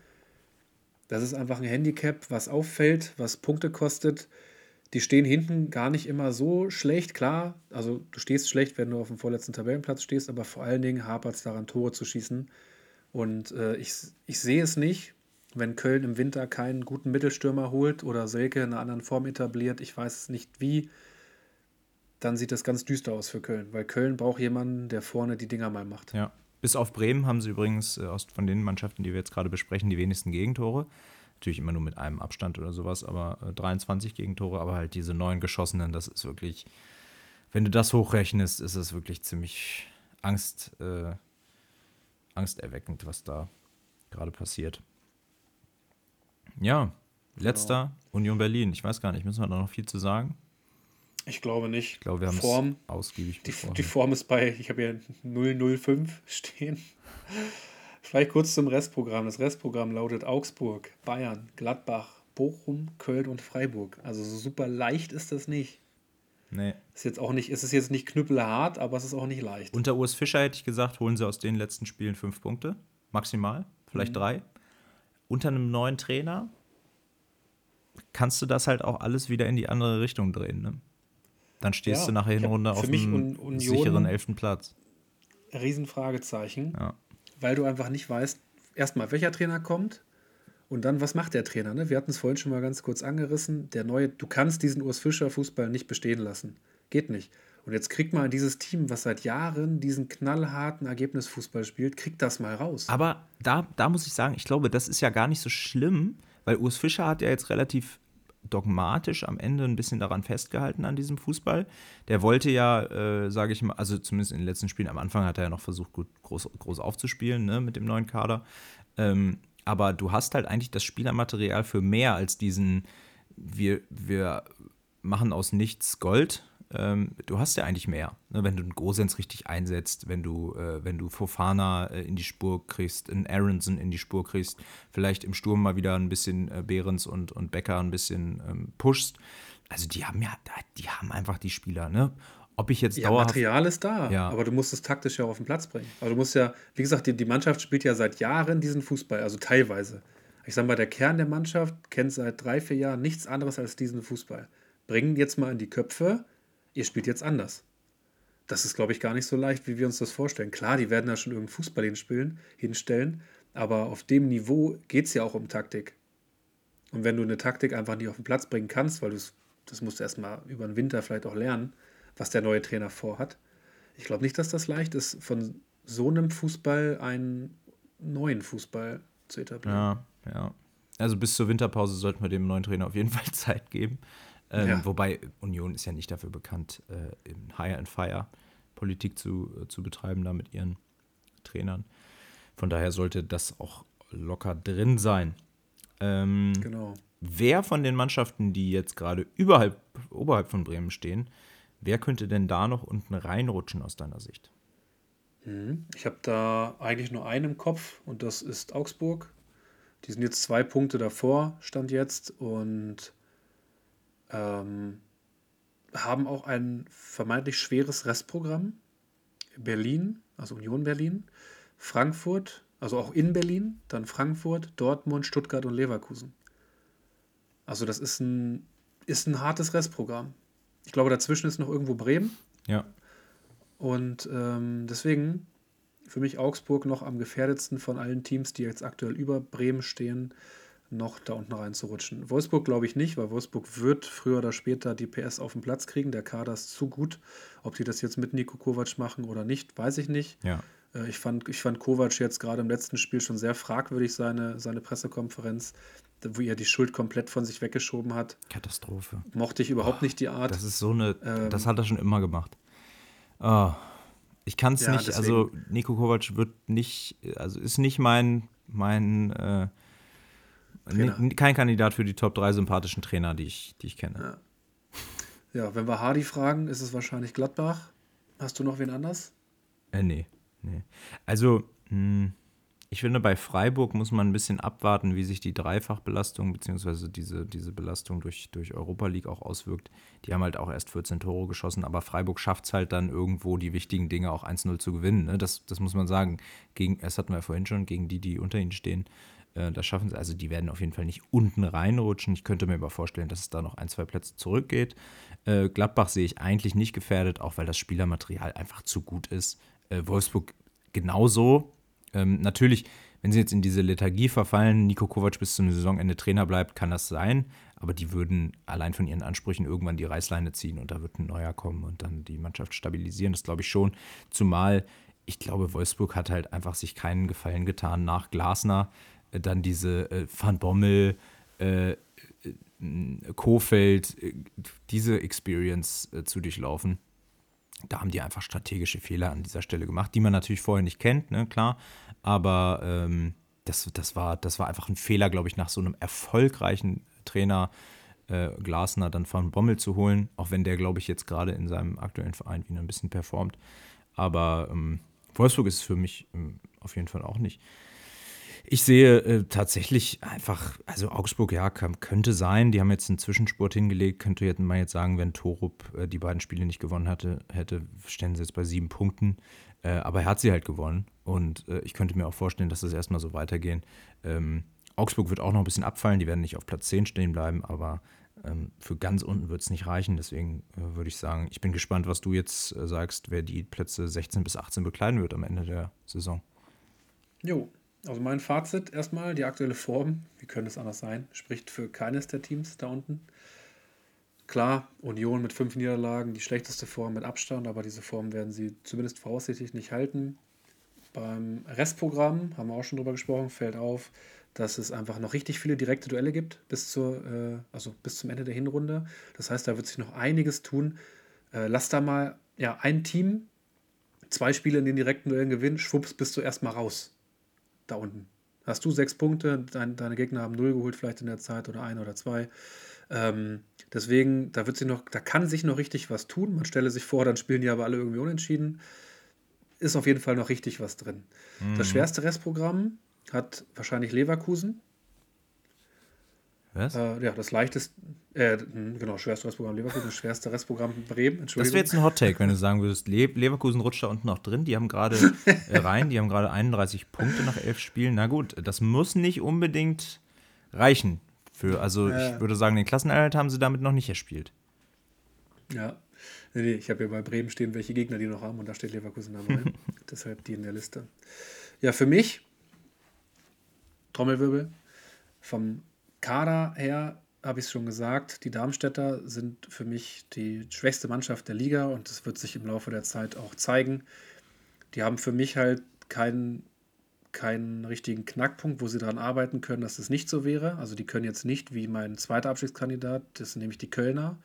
Das ist einfach ein Handicap, was auffällt, was Punkte kostet. Die stehen hinten gar nicht immer so schlecht, klar. Also du stehst schlecht, wenn du auf dem vorletzten Tabellenplatz stehst, aber vor allen Dingen hapert es daran, Tore zu schießen. Und äh, ich, ich sehe es nicht, wenn Köln im Winter keinen guten Mittelstürmer holt oder Selke in einer anderen Form etabliert. Ich weiß nicht wie dann sieht das ganz düster aus für Köln, weil Köln braucht jemanden, der vorne die Dinger mal macht. Ja. Bis auf Bremen haben sie übrigens äh, aus, von den Mannschaften, die wir jetzt gerade besprechen, die wenigsten Gegentore. Natürlich immer nur mit einem Abstand oder sowas, aber äh, 23 Gegentore, aber halt diese neun geschossenen, das ist wirklich, wenn du das hochrechnest, ist es wirklich ziemlich Angst, äh, angsterweckend, was da gerade passiert. Ja, letzter genau. Union Berlin. Ich weiß gar nicht, müssen wir da noch viel zu sagen? Ich glaube nicht. Ich glaube, wir haben Form, es ausgiebig die, die Form ist bei, ich habe hier 005 stehen. Vielleicht kurz zum Restprogramm. Das Restprogramm lautet Augsburg, Bayern, Gladbach, Bochum, Köln und Freiburg. Also so super leicht ist das nicht. Nee. Ist jetzt auch nicht, ist es jetzt nicht knüppelhart, aber es ist auch nicht leicht. Unter Urs Fischer hätte ich gesagt, holen sie aus den letzten Spielen fünf Punkte. Maximal. Vielleicht mhm. drei. Unter einem neuen Trainer kannst du das halt auch alles wieder in die andere Richtung drehen. Ne? Dann stehst ja, du nachher Hinrunde auf Un sicheren elften Platz. Riesenfragezeichen, ja. Weil du einfach nicht weißt, erstmal, welcher Trainer kommt und dann, was macht der Trainer? Ne? Wir hatten es vorhin schon mal ganz kurz angerissen. Der neue, du kannst diesen Urs Fischer Fußball nicht bestehen lassen. Geht nicht. Und jetzt kriegt mal dieses Team, was seit Jahren diesen knallharten Ergebnisfußball spielt, kriegt das mal raus. Aber da, da muss ich sagen, ich glaube, das ist ja gar nicht so schlimm, weil Urs Fischer hat ja jetzt relativ dogmatisch am Ende ein bisschen daran festgehalten an diesem Fußball. Der wollte ja, äh, sage ich mal, also zumindest in den letzten Spielen, am Anfang hat er ja noch versucht, gut groß, groß aufzuspielen ne, mit dem neuen Kader. Ähm, aber du hast halt eigentlich das Spielermaterial für mehr als diesen, wir, wir machen aus nichts Gold, ähm, du hast ja eigentlich mehr. Ne? Wenn du einen Gosens richtig einsetzt, wenn du, äh, wenn du Fofana äh, in die Spur kriegst, einen Aronson in die Spur kriegst, vielleicht im Sturm mal wieder ein bisschen äh, Behrens und, und Becker ein bisschen ähm, pushst. Also die haben ja, die haben einfach die Spieler, ne? Ob ich jetzt ja, Material ist da, ja. aber du musst es taktisch ja auch auf den Platz bringen. Also du musst ja, wie gesagt, die, die Mannschaft spielt ja seit Jahren diesen Fußball, also teilweise. Ich sage mal, der Kern der Mannschaft kennt seit drei, vier Jahren nichts anderes als diesen Fußball. Bringen jetzt mal in die Köpfe, ihr spielt jetzt anders. Das ist, glaube ich, gar nicht so leicht, wie wir uns das vorstellen. Klar, die werden da schon irgendeinen Fußball hinspielen, hinstellen, aber auf dem Niveau geht es ja auch um Taktik. Und wenn du eine Taktik einfach nicht auf den Platz bringen kannst, weil du das musst du erstmal über den Winter vielleicht auch lernen, was der neue Trainer vorhat. Ich glaube nicht, dass das leicht ist, von so einem Fußball einen neuen Fußball zu etablieren. Ja, ja. Also bis zur Winterpause sollten wir dem neuen Trainer auf jeden Fall Zeit geben. Ähm, ja. Wobei Union ist ja nicht dafür bekannt, äh, in Hire and Fire Politik zu, äh, zu betreiben, da mit ihren Trainern. Von daher sollte das auch locker drin sein. Ähm, genau. Wer von den Mannschaften, die jetzt gerade überhalb, oberhalb von Bremen stehen, wer könnte denn da noch unten reinrutschen aus deiner Sicht? Hm, ich habe da eigentlich nur einen im Kopf und das ist Augsburg. Die sind jetzt zwei Punkte davor, stand jetzt. Und ähm, haben auch ein vermeintlich schweres Restprogramm. Berlin, also Union Berlin, Frankfurt, also auch in Berlin, dann Frankfurt, Dortmund, Stuttgart und Leverkusen. Also das ist ein, ist ein hartes Restprogramm. Ich glaube, dazwischen ist noch irgendwo Bremen. Ja. Und ähm, deswegen für mich Augsburg noch am gefährdetsten von allen Teams, die jetzt aktuell über Bremen stehen noch da unten reinzurutschen. Wolfsburg glaube ich nicht, weil Wolfsburg wird früher oder später die PS auf den Platz kriegen. Der Kader ist zu gut. Ob die das jetzt mit Nico Kovac machen oder nicht, weiß ich nicht. Ja. Äh, ich, fand, ich fand Kovac jetzt gerade im letzten Spiel schon sehr fragwürdig, seine, seine Pressekonferenz. wo er die Schuld komplett von sich weggeschoben hat. Katastrophe. Mochte ich überhaupt oh, nicht die Art. Das ist so eine, ähm, das hat er schon immer gemacht. Oh, ich kann es ja, nicht, deswegen. also Nico Kovac wird nicht, also ist nicht mein, mein, äh, kein Kandidat für die Top 3 sympathischen Trainer, die ich, die ich kenne. Ja. ja, wenn wir Hardy fragen, ist es wahrscheinlich Gladbach. Hast du noch wen anders? Äh, nee, nee. Also, mh, hm, ich finde, bei Freiburg muss man ein bisschen abwarten, wie sich die Dreifachbelastung bzw. Diese, diese Belastung durch, durch Europa League auch auswirkt. Die haben halt auch erst 14 Tore geschossen, aber Freiburg schafft es halt dann irgendwo, die wichtigen Dinge auch 1-0 zu gewinnen. Ne? Das, das muss man sagen. Gegen, das hatten wir ja vorhin schon, gegen die, die unter ihnen stehen. Äh, das schaffen sie. Also die werden auf jeden Fall nicht unten reinrutschen. Ich könnte mir aber vorstellen, dass es da noch ein, zwei Plätze zurückgeht. Äh, Gladbach sehe ich eigentlich nicht gefährdet, auch weil das Spielermaterial einfach zu gut ist. Äh, Wolfsburg genauso ähm, natürlich, wenn sie jetzt in diese Lethargie verfallen, Nico Kovac bis zum Saisonende Trainer bleibt, kann das sein. Aber die würden allein von ihren Ansprüchen irgendwann die Reißleine ziehen und da wird ein neuer kommen und dann die Mannschaft stabilisieren. Das glaube ich schon. Zumal ich glaube, Wolfsburg hat halt einfach sich keinen Gefallen getan nach Glasner. Äh, dann diese äh, Van Bommel, äh, äh Kofeld, äh, diese Experience äh, zu durchlaufen da haben die einfach strategische Fehler an dieser Stelle gemacht, die man natürlich vorher nicht kennt, ne, klar. Aber ähm, das, das, war, das war einfach ein Fehler, glaube ich, nach so einem erfolgreichen Trainer äh, Glasner dann von Bommel zu holen, auch wenn der, glaube ich, jetzt gerade in seinem aktuellen Verein wieder ein bisschen performt. Aber ähm, Wolfsburg ist es für mich ähm, auf jeden Fall auch nicht. Ich sehe äh, tatsächlich einfach, also Augsburg, ja, könnte sein. Die haben jetzt einen Zwischenspurt hingelegt. Könnte jetzt mal jetzt sagen, wenn Torup äh, die beiden Spiele nicht gewonnen hatte, hätte, stellen sie jetzt bei sieben Punkten. Äh, aber er hat sie halt gewonnen. Und äh, ich könnte mir auch vorstellen, dass das erstmal so weitergehen. Ähm, Augsburg wird auch noch ein bisschen abfallen. Die werden nicht auf Platz 10 stehen bleiben, aber ähm, für ganz unten wird es nicht reichen. Deswegen äh, würde ich sagen, ich bin gespannt, was du jetzt äh, sagst, wer die Plätze 16 bis 18 bekleiden wird am Ende der Saison. Jo, also mein Fazit erstmal, die aktuelle Form, wie könnte es anders sein, spricht für keines der Teams da unten. Klar, Union mit fünf Niederlagen, die schlechteste Form mit Abstand, aber diese Form werden sie zumindest voraussichtlich nicht halten. Beim Restprogramm, haben wir auch schon drüber gesprochen, fällt auf, dass es einfach noch richtig viele direkte Duelle gibt bis, zur, äh, also bis zum Ende der Hinrunde. Das heißt, da wird sich noch einiges tun. Äh, lass da mal ja, ein Team zwei Spiele in den direkten Duellen gewinnen, schwupps, bist du erstmal raus da unten. Hast du sechs Punkte, dein, deine Gegner haben null geholt, vielleicht in der Zeit oder ein oder zwei. Ähm, deswegen, da wird sich noch, da kann sich noch richtig was tun. Man stelle sich vor, dann spielen die aber alle irgendwie unentschieden. Ist auf jeden Fall noch richtig was drin. Mhm. Das schwerste Restprogramm hat wahrscheinlich Leverkusen. Was? Äh, ja, das leichteste, äh, hm, genau, schwerste Restprogramm Leverkusen, das schwerste Restprogramm Bremen. Das wäre jetzt ein Hot Take, wenn du sagen würdest, Le Leverkusen rutscht da unten noch drin. Die haben gerade äh, rein, die haben gerade 31 Punkte nach elf Spielen. Na gut, das muss nicht unbedingt reichen. Für, also ich würde sagen, den Klassenerhalt haben sie damit noch nicht erspielt. Ja. Nee, nee, ich habe ja bei Bremen stehen, welche Gegner die noch haben und da steht Leverkusen dabei. Deshalb die in der Liste. Ja, für mich, Trommelwirbel, vom Kader her habe ich es schon gesagt, die Darmstädter sind für mich die schwächste Mannschaft der Liga und das wird sich im Laufe der Zeit auch zeigen. Die haben für mich halt keinen, keinen richtigen Knackpunkt, wo sie daran arbeiten können, dass es nicht so wäre. Also die können jetzt nicht wie mein zweiter Abstiegskandidat, das sind nämlich die Kölner,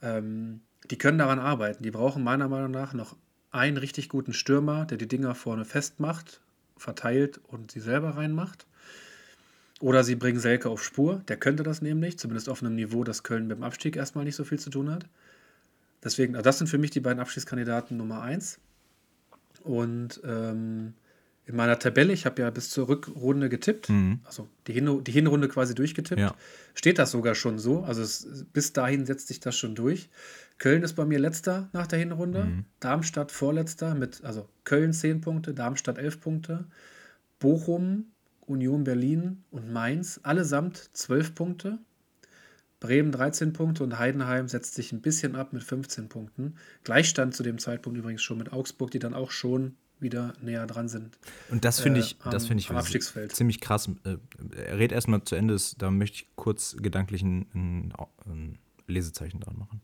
ähm, die können daran arbeiten. Die brauchen meiner Meinung nach noch einen richtig guten Stürmer, der die Dinger vorne festmacht, verteilt und sie selber reinmacht. Oder sie bringen Selke auf Spur. Der könnte das nämlich, zumindest auf einem Niveau, das Köln mit dem Abstieg erstmal nicht so viel zu tun hat. Deswegen, das sind für mich die beiden Abstiegskandidaten Nummer 1. Und ähm, in meiner Tabelle, ich habe ja bis zur Rückrunde getippt, mhm. also die, Hin die Hinrunde quasi durchgetippt, ja. steht das sogar schon so. Also es, bis dahin setzt sich das schon durch. Köln ist bei mir letzter nach der Hinrunde, mhm. Darmstadt vorletzter mit, also Köln 10 Punkte, Darmstadt 11 Punkte, Bochum Union Berlin und Mainz allesamt 12 Punkte. Bremen 13 Punkte und Heidenheim setzt sich ein bisschen ab mit 15 Punkten. Gleichstand zu dem Zeitpunkt übrigens schon mit Augsburg, die dann auch schon wieder näher dran sind. Und das finde ich, äh, das finde ich ziemlich krass. Äh, er redet erstmal zu Ende, da möchte ich kurz gedanklich ein, ein, ein, Lesezeichen dran machen.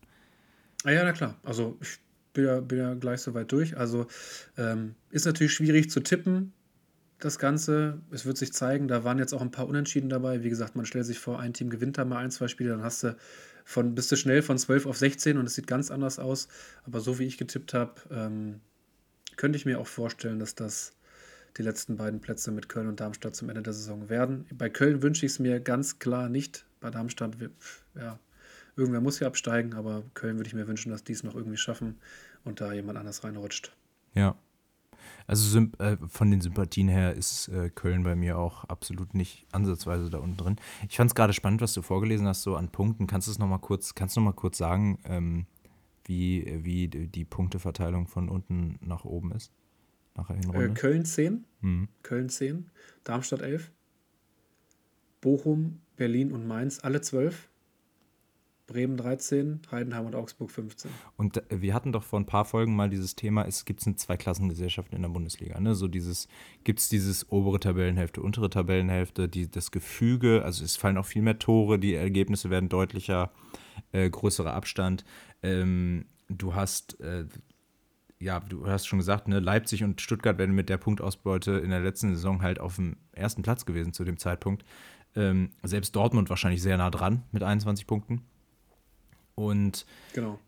Ah ja, na klar. Also ich bin ja, bin ja gleich soweit durch. Also ähm, ist natürlich schwierig zu tippen das Ganze. Es wird sich zeigen, da waren jetzt auch ein paar Unentschieden dabei. Wie gesagt, man stellt sich vor, ein Team gewinnt da mal ein, zwei Spiele, dann hast du von, bist du schnell von 12 auf 16 und es sieht ganz anders aus. Aber so wie ich getippt habe, ähm, könnte ich mir auch vorstellen, dass das die letzten beiden Plätze mit Köln und Darmstadt zum Ende der Saison werden. Bei Köln wünsche ich es mir ganz klar nicht. Bei Darmstadt, ja, irgendwer muss hier absteigen, aber Köln würde ich mir wünschen, dass die es noch irgendwie schaffen und da jemand anders reinrutscht. Ja. Also äh, von den Sympathien her ist äh, Köln bei mir auch absolut nicht ansatzweise da unten drin. Ich fand es gerade spannend, was du vorgelesen hast, so an Punkten. Kannst du es nochmal kurz, kannst du noch mal kurz sagen, ähm, wie, wie die Punkteverteilung von unten nach oben ist? Nach äh, Köln 10, mhm. Köln 10, Darmstadt 11, Bochum, Berlin und Mainz alle 12. Bremen 13, Heidenheim und Augsburg 15. Und äh, wir hatten doch vor ein paar Folgen mal dieses Thema, es gibt eine Zweiklassengesellschaft in der Bundesliga. Ne? So dieses, gibt es dieses obere Tabellenhälfte, untere Tabellenhälfte, die, das Gefüge, also es fallen auch viel mehr Tore, die Ergebnisse werden deutlicher, äh, größerer Abstand. Ähm, du hast, äh, ja, du hast schon gesagt, ne, Leipzig und Stuttgart werden mit der Punktausbeute in der letzten Saison halt auf dem ersten Platz gewesen zu dem Zeitpunkt. Ähm, selbst Dortmund wahrscheinlich sehr nah dran mit 21 Punkten. Und genau.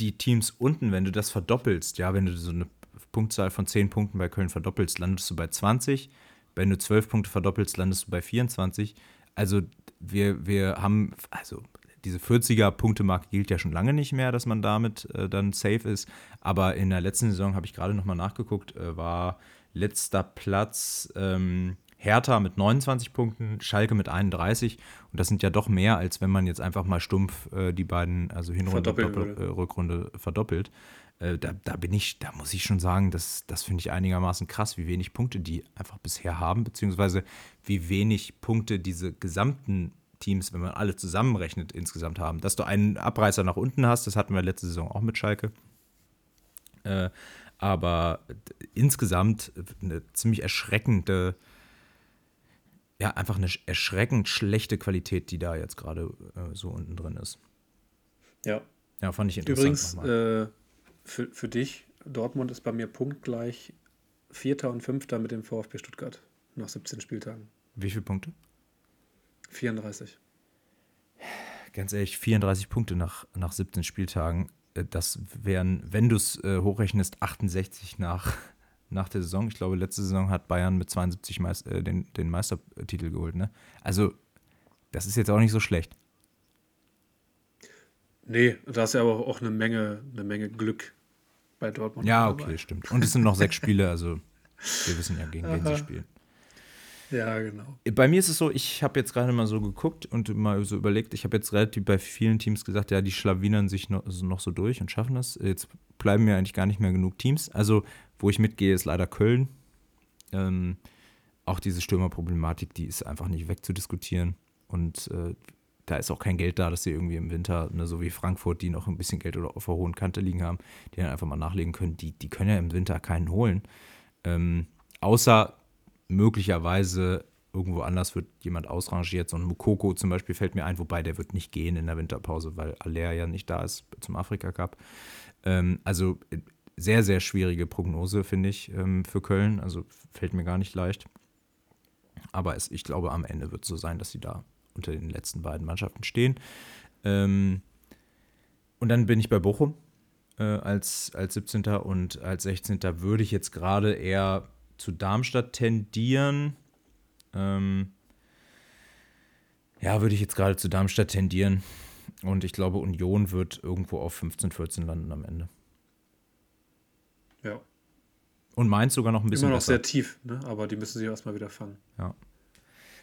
die Teams unten, wenn du das verdoppelst, ja, wenn du so eine Punktzahl von 10 Punkten bei Köln verdoppelst, landest du bei 20. Wenn du 12 Punkte verdoppelst, landest du bei 24. Also wir, wir haben, also diese 40er-Punkte-Marke gilt ja schon lange nicht mehr, dass man damit äh, dann safe ist. Aber in der letzten Saison habe ich gerade nochmal nachgeguckt, äh, war letzter Platz ähm, Hertha mit 29 Punkten, Schalke mit 31. Und das sind ja doch mehr, als wenn man jetzt einfach mal stumpf äh, die beiden, also Hinrunde und äh, Rückrunde verdoppelt. Äh, da, da bin ich, da muss ich schon sagen, das, das finde ich einigermaßen krass, wie wenig Punkte die einfach bisher haben, beziehungsweise wie wenig Punkte diese gesamten Teams, wenn man alle zusammenrechnet, insgesamt haben. Dass du einen Abreißer nach unten hast, das hatten wir letzte Saison auch mit Schalke. Äh, aber insgesamt eine ziemlich erschreckende ja, einfach eine erschreckend schlechte Qualität, die da jetzt gerade äh, so unten drin ist. Ja. Ja, fand ich interessant. Übrigens, äh, für, für dich, Dortmund ist bei mir punktgleich Vierter und Fünfter mit dem VfB Stuttgart nach 17 Spieltagen. Wie viele Punkte? 34. Ganz ehrlich, 34 Punkte nach, nach 17 Spieltagen. Äh, das wären, wenn du es äh, hochrechnest, 68 nach nach der Saison. Ich glaube, letzte Saison hat Bayern mit 72 Meist, äh, den, den Meistertitel geholt. Ne? Also, das ist jetzt auch nicht so schlecht. Nee, da ist ja aber auch eine Menge, eine Menge Glück bei Dortmund. Ja, okay, dabei. stimmt. Und es sind noch sechs Spiele, also wir wissen ja, gegen wen sie spielen. Ja, genau. Bei mir ist es so, ich habe jetzt gerade mal so geguckt und mal so überlegt, ich habe jetzt relativ bei vielen Teams gesagt, ja, die schlawinern sich noch, noch so durch und schaffen das. Jetzt bleiben mir eigentlich gar nicht mehr genug Teams. Also, wo ich mitgehe, ist leider Köln. Ähm, auch diese Stürmerproblematik, die ist einfach nicht wegzudiskutieren. Und äh, da ist auch kein Geld da, dass sie irgendwie im Winter, ne, so wie Frankfurt, die noch ein bisschen Geld oder auf der hohen Kante liegen haben, die dann einfach mal nachlegen können. Die, die können ja im Winter keinen holen. Ähm, außer möglicherweise irgendwo anders wird jemand ausrangiert. So ein Mukoko zum Beispiel fällt mir ein, wobei der wird nicht gehen in der Winterpause, weil Aller ja nicht da ist zum Afrika Cup. Ähm, also sehr, sehr schwierige Prognose, finde ich, ähm, für Köln. Also fällt mir gar nicht leicht. Aber es, ich glaube, am Ende wird es so sein, dass sie da unter den letzten beiden Mannschaften stehen. Ähm, und dann bin ich bei Bochum äh, als, als 17. und als 16. würde ich jetzt gerade eher zu Darmstadt tendieren. Ähm, ja, würde ich jetzt gerade zu Darmstadt tendieren. Und ich glaube, Union wird irgendwo auf 15, 14 landen am Ende. Ja. Und Mainz sogar noch ein bisschen Immer noch besser. sehr tief, ne? aber die müssen sich erstmal wieder fangen. Ja.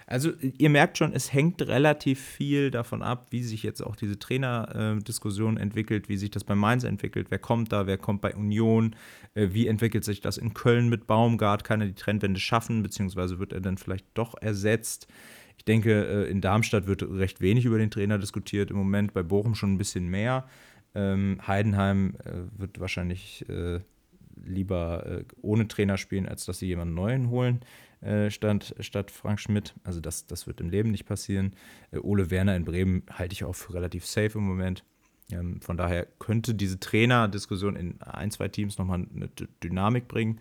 Also ihr merkt schon, es hängt relativ viel davon ab, wie sich jetzt auch diese Trainerdiskussion entwickelt, wie sich das bei Mainz entwickelt, wer kommt da, wer kommt bei Union, äh, wie entwickelt sich das in Köln mit Baumgart, kann er die Trendwende schaffen, beziehungsweise wird er dann vielleicht doch ersetzt. Ich denke, äh, in Darmstadt wird recht wenig über den Trainer diskutiert, im Moment bei Bochum schon ein bisschen mehr. Ähm, Heidenheim äh, wird wahrscheinlich lieber äh, ohne Trainer spielen, als dass sie jemanden neuen holen äh, statt, statt Frank Schmidt. Also das, das wird im Leben nicht passieren. Äh, Ole Werner in Bremen halte ich auch für relativ safe im Moment. Ähm, von daher könnte diese Trainer-Diskussion in ein, zwei Teams nochmal eine D Dynamik bringen.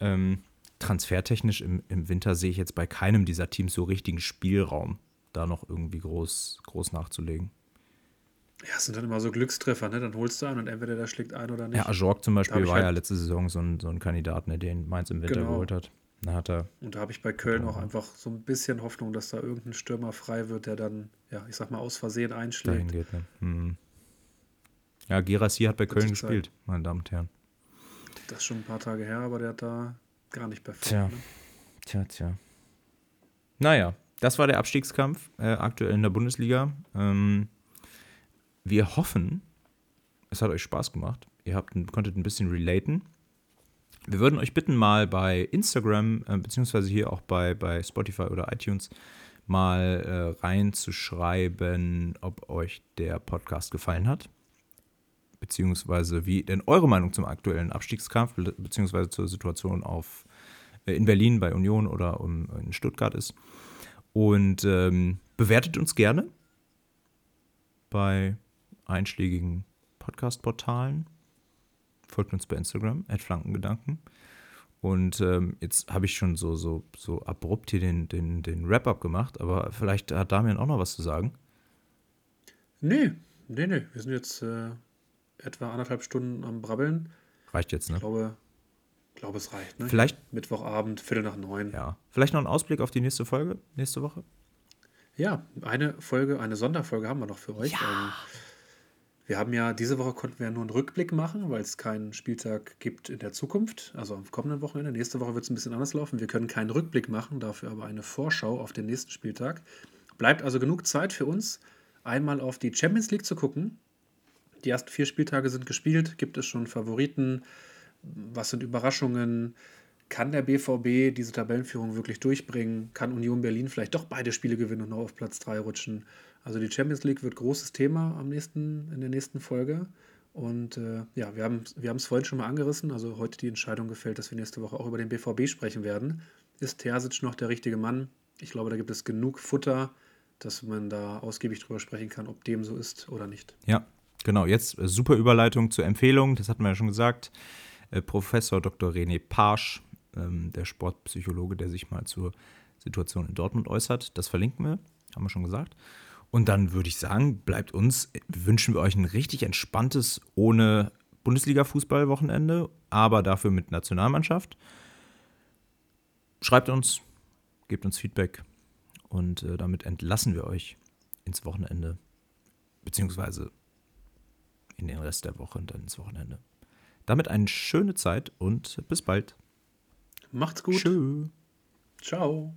Ähm, transfertechnisch im, im Winter sehe ich jetzt bei keinem dieser Teams so richtigen Spielraum, da noch irgendwie groß, groß nachzulegen. Ja, es sind dann immer so Glückstreffer, ne? Dann holst du einen und entweder der schlägt ein oder nicht. Ja, Ajorg zum Beispiel war halt ja letzte Saison so ein, so ein Kandidat, ne, den Mainz im Winter genau. geholt hat. Da hat er. Und da habe ich bei Köln auch einfach so ein bisschen Hoffnung, dass da irgendein Stürmer frei wird, der dann, ja, ich sag mal, aus Versehen einschlägt. Geht, ne? Hm. Ja, Gerassi hat bei Köln gespielt, meine Damen und Herren. Das ist schon ein paar Tage her, aber der hat da gar nicht performt. Tja, ne? tja, tja. Naja, das war der Abstiegskampf äh, aktuell in der Bundesliga. Ähm, wir hoffen, es hat euch Spaß gemacht. Ihr habt, konntet ein bisschen relaten. Wir würden euch bitten, mal bei Instagram, äh, beziehungsweise hier auch bei, bei Spotify oder iTunes, mal äh, reinzuschreiben, ob euch der Podcast gefallen hat. Beziehungsweise wie denn eure Meinung zum aktuellen Abstiegskampf, beziehungsweise zur Situation auf, äh, in Berlin bei Union oder um, in Stuttgart ist. Und ähm, bewertet uns gerne bei einschlägigen Podcast-Portalen. Folgt uns bei Instagram, Flankengedanken. Und ähm, jetzt habe ich schon so, so, so abrupt hier den, den, den Wrap-up gemacht, aber vielleicht hat Damian auch noch was zu sagen. Nee, nee, nee. Wir sind jetzt äh, etwa anderthalb Stunden am Brabbeln. Reicht jetzt, ne? Ich glaube, glaube es reicht. Ne? Vielleicht. Mittwochabend, Viertel nach neun. Ja. Vielleicht noch ein Ausblick auf die nächste Folge, nächste Woche? Ja, eine Folge, eine Sonderfolge haben wir noch für euch. Ja. Ähm, wir haben ja, diese Woche konnten wir ja nur einen Rückblick machen, weil es keinen Spieltag gibt in der Zukunft, also am kommenden Wochenende. Nächste Woche wird es ein bisschen anders laufen. Wir können keinen Rückblick machen, dafür aber eine Vorschau auf den nächsten Spieltag. Bleibt also genug Zeit für uns, einmal auf die Champions League zu gucken. Die ersten vier Spieltage sind gespielt. Gibt es schon Favoriten? Was sind Überraschungen? Kann der BVB diese Tabellenführung wirklich durchbringen? Kann Union Berlin vielleicht doch beide Spiele gewinnen und noch auf Platz 3 rutschen? Also die Champions League wird großes Thema am nächsten, in der nächsten Folge. Und äh, ja, wir haben wir es vorhin schon mal angerissen. Also heute die Entscheidung gefällt, dass wir nächste Woche auch über den BVB sprechen werden. Ist Terzic noch der richtige Mann? Ich glaube, da gibt es genug Futter, dass man da ausgiebig drüber sprechen kann, ob dem so ist oder nicht. Ja, genau. Jetzt äh, super Überleitung zur Empfehlung. Das hatten wir ja schon gesagt. Äh, Professor Dr. René Pasch, ähm, der Sportpsychologe, der sich mal zur Situation in Dortmund äußert. Das verlinken wir, haben wir schon gesagt. Und dann würde ich sagen, bleibt uns, wünschen wir euch ein richtig entspanntes, ohne Bundesliga-Fußball-Wochenende, aber dafür mit Nationalmannschaft. Schreibt uns, gebt uns Feedback und äh, damit entlassen wir euch ins Wochenende, beziehungsweise in den Rest der Woche und dann ins Wochenende. Damit eine schöne Zeit und bis bald. Macht's gut. Tschö. Ciao.